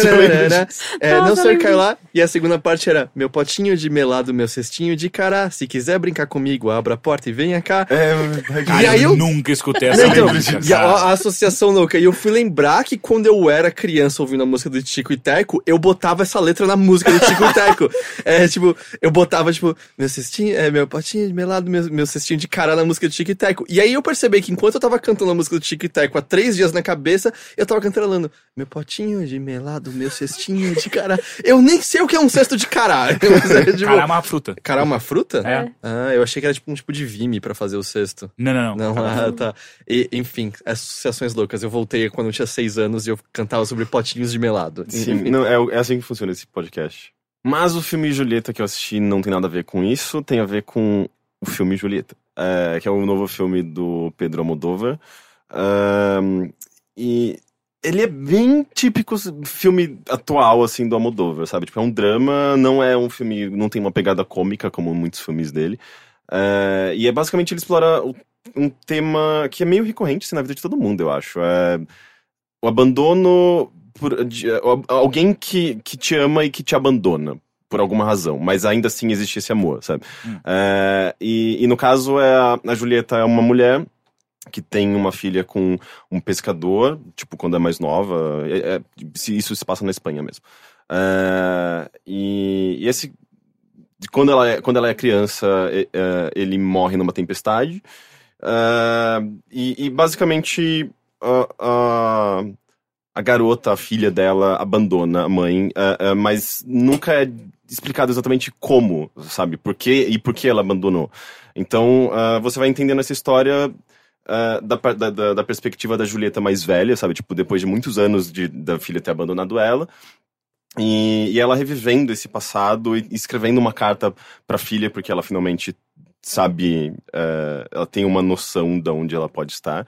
É, não Nossa, ser eu cai lembro lá. E a segunda parte era: Meu potinho de melado, meu cestinho de cará. Se quiser brincar comigo, abra a porta e venha cá. É, Cara, E aí eu eu- nunca escutei essa então, e a, a associação louca. E eu fui lembrar que quando eu era criança ouvindo a música do Tico e Teco, eu botava essa letra na música do Tico e Teco. É, tipo, eu botava, tipo, meu cestinho, é, meu potinho de melado, meu, meu cestinho de cará na música do Tico e Teco. E aí eu percebi que enquanto eu tava cantando a música do Tico e Teco há três dias na cabeça, eu tava cantarolando, meu potinho de melado, meu cestinho de cará. Eu nem sei o que é um cesto de cará. Mas é, tipo, Cara, é uma fruta. cará é uma fruta? É. Ah, eu achei que era tipo um tipo de vime pra fazer o cesto. Não, não, não. Não, ah, tá. E, enfim, associações loucas. Eu voltei quando eu tinha seis anos e eu cantava sobre potinhos de melado. Sim, não, é, é assim que funciona esse podcast. Mas o filme Julieta que eu assisti não tem nada a ver com isso, tem a ver com o filme Julieta, é, que é o novo filme do Pedro Almodóvar. Ahn, e ele é bem típico filme atual, assim, do Almodóvar, sabe? Tipo, é um drama, não é um filme, não tem uma pegada cômica como muitos filmes dele. É, e é basicamente ele explora um tema que é meio recorrente assim, na vida de todo mundo, eu acho. É o abandono por de- al- alguém que, que te ama e que te abandona. Por alguma razão, mas ainda assim existe esse amor, sabe? Hum. É, e, e no caso, é a, a Julieta é uma mulher que tem uma filha com um pescador, tipo, quando é mais nova. é- é- se- isso se passa na Espanha mesmo. É, e, e esse. Quando ela é, quando ela é criança, é- ele morre numa tempestade. É, e, e basicamente a, garota, a filha dela, abandona a mãe, mas nunca é explicado exatamente como, sabe? Por quê e por que ela abandonou. Então, ah, você vai entendendo essa história ah, da, da, da- perspectiva da Julieta mais velha, sabe? Tipo, depois de muitos anos de, da filha ter abandonado ela. E, e ela revivendo esse passado e escrevendo uma carta pra filha, porque ela finalmente sabe, eh, ela tem uma noção de onde ela pode estar.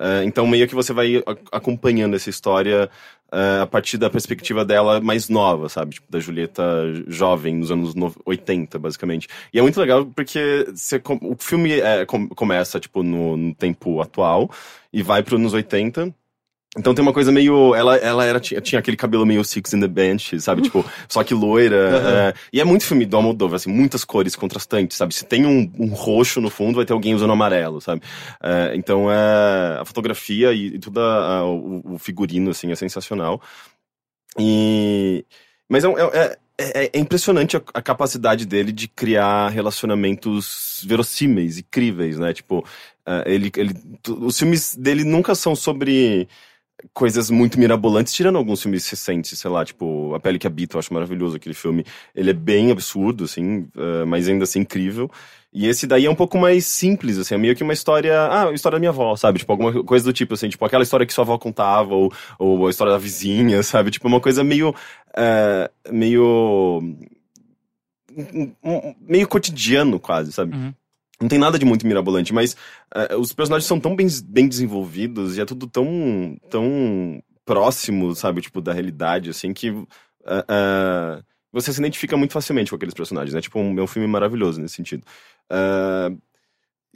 Eh, então, meio que você vai a- acompanhando essa história eh, a partir da perspectiva dela mais nova, sabe? Tipo, da Julieta jovem, nos anos no- 80, basicamente. E é muito legal porque você o filme é, com- começa, tipo, no, no tempo atual e vai para anos 80. Então tem uma coisa meio. Ela, ela era, tinha, tinha aquele cabelo meio Six in the Bench, sabe? Tipo, só que loira. Aham. é, e é muito filme do Almodóvar, assim, muitas cores contrastantes, sabe? Se tem um, um roxo no fundo, vai ter alguém usando amarelo, sabe? É, então é, a fotografia e, e tudo o, o figurino, assim, é sensacional. E. Mas é, um- é, é- é impressionante a, a capacidade dele de criar relacionamentos verossímeis e críveis, né? Tipo, é, ele, ele, os filmes dele nunca são sobre coisas muito mirabolantes, tirando alguns filmes recentes, sei lá, tipo A Pele que Habita, eu acho maravilhoso aquele filme. Ele é bem absurdo, assim, é, mas ainda assim incrível. E esse daí é um pouco mais simples, assim, é meio que uma história. Ah, a história da minha avó, sabe? Tipo, alguma coisa do tipo, assim, tipo, aquela história que sua avó contava, ou, ou a história da vizinha, sabe? Tipo, uma coisa meio. é, meio. meio cotidiano, quase, sabe? Uhum. Não tem nada de muito mirabolante, mas eh, os personagens são tão bem, bem desenvolvidos e é tudo tão, tão próximo, sabe, tipo, da realidade, assim, que eh, eh, você se identifica muito facilmente com aqueles personagens, né? Tipo, um, é um filme maravilhoso nesse sentido. E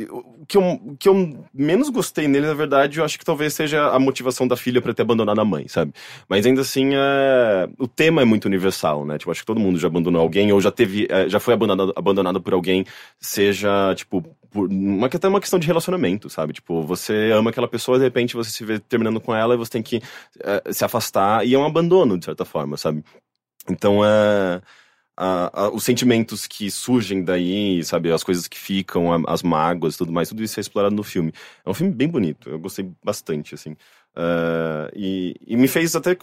o que, eu, que eu menos gostei nele, na verdade, eu acho que talvez seja a motivação da filha pra ter abandonado a mãe, sabe? Mas ainda assim, é... o tema é muito universal, né? Tipo, acho que todo mundo já abandonou alguém ou já teve, é, já foi abandonado, abandonado por alguém, seja, tipo, por uma, até uma questão de relacionamento, sabe? Tipo, você ama aquela pessoa, de repente você se vê terminando com ela e você tem que é, se afastar, e é um abandono, de certa forma, sabe? Então, é a- a- os sentimentos que surgem daí, sabe, as coisas que ficam, a- as mágoas, tudo mais, tudo isso é explorado no filme. É um filme bem bonito, eu gostei bastante, assim. Ah, e, e me fez até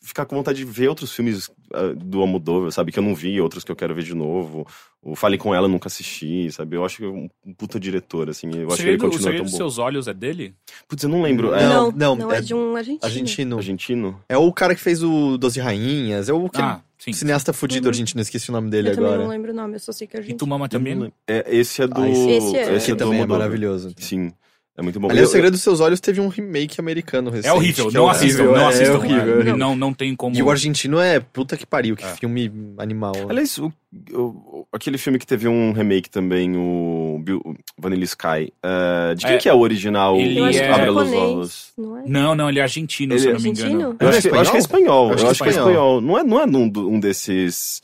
ficar com vontade de ver outros filmes ah, do Almodóvar, sabe, que eu não vi, outros que eu quero ver de novo. O Fale Com Ela, nunca assisti, sabe, eu acho que é um, puta diretor, assim, eu O acho que ele o continua segredo tão dos bom. seus olhos é dele? Putz, eu não lembro, é Não, não, não, é, é de um argentino. Argentino. argentino? É o cara que fez o Doze Rainhas, é o aquele Ah, sim. cineasta fudido Uhum. argentino, esqueci o nome dele Eu também agora. não lembro o nome, eu só sei que é E argentino. tu mama também? Eu. É, esse é do... Ah, esse- esse é. esse Esse do também é maravilhoso. Sim, é muito bom. Aliás, O Segredo dos Seus Olhos teve um remake americano recente. É horrível, que não é assistam, horrível, não é, assistam. É horrível. é, Não, não tem como. E o argentino é puta que pariu, que É. filme animal. Aliás, o- o- aquele filme que teve um remake também, o, o Vanilla Sky, eh, de quem É, que é o original? ele é Abra os olhos. não é? Não, não, ele é argentino, Ele se eu é não me engano. Eu acho, é que, eu acho que é espanhol. Eu Eu acho acho, que é que é espanhol. Não é, não é um, um desses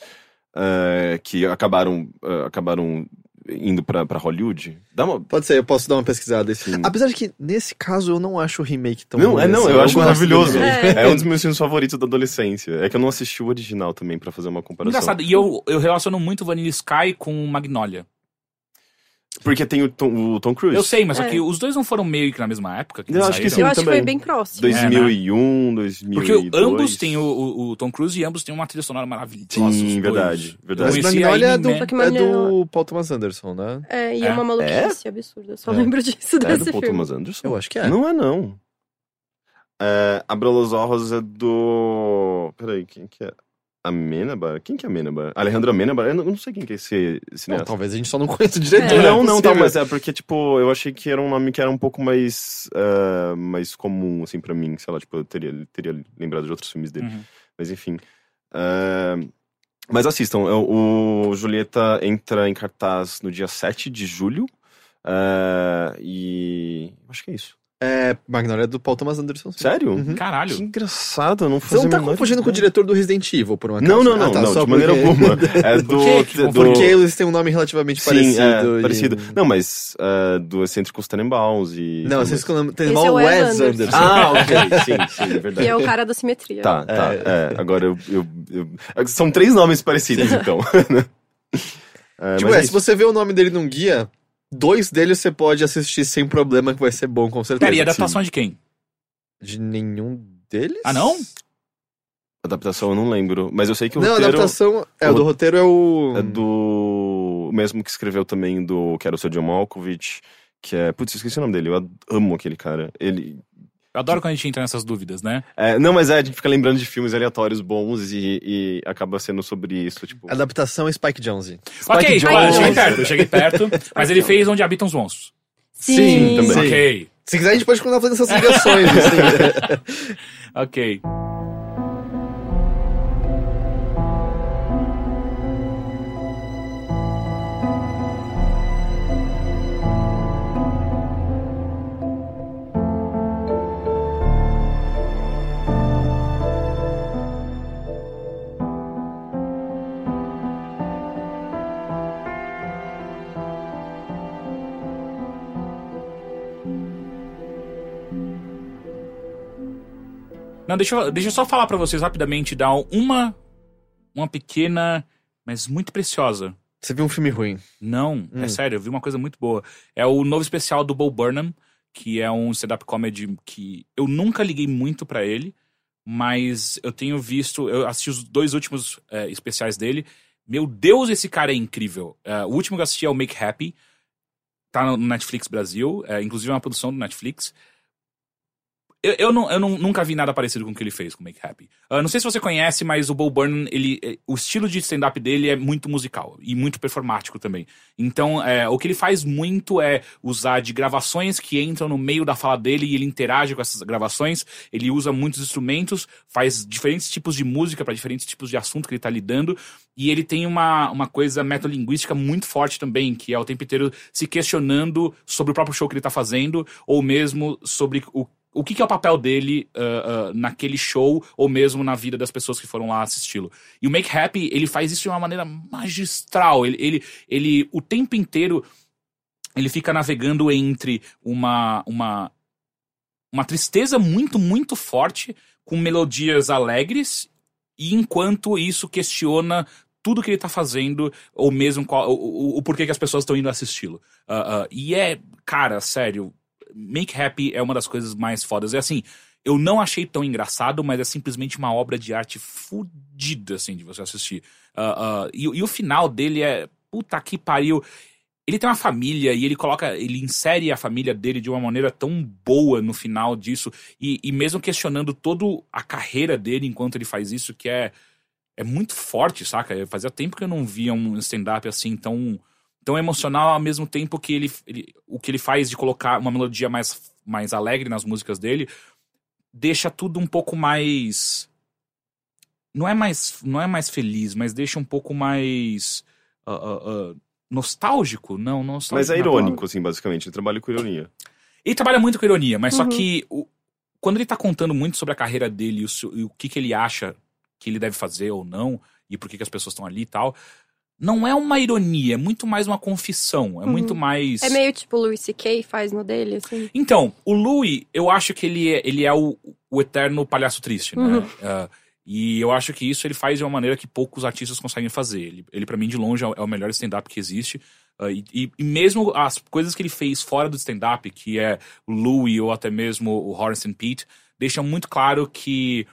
eh, que acabaram, eh, acabaram indo pra, pra Hollywood. Dá uma. Pode ser, eu posso dar uma pesquisada. Sim. Apesar de que, nesse caso, eu não acho o remake tão Não, ruim é não, assim. eu acho maravilhoso. É. É um dos meus filmes favoritos da adolescência. É que eu não assisti o original também pra fazer uma comparação. Engraçado, e eu, eu relaciono muito Vanilla Sky com Magnolia. Porque tem o Tom, o Tom Cruise. Eu sei, mas só É. que os dois não foram meio que na mesma época que Eu acho que sim. Eu acho que também. foi bem próximo. 2001, 2002. Porque ambos têm o, o, o Tom Cruise e ambos têm uma trilha sonora maravilhosa. Sim, os verdade, Eu verdade. Mas a Magnolia é do, que é do Paul Thomas Anderson, né? É, e é, É? uma maluquice absurda. Eu só É. lembro disso É desse do Paul filme. Thomas Anderson? Eu acho que é. Não é, não. É, Abra los Ojos é do... Peraí, quem que é? Amenabar? Quem que é Amenabar? Alejandro Amenabar? Eu não, eu não sei quem que é esse Não, cineasta. talvez a gente só não conheça o diretor. É. Não, é não, tá, mas é porque, tipo, eu achei que era um nome que era um pouco mais, ah, mais comum, assim, pra mim. Sei lá, tipo, eu teria, teria lembrado de outros filmes dele. Uhum. Mas enfim. Ah, mas assistam, o o Julieta entra em cartaz no dia 7 de julho. ah, e. Acho que é isso. É, Magnolia é do Paul Thomas Anderson. sim. Sério? Uhum. Caralho. Que engraçado, eu não Você fazia não tá confundindo com o diretor do Resident Evil, por uma acaso? Não, não, não, Ah, tá, não, só de maneira porque- alguma. É do. Por que que do- Porque eles têm um nome relativamente Sim, parecido. é, e- parecido. Não, mas ah, do Excêntricos Tenenbaums e. Não, vocês mal é o Wes Anderson. Anderson. Ah, ok, sim, sim, é Que verdade. é o cara da simetria. Tá, tá. É. É, agora eu, eu- eu- São três nomes parecidos, então. É, Tipo, é, é se você vê o nome dele num guia, dois deles você pode assistir sem problema, que vai ser bom, com certeza. Pera, e adaptação de quem? De nenhum deles? Ah, não? Adaptação eu não lembro, mas eu sei que o Não, a roteiro adaptação. É, o do roteiro é o. é do. O mesmo que escreveu também do. Que era o seu John Malkovich. Que é. Putz, eu esqueci o nome dele. Eu amo aquele cara. Ele. Eu adoro quando a gente entra nessas dúvidas, né? é, não, mas é, a gente fica lembrando de filmes aleatórios bons e, e acaba sendo sobre isso, tipo. Adaptação é Spike Jonze. ok, Jonze. eu cheguei perto, eu cheguei perto. mas ele fez Onde Habitam os Monstros. Sim, também. Sim. Ok, Se quiser, a gente pode continuar fazendo essas ligações. assim. ok. Não, deixa eu, deixa eu só falar pra vocês rapidamente, dar uma, uma pequena, mas muito preciosa. Você viu um filme ruim. Não, é Hum. sério, eu vi uma coisa muito boa. É o novo especial do Bo Burnham, que é um stand-up comedy que eu nunca liguei muito pra ele, mas eu tenho visto, eu assisti os dois últimos é, especiais dele. Meu Deus, esse cara é incrível. É, o último que eu assisti é o Make Happy, tá no Netflix Brasil, é, inclusive é uma produção do Netflix. Eu, eu, não, eu não- nunca vi nada parecido com o que ele fez com Make Happy. Ah, não sei se você conhece, mas o Bo Burnham, ele, eh, o estilo de stand-up dele é muito musical e muito performático também. Então, é, o que ele faz muito é usar de gravações que entram no meio da fala dele e ele interage com essas gravações. Ele usa muitos instrumentos, faz diferentes tipos de música para diferentes tipos de assunto que ele tá lidando. E ele tem uma, uma coisa metalinguística muito forte também, que é o tempo inteiro se questionando sobre o próprio show que ele tá fazendo, ou mesmo sobre o o que, que é o papel dele ah, ah, naquele show ou mesmo na vida das pessoas que foram lá assisti-lo. E o Make Happy, ele faz isso de uma maneira magistral. Ele, ele, ele o tempo inteiro, ele fica navegando entre uma, uma, uma tristeza muito, muito forte, com melodias alegres, e enquanto isso questiona tudo que ele tá fazendo, ou mesmo qual, o, o, o porquê que as pessoas estão indo assisti-lo. Ah, e é, cara, sério, Make Happy é uma das coisas mais fodas. É assim, eu não achei tão engraçado, mas é simplesmente uma obra de arte fodida, assim, de você assistir. Ah, ah, e, e o final dele é. Puta que pariu. Ele tem uma família e ele coloca. Ele insere a família dele de uma maneira tão boa no final disso. E, e mesmo questionando toda a carreira dele enquanto ele faz isso, que é. É muito forte, saca? Fazia tempo que eu não via um stand-up assim tão tão emocional ao mesmo tempo que ele, ele- o que ele faz de colocar uma melodia mais, mais alegre nas músicas dele deixa tudo um pouco mais não é mais não é mais feliz mas deixa um pouco mais ah, ah, ah, nostálgico não nostálgico Mas é irônico, assim, basicamente. Ele trabalha com ironia. Ele trabalha muito com ironia, mas só Uhum. que o- quando ele tá contando muito sobre a carreira dele e o, o que, que ele acha que ele deve fazer ou não, e por que, que as pessoas estão ali e tal, não é uma ironia, é muito mais uma confissão. É Uhum. muito mais. É meio tipo o Louis C.K. faz no dele, assim. Então, o Louis, eu acho que ele é, ele é o, o eterno palhaço triste, né? Uhum. Ah, e eu acho que isso ele faz de uma maneira que poucos artistas conseguem fazer. Ele, ele para mim, de longe, é o- é o melhor stand-up que existe. E, e- e mesmo as coisas que ele fez fora do stand-up, que é o Louis ou até mesmo o Horace and Pete, deixam muito claro que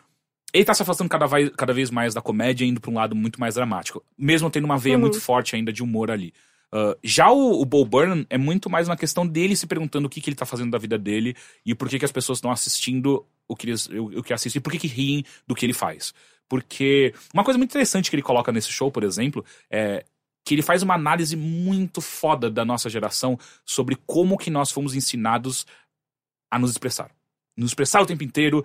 ele tá se afastando cada vez, cada vez mais da comédia, indo pra um lado muito mais dramático. Mesmo tendo uma veia Uhum. muito forte ainda de humor ali. Ah, já o, o Bo Burnham é muito mais uma questão dele se perguntando o que, que ele tá fazendo da vida dele e por que, que as pessoas estão assistindo o que, eles, o, o que assistem e por que, que riem do que ele faz. Porque uma coisa muito interessante que ele coloca nesse show, por exemplo, é que ele faz uma análise muito foda da nossa geração sobre como que nós fomos ensinados a nos expressar. Nos expressar o tempo inteiro,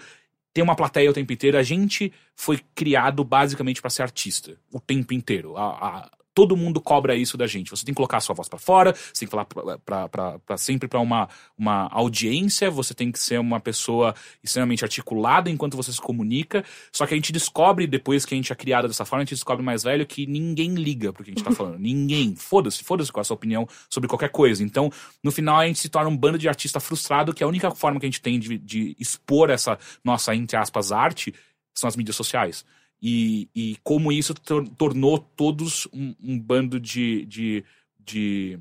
ter uma plateia o tempo inteiro. A gente foi criado basicamente para ser artista o tempo inteiro. A, a, todo mundo cobra isso da gente. Você tem que colocar a sua voz para fora, você tem que falar pra, pra, pra, pra sempre para uma, uma audiência, você tem que ser uma pessoa extremamente articulada enquanto você se comunica. Só que a gente descobre, depois que a gente é criado dessa forma, a gente descobre mais velho que ninguém liga pro que a gente tá falando. ninguém. Foda-se, foda-se com a sua opinião sobre qualquer coisa. Então, no final, a gente se torna um bando de artista frustrado, que a única forma que a gente tem de, de expor essa nossa, entre aspas, arte são as mídias sociais. E, e como isso tor tornou todos um, um bando de, de, de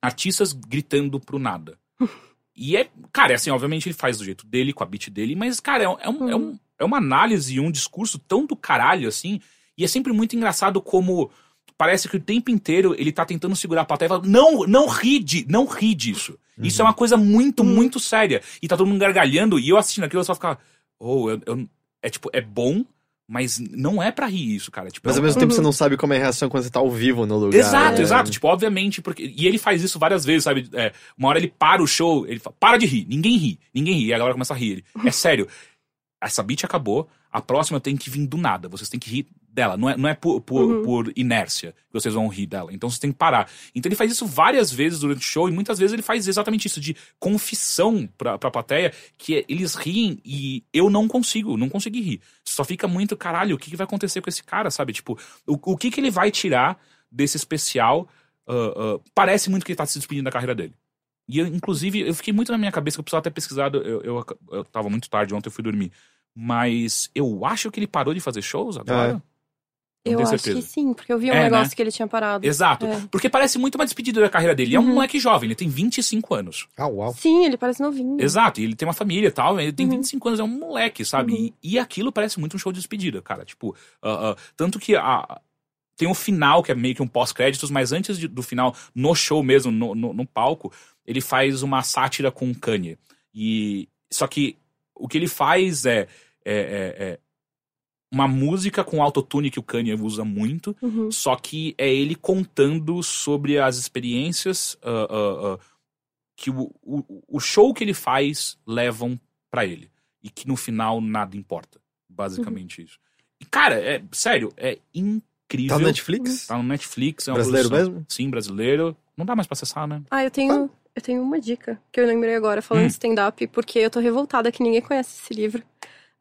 artistas gritando pro nada. E é, cara, é assim, obviamente ele faz do jeito dele, com a beat dele, mas, cara, é, é, um, é, um, é uma análise e um discurso tão do caralho, assim, e é sempre muito engraçado como parece que o tempo inteiro ele tá tentando segurar a plateia e falar, não, não ri, de, não ri disso. Uhum. Isso é uma coisa muito, muito séria. E tá todo mundo gargalhando, e eu assistindo aquilo, eu só ficava, oh, eu, eu, é tipo, é bom, mas não é para rir isso, cara. Tipo, Mas é ao mesmo tempo você não sabe como é a reação quando você tá ao vivo no lugar. Exato, né? exato. Tipo, obviamente, porque. E ele faz isso várias vezes, sabe? É, uma hora ele para o show, ele fala, para de rir, ninguém ri, ninguém ri. E a galera começa a rir. Ele, é sério, essa beat acabou, a próxima tem que vir do nada. Vocês têm que rir dela. Não é, não é por, por, Uhum. por inércia que vocês vão rir dela. Então vocês têm que parar. Então ele faz isso várias vezes durante o show, e muitas vezes ele faz exatamente isso, de confissão pra, pra plateia, que é, eles riem e eu não consigo, não consegui rir. Só fica muito, caralho, o que, que vai acontecer com esse cara, sabe? Tipo, o, o que, que ele vai tirar desse especial? ah, ah, parece muito que ele tá se despedindo da carreira dele. E eu, inclusive, eu fiquei muito na minha cabeça que eu precisava ter pesquisado. Eu, eu, eu tava muito tarde ontem, eu fui dormir. Mas eu acho que ele parou de fazer shows agora. Não Eu acho certeza. que sim, porque eu vi um É, negócio né? que ele tinha parado. Exato. É. Porque parece muito uma despedida da carreira dele. Ele é um Uhum. moleque jovem, ele tem 25 anos. Ah, uau. Sim, ele parece novinho. Exato, e ele tem uma família e tal, ele tem Uhum. 25 anos, é um moleque, sabe? Uhum. E, e aquilo parece muito um show de despedida, cara. Tipo, ah, ah, tanto que a, tem o final, que é meio que um pós-créditos, mas antes de- do final, no show mesmo, no, no, no palco, ele faz uma sátira com o Kanye. E, só que o que ele faz é, é, é- é uma música com autotune que o Kanye usa muito, Uhum. só que é ele contando sobre as experiências ah, ah, ah, que o, o, o show que ele faz levam pra ele. E que no final nada importa. Basicamente Uhum. isso. E, cara, é sério, é incrível. Tá no Netflix? Tá no Netflix. É Brasileiro produção- mesmo? Sim, brasileiro. Não dá mais pra acessar, né? Ah, eu tenho, eu tenho uma dica que eu lembrei agora falando Hum. de stand-up, porque eu tô revoltada que ninguém conhece esse livro.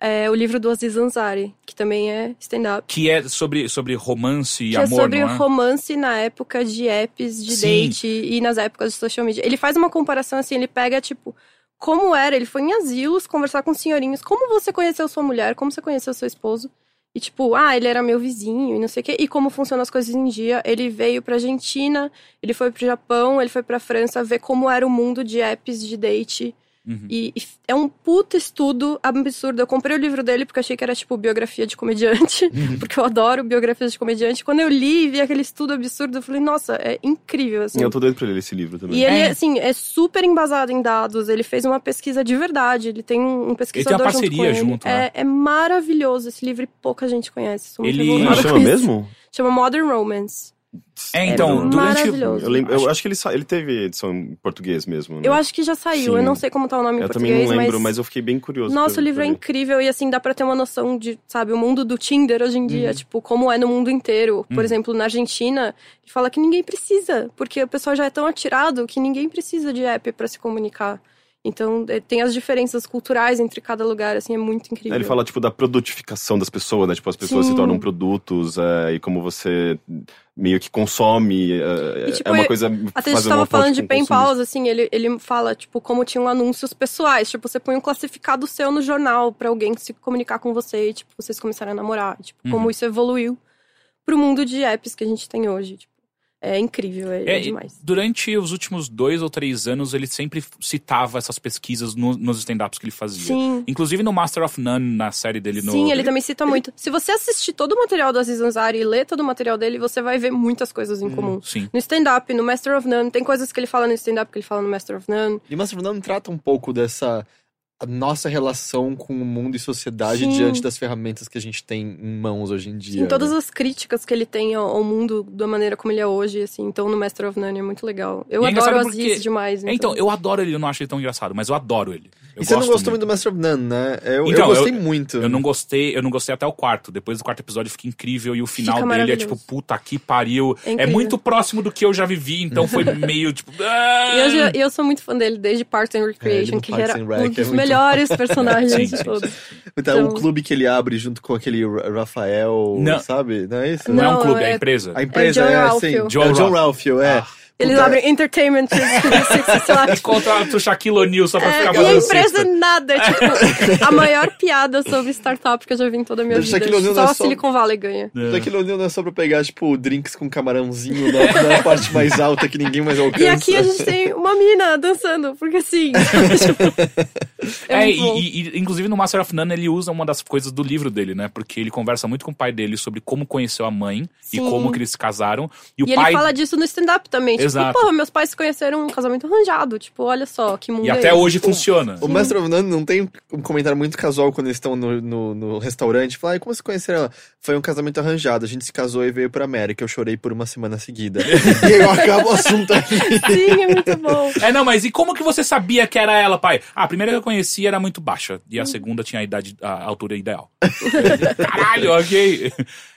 É o livro do Aziz Ansari, que também é stand-up. Que é sobre, sobre romance e Que é amor, sobre não é? romance na época de apps de Sim. date e nas épocas de social media. Ele faz uma comparação assim, ele pega, tipo, como era, ele foi em asilos conversar com senhorinhos, como você conheceu sua mulher, como você conheceu seu esposo. E tipo, ah, ele era meu vizinho e não sei o quê. E como funcionam as coisas em dia. Ele veio pra Argentina, ele foi pro Japão, ele foi pra França ver como era o mundo de apps de date. Uhum. E, e é um puta estudo absurdo. Eu comprei o livro dele porque achei que era, tipo, biografia de comediante. porque eu adoro biografias de comediante. Quando eu li e vi aquele estudo absurdo, eu falei, nossa, é incrível, assim. Eu tô doido pra ler esse livro também. E ele, É. assim, é super embasado em dados. Ele fez uma pesquisa de verdade. Ele tem um, um pesquisador junto parceria com ele. junto, né? é, é maravilhoso esse livro e pouca gente conhece. Sou Ele- chama isso. mesmo? Chama Modern Romance. É, então, É durante. maravilhoso. Eu, lembro, eu acho que ele, sa- ele teve edição em português mesmo. Né? Eu acho que já saiu. Sim. Eu não sei como tá o nome em Eu português, também não lembro, mas... mas... eu fiquei bem curioso. Nossa, pra- o livro é incrível e assim, dá pra ter uma noção de, sabe, o mundo do Tinder hoje em dia, tipo, como é no mundo inteiro. Por Uhum. exemplo, na Argentina, ele fala que ninguém precisa, porque o pessoal já é tão atirado que ninguém precisa de app pra se comunicar. Então, é, tem as diferenças culturais entre cada lugar, assim, é muito incrível. Ele fala, tipo, da produtificação das pessoas, né? Tipo, as pessoas Sim. se tornam produtos é, e como você meio que consome. é, E, tipo, é uma coisa. Até a gente tava falando de pen pause, assim, ele, ele fala, tipo, como tinham anúncios pessoais. Tipo, você põe um classificado seu no jornal pra alguém se comunicar com você e, tipo, vocês começarem a namorar. Tipo, Uhum. como isso evoluiu pro mundo de apps que a gente tem hoje. Tipo, é incrível, é, É, é demais. durante os últimos dois ou três anos, ele sempre citava essas pesquisas no- nos stand-ups que ele fazia. Sim. Inclusive no Master of None, na série dele no. Sim, ele também cita muito. Se você assistir todo o material do Aziz Ansari e ler todo o material dele, você vai ver muitas coisas em comum. Sim. No stand-up, no Master of None, tem coisas que ele fala no stand-up que ele fala no Master of None. E Master of None trata um pouco dessa a nossa relação com o mundo e sociedade Sim. diante das ferramentas que a gente tem em mãos hoje em dia. Sim, todas né? as críticas que ele tem ao, mundo da maneira como ele é hoje, assim, então no Master of None é muito legal. Eu E é adoro engraçado o porque- Aziz demais. É, Então, eu adoro ele, eu não acho ele tão engraçado, mas eu adoro ele. Eu E você não gosto gostou muito do Master of None, né? Eu, Então, eu gostei eu- muito. Eu não gostei, eu não gostei até o quarto. Depois do quarto episódio fica incrível e o final Fica dele é tipo, puta que pariu. É É, muito próximo do que eu já vivi, então foi meio tipo. ah! E eu, já- eu sou muito fã dele desde Parks and É, Recreation, ele no que Parks era um é dos muito- melhores personagens Sim, de todos. Então, Então- o clube que ele abre junto com aquele Ra- Rafael, Não. sabe? Não é isso? Não, é um Não, clube, é, é- a empresa. A empresa John é, Ralphio. sim. John é o John Ralphio. Ralphio, é. Ah. Eles Puta, abrem Entertainment, sei lá, Eles contratam o Shaquille O'Neal só pra É, ficar e a fazendo empresa cesta. é nada, é tipo a maior piada sobre startup que eu já vi em toda a minha Shaquille vida. O'Neal Só não é a só- Silicon Valley ganha. É. Daquele O'Neal não é só pra pegar, tipo, drinks com camarãozinho na, na parte mais alta que ninguém mais alcança. E aqui a gente tem uma mina dançando, porque assim. É, muito bom. e, e- inclusive no Master of None ele usa uma das coisas do livro dele, né? Porque ele conversa muito com o pai dele sobre como conheceu a mãe e Sim. como que eles se casaram. E o E pai. ele fala disso no stand-up também. Tipo, Exato. porra, meus pais se conheceram um casamento arranjado. Tipo, olha só, que mundo E é até esse? hoje funciona. O Master of None não tem um comentário muito casual quando eles estão no, no, no restaurante. Fala, como você conheceram ela? Foi um casamento arranjado. A gente se casou e veio pra América. Eu chorei por uma semana seguida. e aí eu acabo o assunto aqui. Sim, é muito bom. É, não, mas e como que você sabia que era ela, pai? Ah, a primeira que eu conheci era muito baixa. E a segunda tinha a idade, a altura ideal. Caralho, ok.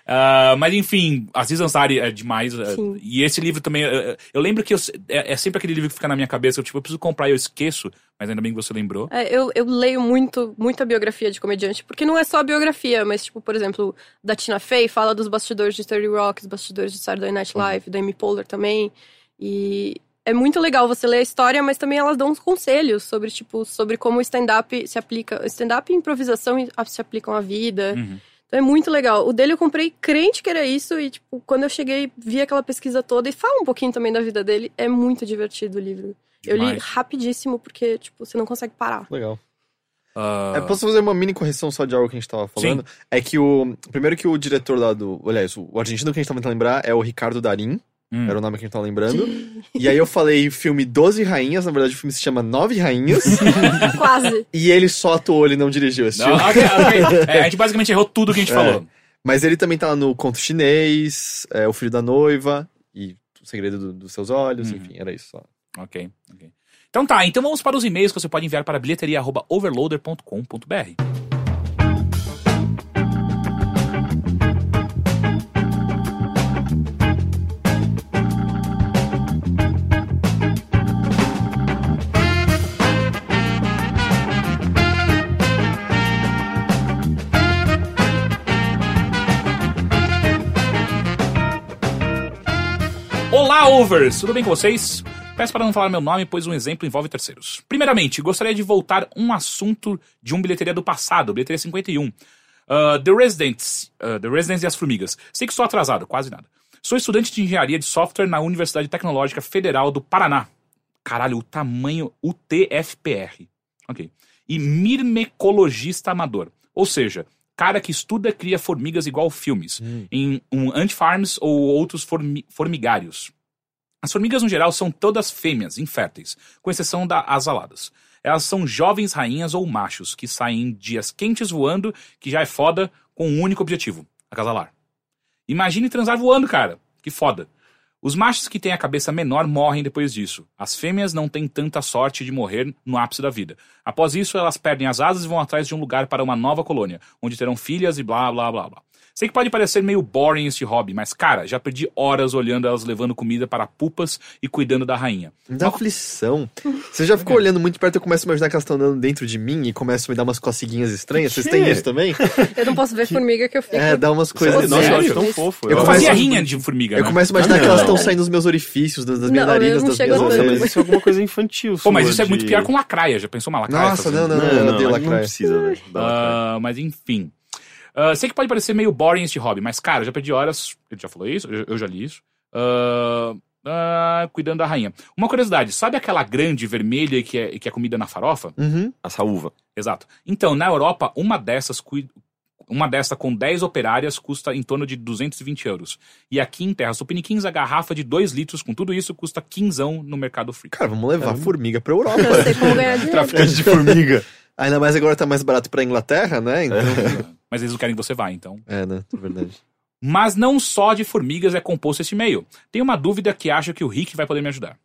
Ah, mas enfim, Aziz Ansari é demais. é, Sim. e esse livro também. é, eu lembro que eu- é, é sempre aquele livro que fica na minha cabeça. Eu, tipo, eu preciso comprar e eu esqueço. Mas ainda bem que você lembrou. É, eu, eu leio muito, muita biografia de comediante, porque não é só biografia, mas, tipo, por exemplo, da Tina Fey fala dos bastidores de 30 Rock, dos bastidores de Saturday Night Live, da Amy Poehler também. E é muito legal você ler a história, mas também elas dão uns conselhos sobre, tipo, sobre como o stand-up se aplica. Stand-up e improvisação se aplicam à vida. Uhum. É muito legal. O dele eu comprei crente que era isso, e, tipo, quando eu cheguei, vi aquela pesquisa toda e fala um pouquinho também da vida dele. É muito divertido o livro. Eu li rapidíssimo, porque, tipo, você não consegue parar. Legal. Ah, É, posso fazer uma mini correção só de algo que a gente tava falando? É que o. Primeiro que o diretor lá do. Aliás, o argentino que a gente tava tentando lembrar é o Ricardo Darim. Hum. Era o nome que a gente tava lembrando. e aí eu falei filme 12 Rainhas, na verdade o filme se chama Nove Rainhas. Quase. e ele só atuou, ele não dirigiu esse Não, filme. ok, ok. É, a gente basicamente errou tudo que a gente É. falou. Mas ele também tá lá no Conto Chinês, é, O Filho da Noiva e O Segredo do- dos Seus Olhos, Uhum. enfim, era isso só. Ok, ok. Então tá, então vamos para os e-mails que você pode enviar para bilheteria.overloader.com.br. Olá, overs! Tudo bem com vocês? Peço para não falar meu nome, pois um exemplo envolve terceiros. Primeiramente, gostaria de voltar um assunto de um bilheteria do passado, bilheteria 51. Uh, The Residents, uh, The Residents e as Formigas. Sei que estou atrasado, quase nada. Sou estudante de engenharia de software na Universidade Tecnológica Federal do Paraná. Caralho, o tamanho UTFPR. Ok. E mirmecologista amador. Ou seja, cara que estuda cria formigas igual filmes, em um ant-farms ou outros formi- formigários. As formigas, no geral, são todas fêmeas, inférteis, com exceção das aladas. Elas são jovens rainhas ou machos, que saem em dias quentes voando, que já é foda, com um único objetivo: acasalar. Imagine transar voando, cara. Que foda. Os machos que têm a cabeça menor morrem depois disso. As fêmeas não têm tanta sorte de morrer no ápice da vida. Após isso, elas perdem as asas e vão atrás de um lugar para uma nova colônia, onde terão filhas e blá blá blá blá. Sei que pode parecer meio boring este hobby, mas cara, já perdi horas olhando elas levando comida para pupas e cuidando da rainha. Me dá aflição. Você já ficou olhando muito perto, eu começo a imaginar que elas estão andando dentro de mim e começam a me dar umas coceguinhas estranhas. Vocês têm isso também? Eu não posso ver formiga que eu fico. É, dá umas coisas. Sério? Nossa, eu acho tão fofo. Eu Eu, começo fazia a- rinha de formiga, Eu né? começo a imaginar Ah, que elas não. estão saindo dos meus orifícios, das das minhas Não, eu narinas, não das minhas orelhas. mas isso é alguma coisa infantil. Pô, mas isso é muito pior com lacraia. Já pensou uma lacraia? Nossa, fazendo- não, não, Não, eu não, odeio não, lacraia. precisa, né? Ah, mas enfim. Ah, sei que pode parecer meio boring este hobby, mas cara, eu já perdi horas. Ele já falou isso, eu, eu já li isso. Ah, ah, cuidando da rainha. Uma curiosidade, sabe aquela grande vermelha que é, que é comida na farofa? Uhum. Essa uva. Exato. Então, na Europa, uma dessas cui- uma dessa com 10 operárias custa em torno de 220 euros. E aqui em Terras Tupiniquins, a garrafa de 2 litros com tudo isso custa 15 no mercado free. Cara, vamos levar formiga pra Europa. Eu sei como ganhar dinheiro. Traficante de formiga. Ainda mais agora tá mais barato pra Inglaterra, né? Então... Mas eles não querem que você vá, então. É, né? É verdade. Mas não só de formigas é composto esse e-mail. Tem uma dúvida que acho que o Rick vai poder me ajudar.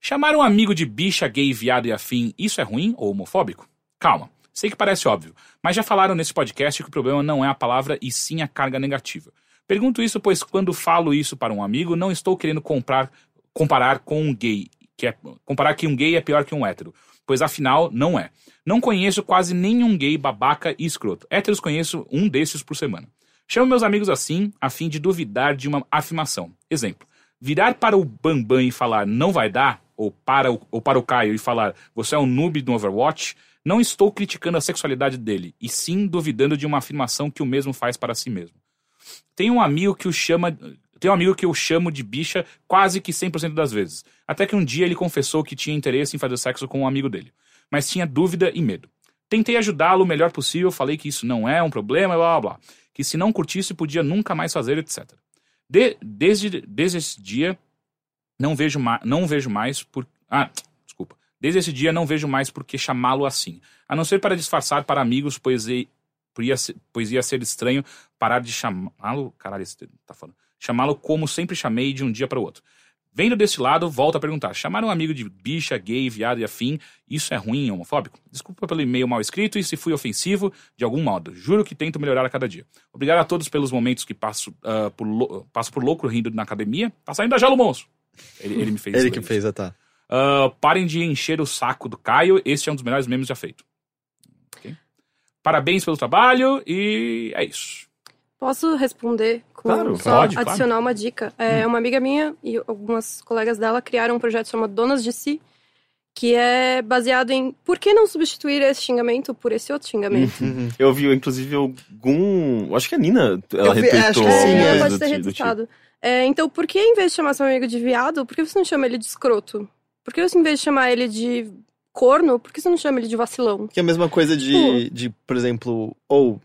Chamar um amigo de bicha, gay, viado e afim, isso é ruim ou homofóbico? Calma, sei que parece óbvio, mas já falaram nesse podcast que o problema não é a palavra e sim a carga negativa. Pergunto isso pois quando falo isso para um amigo, não estou querendo comprar, comparar com um gay, que é comparar que um gay é pior que um hétero, pois afinal não é. Não conheço quase nenhum gay babaca e escroto. Héteros conheço um desses por semana. Chamo meus amigos assim, a fim de duvidar de uma afirmação. Exemplo: virar para o Bambam e falar não vai dar, ou para, o, ou para o Caio e falar você é um noob do Overwatch, não estou criticando a sexualidade dele, e sim duvidando de uma afirmação que o mesmo faz para si mesmo. Tem um amigo que o chama. Tem um amigo que eu chamo de bicha quase que 100% das vezes. Até que um dia ele confessou que tinha interesse em fazer sexo com um amigo dele. Mas tinha dúvida e medo. Tentei ajudá-lo o melhor possível, falei que isso não é um problema, blá blá blá. Que se não curtisse, podia nunca mais fazer, etc. De, desde, desde esse dia, não vejo, ma não vejo mais por. Ah, desculpa. Desde esse dia não vejo mais por que chamá-lo assim. A não ser para disfarçar para amigos, pois, e, pois, ia, ser estranho parar de chamá-lo. Caralho, esse tá falando. Chamá-lo como sempre chamei de um dia para o outro. Vendo desse lado, volto a perguntar: chamar um amigo de bicha, gay, viado e afim, isso é ruim homofóbico? Desculpa pelo e-mail mal escrito e se fui ofensivo de algum modo. Juro que tento melhorar a cada dia. Obrigado a todos pelos momentos que passo, uh, por, passo por louco rindo na academia. Tá saindo da Jalo Monstro. Ele, ele me fez Ele que isso. fez, ah, tá. Ah, parem de encher o saco do Caio. Esse é um dos melhores memes já feito. Ok? Parabéns pelo trabalho e é isso. Posso responder com Claro, só pode, claro. adicionar uma dica? É, Uma amiga minha e algumas colegas dela criaram um projeto chamado Donas de Si, que é baseado em por que não substituir esse xingamento por esse outro xingamento. Eu vi, inclusive, algum. Acho que a Nina, ela vi- retweetou. acho que É, sim, coisa pode ter tipo. retweetado. É, então, por que em vez de chamar seu amigo de viado, por que você não chama ele de escroto? Por que você, em vez de chamar ele de corno, por que você não chama ele de vacilão? Que é a mesma coisa de, de por exemplo, ou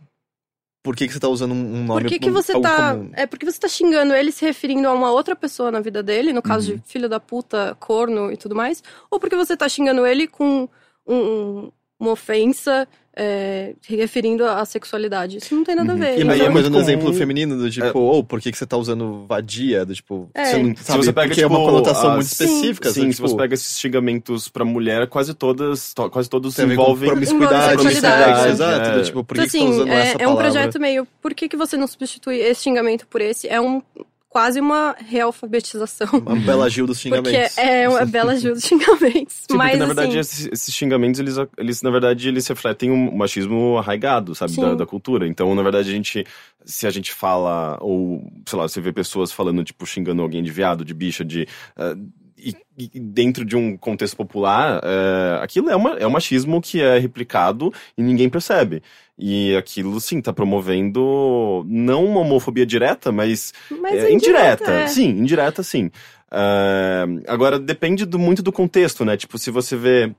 por que, que você tá usando um nome Por que, que você tá. comum? É porque você tá xingando ele se referindo a uma outra pessoa na vida dele, no caso Uhum. de filho da puta, corno e tudo mais, ou porque você tá xingando ele com um- uma ofensa é, se referindo à sexualidade. Isso não tem nada a ver. E a Mas mesma é coisa no exemplo feminino, do tipo, ou por que, que você tá usando vadia? Do tipo, É. você não Se sabe, você pega, porque é uma tipo, conotação as- muito Sim. específica. Sim, sabe? se você Tipo, pega esses xingamentos pra mulher, quase todas, to- quase todos tem envolvem promiscuidade, Envolve sexualidade, exato. é. do tipo, por que, Então, que você tá assim, usando é, essa é um palavra? projeto meio. Por que, que você não substitui esse xingamento por esse? É um quase uma realfabetização. Uma bela Gil dos Porque xingamentos. é uma bela ajuda de xingamentos. Sim, Mas, porque na verdade assim, esses, esses xingamentos, eles, eles, na verdade, eles refletem um machismo arraigado, sabe, da, da cultura. Então, na verdade, a gente, se a gente fala, ou, sei lá, você vê pessoas falando, tipo, xingando alguém de viado, de bicha, de... ah, e, e dentro de um contexto popular, é, aquilo é, uma, é um machismo que é replicado e ninguém percebe. E aquilo, sim, tá promovendo não uma homofobia direta, mas mas é, indireta, é. sim, indireta, sim. Ah, agora, depende do- muito do contexto, né? Tipo, se você vê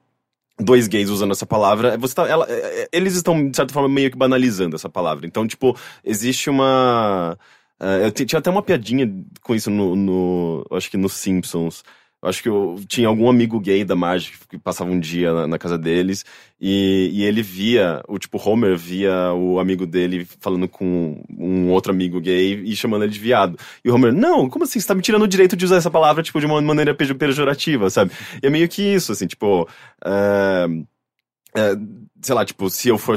dois gays usando essa palavra, você tá, ela- é, é, eles estão, de certa forma, meio que banalizando essa palavra. Então, tipo, existe uma... ah, eu ti- tinha até uma piadinha com isso no, no acho que nos Simpsons. Acho que eu tinha algum amigo gay da Marge que passava um dia na, na casa deles e, e ele via, o tipo, Homer via o amigo dele falando com um outro amigo gay e chamando ele de viado. E o Homer, não, como assim? Você tá me tirando o direito de usar essa palavra, tipo, de uma maneira pejo- pejorativa, sabe? E é meio que isso, assim, tipo. é, é, sei lá, tipo, se eu for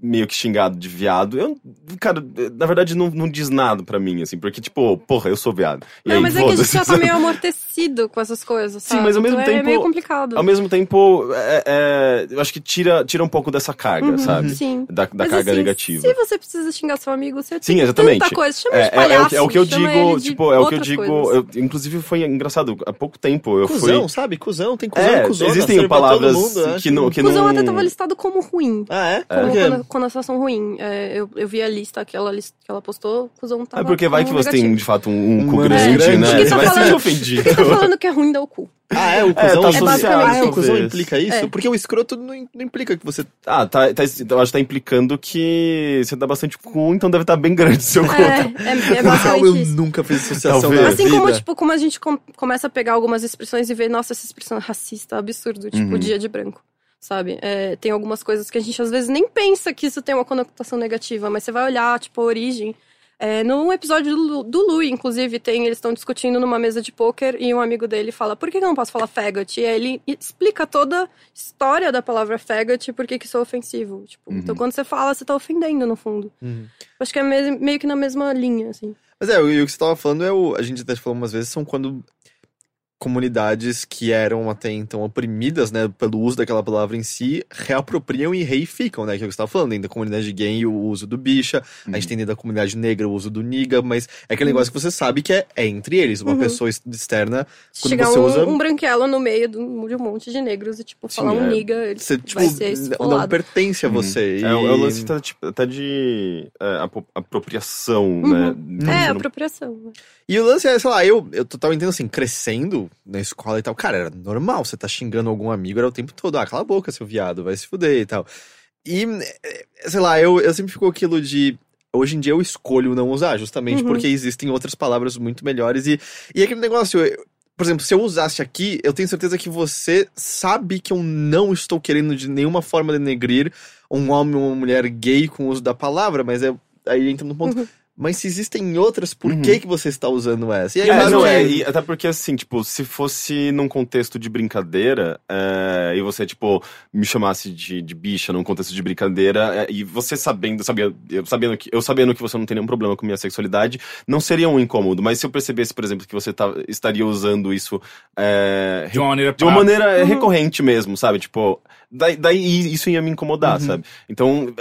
meio que xingado de viado, eu, cara, na verdade não, não diz nada pra mim, assim, porque, tipo, porra, eu sou viado. E Não, aí, mas é que a gente já tá meio amortecido com essas coisas, Sim, sabe? mas ao mesmo Então É tempo- meio complicado. Ao mesmo tempo, é, é, eu acho que tira, tira um pouco dessa carga, Uhum, sabe? Sim. Da, da Mas, carga assim, negativa. Se você precisa xingar seu amigo, você Sim, tem exatamente. tanta coisa. Chama É, de é, é, o, palhaço, que- é o que eu digo, tipo, é o que eu digo. eu- inclusive foi engraçado, há pouco tempo eu Cusão, fui. sabe? Cuzão, tem cuzão É, e cuzona. existem palavras mundo, que não. Que Cusão não... até tava listado como ruim. Ah, é? Como conotação ruim. É, eu, eu vi a lista que ela, lis- que ela postou, cuzão tava É porque vai que você tem, de fato, um, um cu grande, né? Você vai se falando- ofendido. Tá falando que é ruim dar o cu? Ah, é? O É, cuzão, tá é associado, Ah, o cuzão implica isso? É. Porque o escroto não, não implica que você... Ah, tá, tá, eu acho que tá implicando que você dá bastante cu, então deve estar bem grande o seu cu. É, é, é basicamente eu isso. nunca fiz associação Talvez. na Assim como, vida. tipo, como a gente com- começa a pegar algumas expressões e ver, nossa, essa expressão é racista, absurdo, tipo, Uhum. dia de branco. Sabe? É, tem algumas coisas que a gente às vezes nem pensa que isso tem uma conotação negativa, mas você vai olhar, tipo, a origem. É, no episódio do, do Louie, inclusive, tem, eles estão discutindo numa mesa de pôquer e um amigo dele fala, por que eu não posso falar faggot? E aí ele explica toda a história da palavra faggot e por que que isso é ofensivo. Tipo, Uhum. Então quando você fala, você tá ofendendo, no fundo. Uhum. Acho que é me- meio que na mesma linha, assim. Mas é, e o que você tava falando é o. A gente até falou umas vezes, são quando comunidades que eram até então oprimidas, né, pelo uso daquela palavra em si, reapropriam e reificam, né, que é o que você tava falando, dentro da comunidade gay o uso do bicha, a gente tem dentro da comunidade negra o uso do niga, mas é aquele negócio que você sabe que é, é entre eles, uma Uhum. pessoa ex- externa, quando chegar você um, usa- um branquelo no meio de um um monte de negros e, tipo, Sim, falar um é. niga, ele você, tipo, vai ser esfolado. não pertence a Uhum. você. É, o- é o e- lance tá, tipo, até de é, apro- apropriação, Uhum. né? É, Você não- apropriação. né? E o lance é, sei lá, eu, eu total entendo assim, crescendo na escola e tal, cara, era normal, você tá xingando algum amigo, era o tempo todo, ah, cala a boca, seu viado, vai se fuder e tal. E, eh, sei lá, eu, eu sempre fico aquilo de. Hoje em dia eu escolho não usar, justamente Uhum. porque existem outras palavras muito melhores. E, e aquele negócio, eu- por exemplo, se eu usasse aqui, eu tenho certeza que você sabe que eu não estou querendo de nenhuma forma denegrir um homem ou uma mulher gay com o uso da palavra, mas é, aí entra no ponto. Uhum. Mas se existem outras, por Uhum. que, que você está usando essa? E aí, É, claro não, que- é, e até porque assim, tipo, se fosse num contexto de brincadeira, é, e você, tipo, me chamasse de, de bicha num contexto de brincadeira, é, e você sabendo, sabia, eu sabendo que eu sabendo que você não tem nenhum problema com minha sexualidade, não seria um incômodo. Mas se eu percebesse, por exemplo, que você tá, estaria usando isso é, De uma maneira de uma maneira Uhum. recorrente mesmo, sabe? Tipo, daí, daí isso ia me incomodar, Uhum. sabe? Então,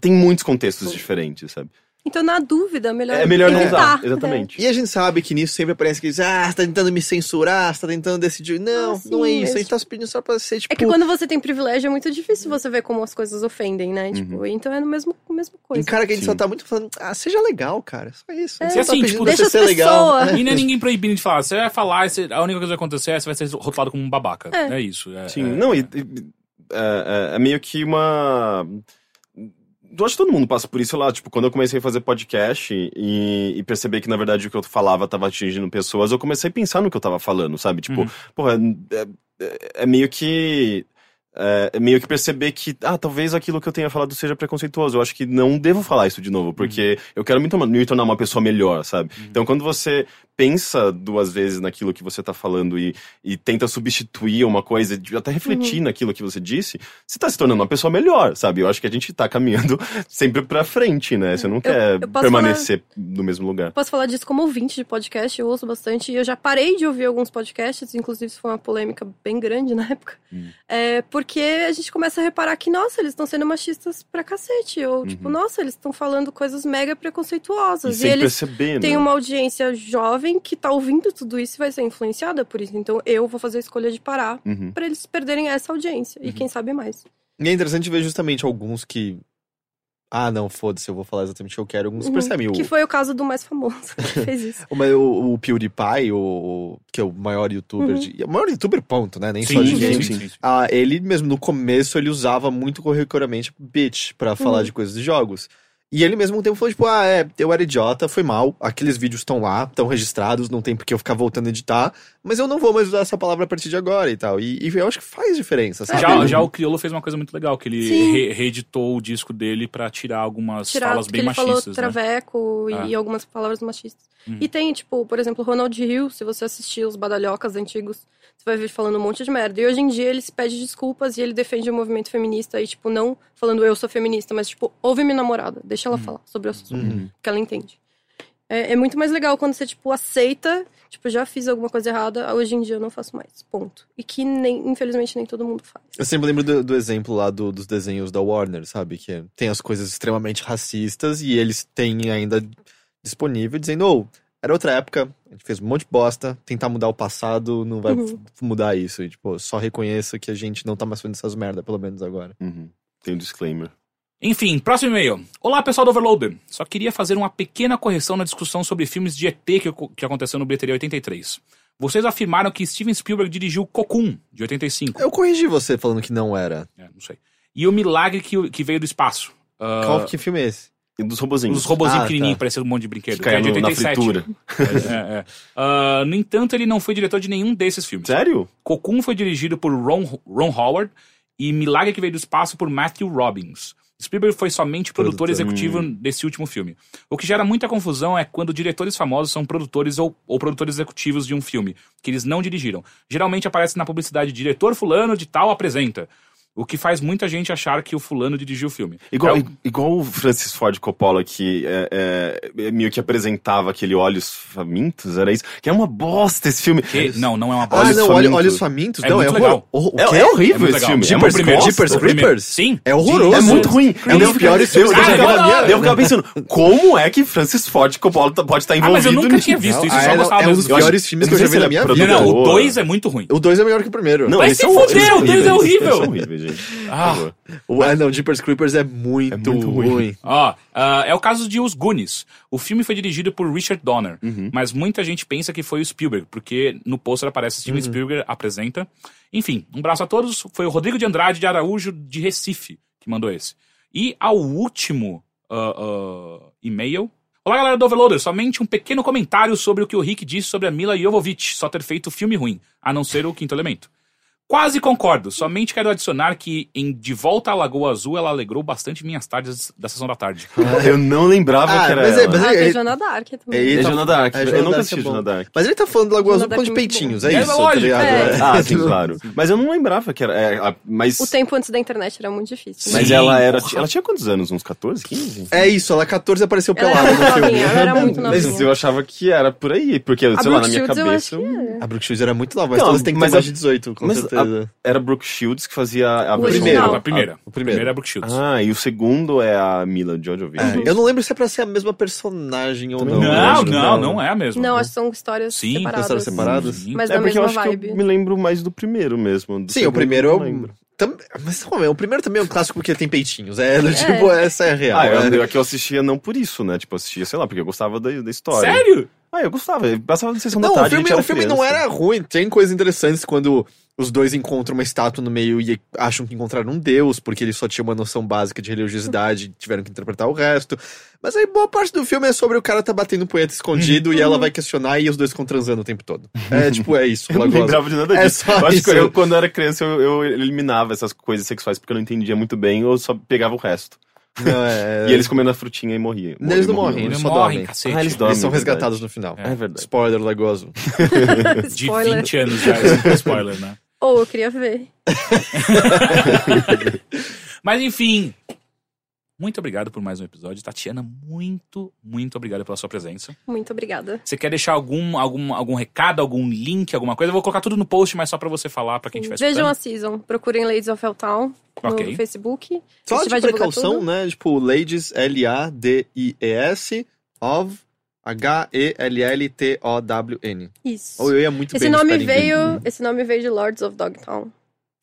tem muitos contextos diferentes, sabe? Então, na dúvida, melhor É melhor não evitar. usar, exatamente. E a gente sabe que nisso sempre aparece que diz, ah, você tá tentando me censurar, você tá tentando decidir. Não, Ah, sim, não é isso. mas, A gente tá pedindo só pra ser, tipo. É que quando você tem privilégio é muito difícil você ver como as coisas ofendem, né? Tipo, então é no mesmo, mesma coisa. Encara que a gente só Sim. tá muito falando, ah, seja legal, cara. Só isso. A É. só E assim, tá pedindo tipo, deixa você ser legal. pessoas. E não é ninguém proibindo de falar. Você vai falar, você- a única coisa que vai acontecer é você vai ser rotulado como um babaca. É. É, isso. É, Sim, é- não, e, e- é, é- é meio que uma. Eu acho que todo mundo passa por isso lá. Tipo, quando eu comecei a fazer podcast e, e perceber que, na verdade, o que eu falava tava atingindo pessoas, eu comecei a pensar no que eu tava falando, sabe? Tipo, Uhum. porra, é, é- é meio que. É, é meio que perceber que, ah, talvez aquilo que eu tenha falado seja preconceituoso. Eu acho que não devo falar isso de novo, porque eu quero me, tornar- me tornar uma pessoa melhor, sabe? Então, quando você pensa duas vezes naquilo que você tá falando e, e tenta substituir uma coisa, até refletir naquilo que você disse, você tá se tornando uma pessoa melhor, sabe? Eu acho que a gente tá caminhando sempre pra frente, né? Você não quer eu permanecer no mesmo lugar. Posso falar disso como ouvinte de podcast, eu ouço bastante. E eu já parei de ouvir alguns podcasts, inclusive isso foi uma polêmica bem grande na época. Hum. É, porque a gente começa a reparar que, nossa, eles estão sendo machistas pra cacete. Ou, tipo, Uhum. nossa, eles estão falando coisas mega E preconceituosas. E, sem eles perceber, têm né? uma audiência jovem que tá ouvindo tudo isso e vai ser influenciada por isso. Então eu vou fazer a escolha de parar Uhum. pra eles perderem essa audiência. E quem sabe mais. E é interessante ver justamente alguns que. Ah, não, foda-se, eu vou falar exatamente o que eu quero. Alguns Uhum. percebem. O, Que foi o caso do mais famoso que fez isso. o, o, o PewDiePie, o, o- que é o maior youtuber. Uhum. De, o maior youtuber, ponto, né? Nem Sim, só de sim, game. sim, sim, sim. Ah, ele mesmo no começo ele usava muito corriqueiramente bitch pra falar Uhum. de coisas de jogos. E ele mesmo um tempo falou, tipo, ah, é, eu era idiota, foi mal, aqueles vídeos estão lá, estão registrados, não tem porque eu ficar voltando a editar, mas eu não vou mais usar essa palavra a partir de agora e tal. E, e eu acho que faz diferença, sabe? Já, já o Criolo fez uma coisa muito legal, que ele re- reeditou o disco dele pra tirar algumas tirar, falas bem ele falou machistas, né? traveco e, e algumas palavras machistas. Uhum. E tem, tipo, por exemplo, Ronald Hill, se você assistir os badalhocas antigos, você vai ver falando um monte de merda. E hoje em dia ele se pede desculpas e ele defende o movimento feminista e, tipo, não falando eu sou feminista, mas, tipo, ouve minha namorada, deixa ela falar sobre o assunto, Uhum. que ela entende. É, é muito mais legal quando você, tipo, aceita, tipo, já fiz alguma coisa errada, hoje em dia eu não faço mais, ponto. E que, nem, infelizmente, nem todo mundo faz. Eu sempre lembro do, do exemplo lá do- dos desenhos da Warner, sabe? Que tem as coisas extremamente racistas e eles têm ainda disponível dizendo, ou era outra época, a gente fez um monte de bosta, tentar mudar o passado não vai Uhum. mudar isso. E, tipo, só reconheça que a gente não tá mais fazendo essas merda, pelo menos agora. Uhum. Tem um disclaimer. Enfim, próximo e-mail. Olá, pessoal do Overloader. Só queria fazer uma pequena correção na discussão sobre filmes de ET que, que aconteceu no Bilheteria 83. Vocês afirmaram que Steven Spielberg dirigiu Cocoon, de 85. Eu corrigi você falando que não era. É, não sei. E O Milagre que, que Veio do Espaço. Ah, Qual que filme é esse? E dos robozinhos. Os robozinhos Ah, pequenininhos, tá. parecendo um monte de brinquedo. que Que é caiu de no- na 87. fritura. É, é. Ah, no entanto, ele não foi diretor de nenhum desses filmes. Sério? Cocoon foi dirigido por Ron, Ron Howard e Milagre que Veio do Espaço por Matthew Robbins. Spielberg foi somente produtor Produtor. executivo desse último filme. O que gera muita confusão é quando diretores famosos são produtores ou, ou produtores executivos de um filme, que eles não dirigiram. Geralmente aparece na publicidade diretor fulano de tal apresenta. O que faz muita gente achar que o fulano dirigiu o filme. Igual, É o- igual o Francis Ford Coppola, que é, é, é, meio que apresentava aquele Olhos Famintos, era isso? Que é uma bosta esse filme. que- não, não é uma Ah, bosta. Olhos não, Famintos. Olhos Famintos? É não, muito é legal. O É, quê? é horrível É muito esse legal. filme. É Jeepers Creepers? bosta. Jeepers o primeiro. Creepers? Sim. É horroroso. É muito ruim. Creepers. Eu piores filmes eu, que eu já vi ficava- na minha vida. eu ficava pensando, como é que Francis Ford Coppola tá- pode estar Ah, envolvido mas eu nunca nisso? tinha visto isso, eu Ah, só é, gostava é um dos piores filmes que eu já vi na minha é vida. Não, o produtor. 2 é muito ruim. O 2 é melhor que o primeiro. Vai se fuder, o dois é horríveis. horrível. Gente. Ah. O, ah, não, Jeepers Creepers é muito, É muito ruim. ruim. Ah, é o caso de Os Goonies. O filme foi dirigido por Richard Donner, Uhum. mas muita gente pensa que foi o Spielberg, porque no pôster aparece Steven Uhum. Spielberg apresenta. Enfim, um abraço a todos. Foi o Rodrigo de Andrade de Araújo de Recife que mandou esse. E ao último ah, ah, e-mail. Olá, galera do Overloader. Somente um pequeno comentário sobre o que o Rick disse sobre a Mila Jovovich só ter feito filme ruim, a não ser o Quinto Elemento. Quase concordo, somente quero adicionar que em De Volta à Lagoa Azul ela alegrou bastante minhas tardes da sessão da tarde. Eu não lembrava Ah, que era mas é- ela. mas Ah, é- Joana Dark também. Ele É tá- Joana Dark. é, eu nunca Dark assisti é. Joana Dark. Mas ele tá falando do Lagoa Azul Joana causa de é peitinhos, é É, isso, tá lógico, ligado? é. Ah, sim, claro. Mas eu não lembrava que era. é, mas O tempo antes da internet era muito difícil. mas Sim, ela era. Ela tinha quantos anos? Uns 14, 15? É isso, ela 14 apareceu Ela pelada no filme. ela era muito Mas eu achava que era por aí, porque, sei lá, na minha cabeça. é. A Brooke Shields era muito nova, mas Não, todas têm que ter mais de 18, com mas Era Brooke Shields que fazia a O original. A primeira. o primeiro. A primeira é Brooke Shields. Ah, e o segundo é a Mila Jovovich. É, eu não lembro se é pra ser a mesma personagem ou não. não, que não, não é a mesma. Não, acho que são histórias Sim, separadas. histórias separadas. Sim. Mas É da porque eu mesma acho vibe. que eu me lembro mais do primeiro mesmo. do Sim, o primeiro eu é não o. lembro. Tam- Mas como é? O primeiro também é um clássico porque tem peitinhos. É, tipo, essa é real. Ah, eu, é. eu, é que eu assistia não por isso, né? Tipo, assistia, sei lá, porque eu gostava da, da história. Sério? Ah, eu gostava. Passava na sessão Não, da o tarde, a filme, gente era o filme não era ruim. Tem coisas interessantes quando os dois encontram uma estátua no meio e acham que encontraram um deus, porque eles só tinham uma noção básica de religiosidade e tiveram que interpretar o resto. Mas aí boa parte do filme é sobre o cara tá batendo punheta escondido e ela vai questionar e os dois ficam transando o tempo todo. É, tipo, é isso. Eu não lembrava de nada É disso. só eu acho isso. que eu, quando eu era criança, eu, eu eliminava essas coisas sexuais porque eu não entendia muito bem, ou só pegava o resto. Não, é... E eles comendo a frutinha e morriam. Eles não morriam, morrem, Eles só morrem, dormem. cacete. Ah, eles dormem. Eles são é resgatados no final. É verdade. Spoiler, Azul. De Spoiler. 20 anos já, é spoiler, né? Ou eu queria ver. Mas enfim. Muito obrigado por mais um episódio. Tatiana, muito, muito obrigado pela sua presença. Muito obrigada. Você quer deixar algum, algum, algum recado, algum link, alguma coisa? Eu vou colocar tudo no post, mas só pra você falar pra quem estiver Vejam a season. Procurem Ladies of Helltown no Ok. Facebook. Só de precaução, tudo. né? Tipo, Ladies, L-A-D-I-E-S, of, H-E-L-L-T-O-W-N. Isso. Ou eu ia muito Esse bem nome veio, esse nome veio de Lords of Dogtown.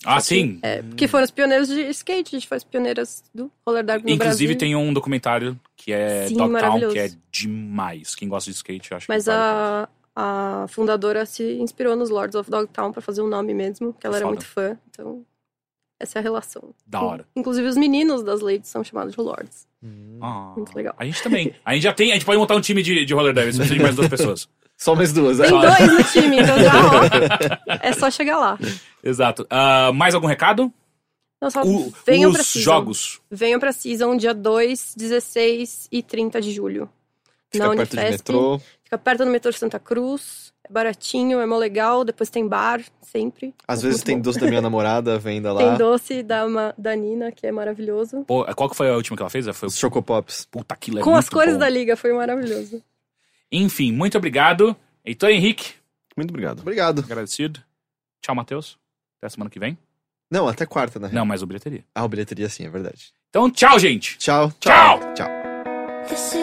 Ah, sim. É, que foram os pioneiros de skate, a gente foi os pioneiros do roller derby no Inclusive Brasil. tem um documentário que é Sim, Dogtown, que é demais. Quem gosta de skate, eu acho Mas que vale a, a fundadora se inspirou nos Lords of Dogtown pra fazer um nome mesmo, que ela era Foda. muito fã. Então, essa é a relação. Da hora. Inclusive os meninos das ladies são chamados de Lords. Ah, Muito legal. A gente também. A gente já tem, a gente pode montar um time de, de roller derby, se precisa de mais duas pessoas. Só mais duas, é. Tem dois no time, então já, ó, é só chegar lá. Exato. Ah, mais algum recado? Não, só O- venham pra os season. jogos. Venham pra season dia 2, 16 e 30 de julho. Fica na perto Unifesp. metrô. Fica perto do metrô Santa Cruz. É baratinho, é mó legal. Depois tem bar, sempre. Às É vezes tem bom. doce da minha namorada, venda lá. Tem doce da, Ma- da Nina, que é maravilhoso. Pô, qual que foi a última que ela fez? Foi o Chocopops. Puta, aquilo é Com as cores bom. da liga, foi maravilhoso. Enfim, muito obrigado. Heitor Henrique, Muito obrigado. Obrigado. agradecido. Tchau, Matheus. Até semana que vem. Não, até quarta, na real. Não, mais o bilheteria. Ah, o bilheteria sim, é verdade. Então, tchau, gente. Tchau. Tchau. Tchau. This